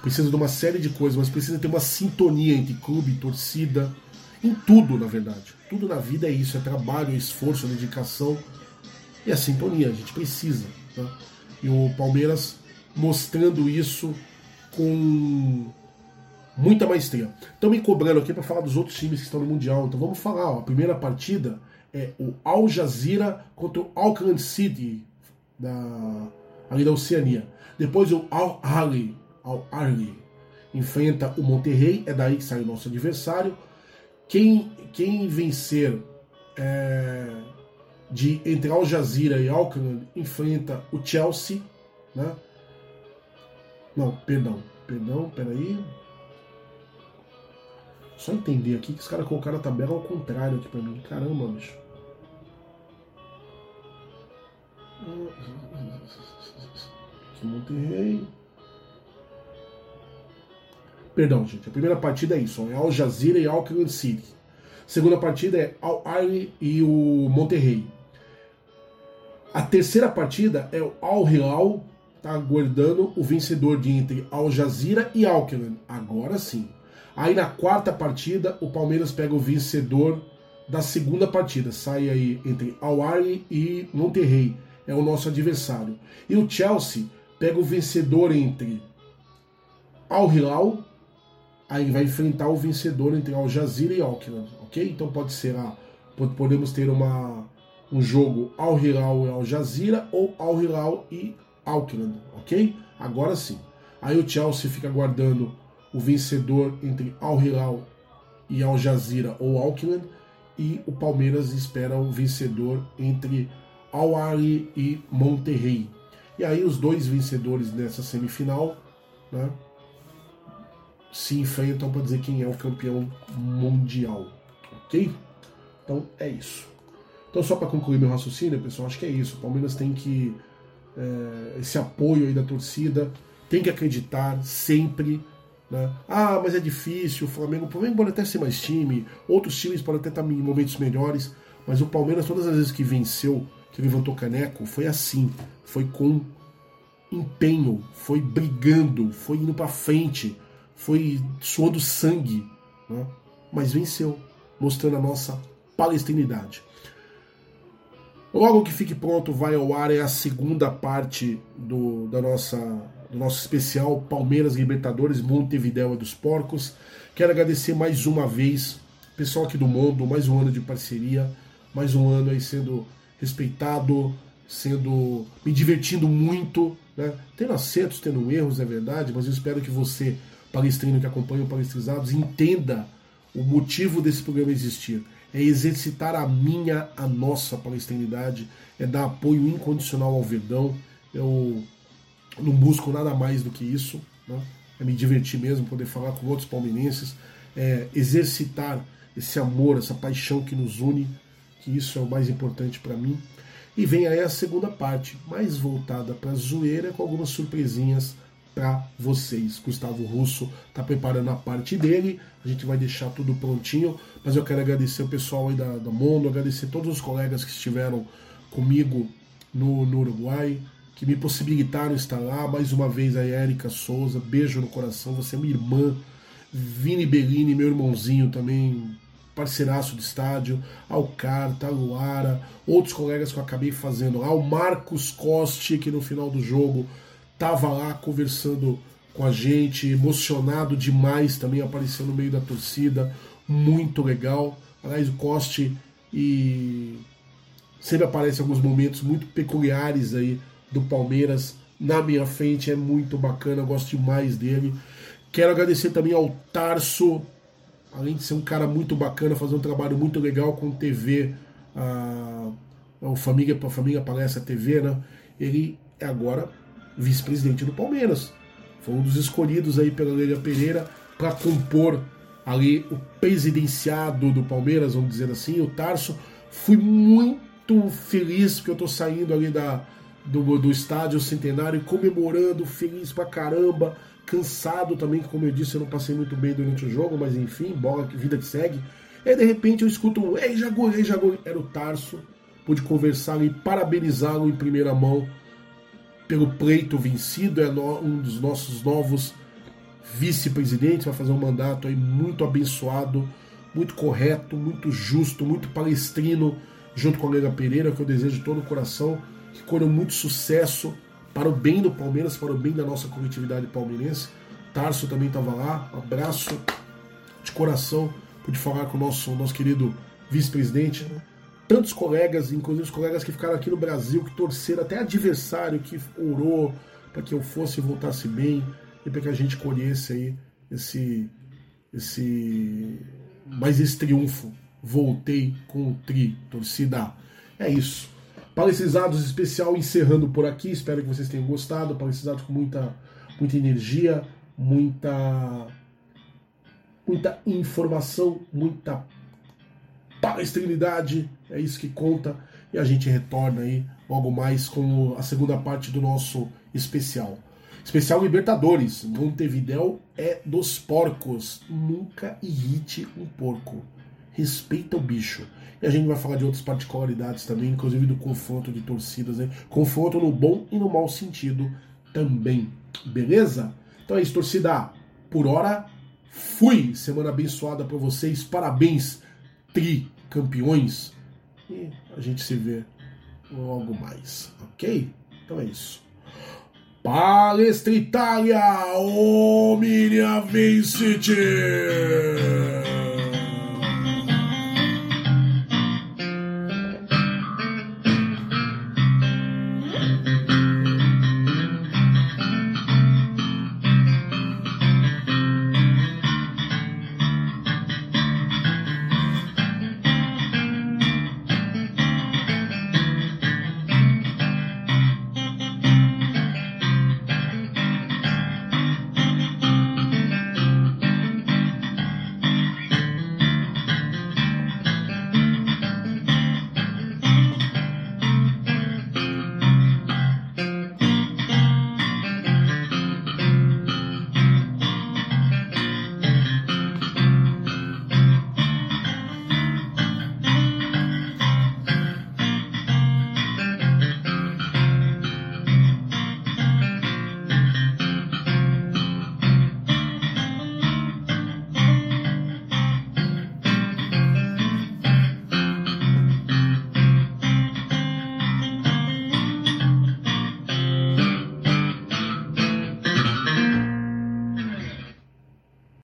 Precisa de uma série de coisas, mas precisa ter uma sintonia entre clube, torcida, em tudo, na verdade. Tudo na vida é isso, é trabalho, é esforço, é dedicação e a sintonia, a gente precisa. Tá? E o Palmeiras mostrando isso com muita maestria. Estão me cobrando aqui para falar dos outros times que estão no Mundial, então vamos falar. Ó, a primeira partida é o Al Jazeera contra o Auckland City, da, ali da Oceania. Depois o Al Ahly Al enfrenta o Monterrey, é daí que sai o nosso adversário. Quem, quem vencer é, de entre Al Jazeera e Auckland enfrenta o Chelsea, né? Não, perdão, perdão, peraí. Só entender aqui que os caras colocaram a tabela ao contrário aqui pra mim. Caramba, bicho. Aqui Monterrey. Perdão, gente. A primeira partida é isso: é Al Jazeera e Auckland City. A segunda partida é Al Ahly e o Monterrey. A terceira partida é o Al Hilal, tá aguardando o vencedor de entre Al Jazeera e Auckland. Agora sim. Aí na quarta partida, o Palmeiras pega o vencedor da segunda partida. Sai aí entre Al Ahly e Monterrey. É o nosso adversário. E o Chelsea pega o vencedor entre Al Hilal aí vai enfrentar o vencedor entre Al Jazeera e Auckland, ok? Então pode ser a, podemos ter uma, um jogo Al Hilal e Al Jazeera ou Al Hilal e Auckland, ok? Agora sim. Aí o Chelsea fica aguardando o vencedor entre Al Hilal e Al Jazeera ou Auckland e o Palmeiras espera o vencedor entre Al Ahly e Monterrey. E aí os dois vencedores nessa semifinal, né? se enfrentam para dizer quem é o campeão mundial, ok? Então é isso. Então só para concluir meu raciocínio, pessoal, acho que é isso. O Palmeiras tem que é, esse apoio aí da torcida, tem que acreditar sempre. Né? Ah, mas é difícil. O Flamengo, o Flamengo pode até ser mais time, outros times podem até estar em momentos melhores, mas o Palmeiras todas as vezes que venceu, que levantou caneco, foi assim, foi com empenho, foi brigando, foi indo para frente foi suando sangue, né? mas venceu, mostrando a nossa palestinidade. Logo que fique pronto, vai ao ar é a segunda parte do, da nossa, do nosso especial Palmeiras Libertadores Montevidéu e dos Porcos. Quero agradecer mais uma vez, pessoal aqui do mundo, mais um ano de parceria, mais um ano aí sendo respeitado, sendo me divertindo muito, né? tendo acertos, tendo erros, é verdade, mas eu espero que você palestrino que acompanha o Palestrizados entenda o motivo desse programa existir. É exercitar a minha, a nossa palestrinidade, é dar apoio incondicional ao Verdão. Eu não busco nada mais do que isso, né? é me divertir mesmo, poder falar com outros palmeirenses, é exercitar esse amor, essa paixão que nos une, que isso é o mais importante para mim. E vem aí a segunda parte, mais voltada para a zoeira, com algumas surpresinhas para vocês. Gustavo Russo está preparando a parte dele, a gente vai deixar tudo prontinho, mas eu quero agradecer o pessoal aí da, da agradecer todos os colegas que estiveram comigo no, no Uruguai, que me possibilitaram estar lá. Mais uma vez a Érica Souza, beijo no coração, você é minha irmã. Vini Bellini, meu irmãozinho também, parceiraço do estádio, ao Carta, a Luara, outros colegas que eu acabei fazendo lá, o Marcos Costi, que no final do jogo estava lá conversando com a gente, emocionado demais também, apareceu no meio da torcida, muito legal. Aliás, o Coste e sempre aparece alguns momentos muito peculiares aí do Palmeiras na minha frente, é muito bacana, gosto demais dele. Quero agradecer também ao Tarso, além de ser um cara muito bacana, fazer um trabalho muito legal com TV, a, a Família, a Família Palestra TV, né? Ele é agora vice-presidente do Palmeiras. Foi um dos escolhidos aí pela Leila Pereira para compor ali o presidenciado do Palmeiras, vamos dizer assim, o Tarso. Fui muito feliz porque eu tô saindo ali da, do, do estádio centenário, comemorando, feliz pra caramba, cansado também, que como eu disse, eu não passei muito bem durante o jogo, mas enfim, bola, vida que segue. E de repente eu escuto um Ei Jagor, Ei Jagor, era o Tarso, pude conversar e parabenizá-lo em primeira mão pelo pleito vencido, é um dos nossos novos vice-presidentes, vai fazer um mandato aí muito abençoado, muito correto, muito justo, muito palestrino, junto com a Lega Pereira, que eu desejo de todo o coração, que colham muito sucesso para o bem do Palmeiras, para o bem da nossa coletividade palmeirense. Tarso também estava lá, um abraço de coração, pude falar com o nosso, nosso querido vice-presidente, né? Tantos colegas, inclusive os colegas que ficaram aqui no Brasil, que torceram, até adversário que orou para que eu fosse e voltasse bem. e para que a gente colhesse aí esse, esse mais esse triunfo. Voltei com o tri, torcida. É isso. Palestrizados especial encerrando por aqui. Espero que vocês tenham gostado. Palestrizados com muita, muita energia, muita, muita informação, muita palestrinidade. É isso que conta. E a gente retorna aí logo mais com a segunda parte do nosso especial. Especial Libertadores. Montevidéu é dos porcos. Nunca irrite um porco. Respeita o bicho. E a gente vai falar de outras particularidades também, inclusive do confronto de torcidas. Né? Confronto no bom e no mau sentido também. Beleza? Então é isso, torcida. Por hora, fui. Semana abençoada para vocês. Parabéns, tri campeões. E a gente se vê logo mais, ok? Então é isso. Palestra Itália, Omnia Vincit!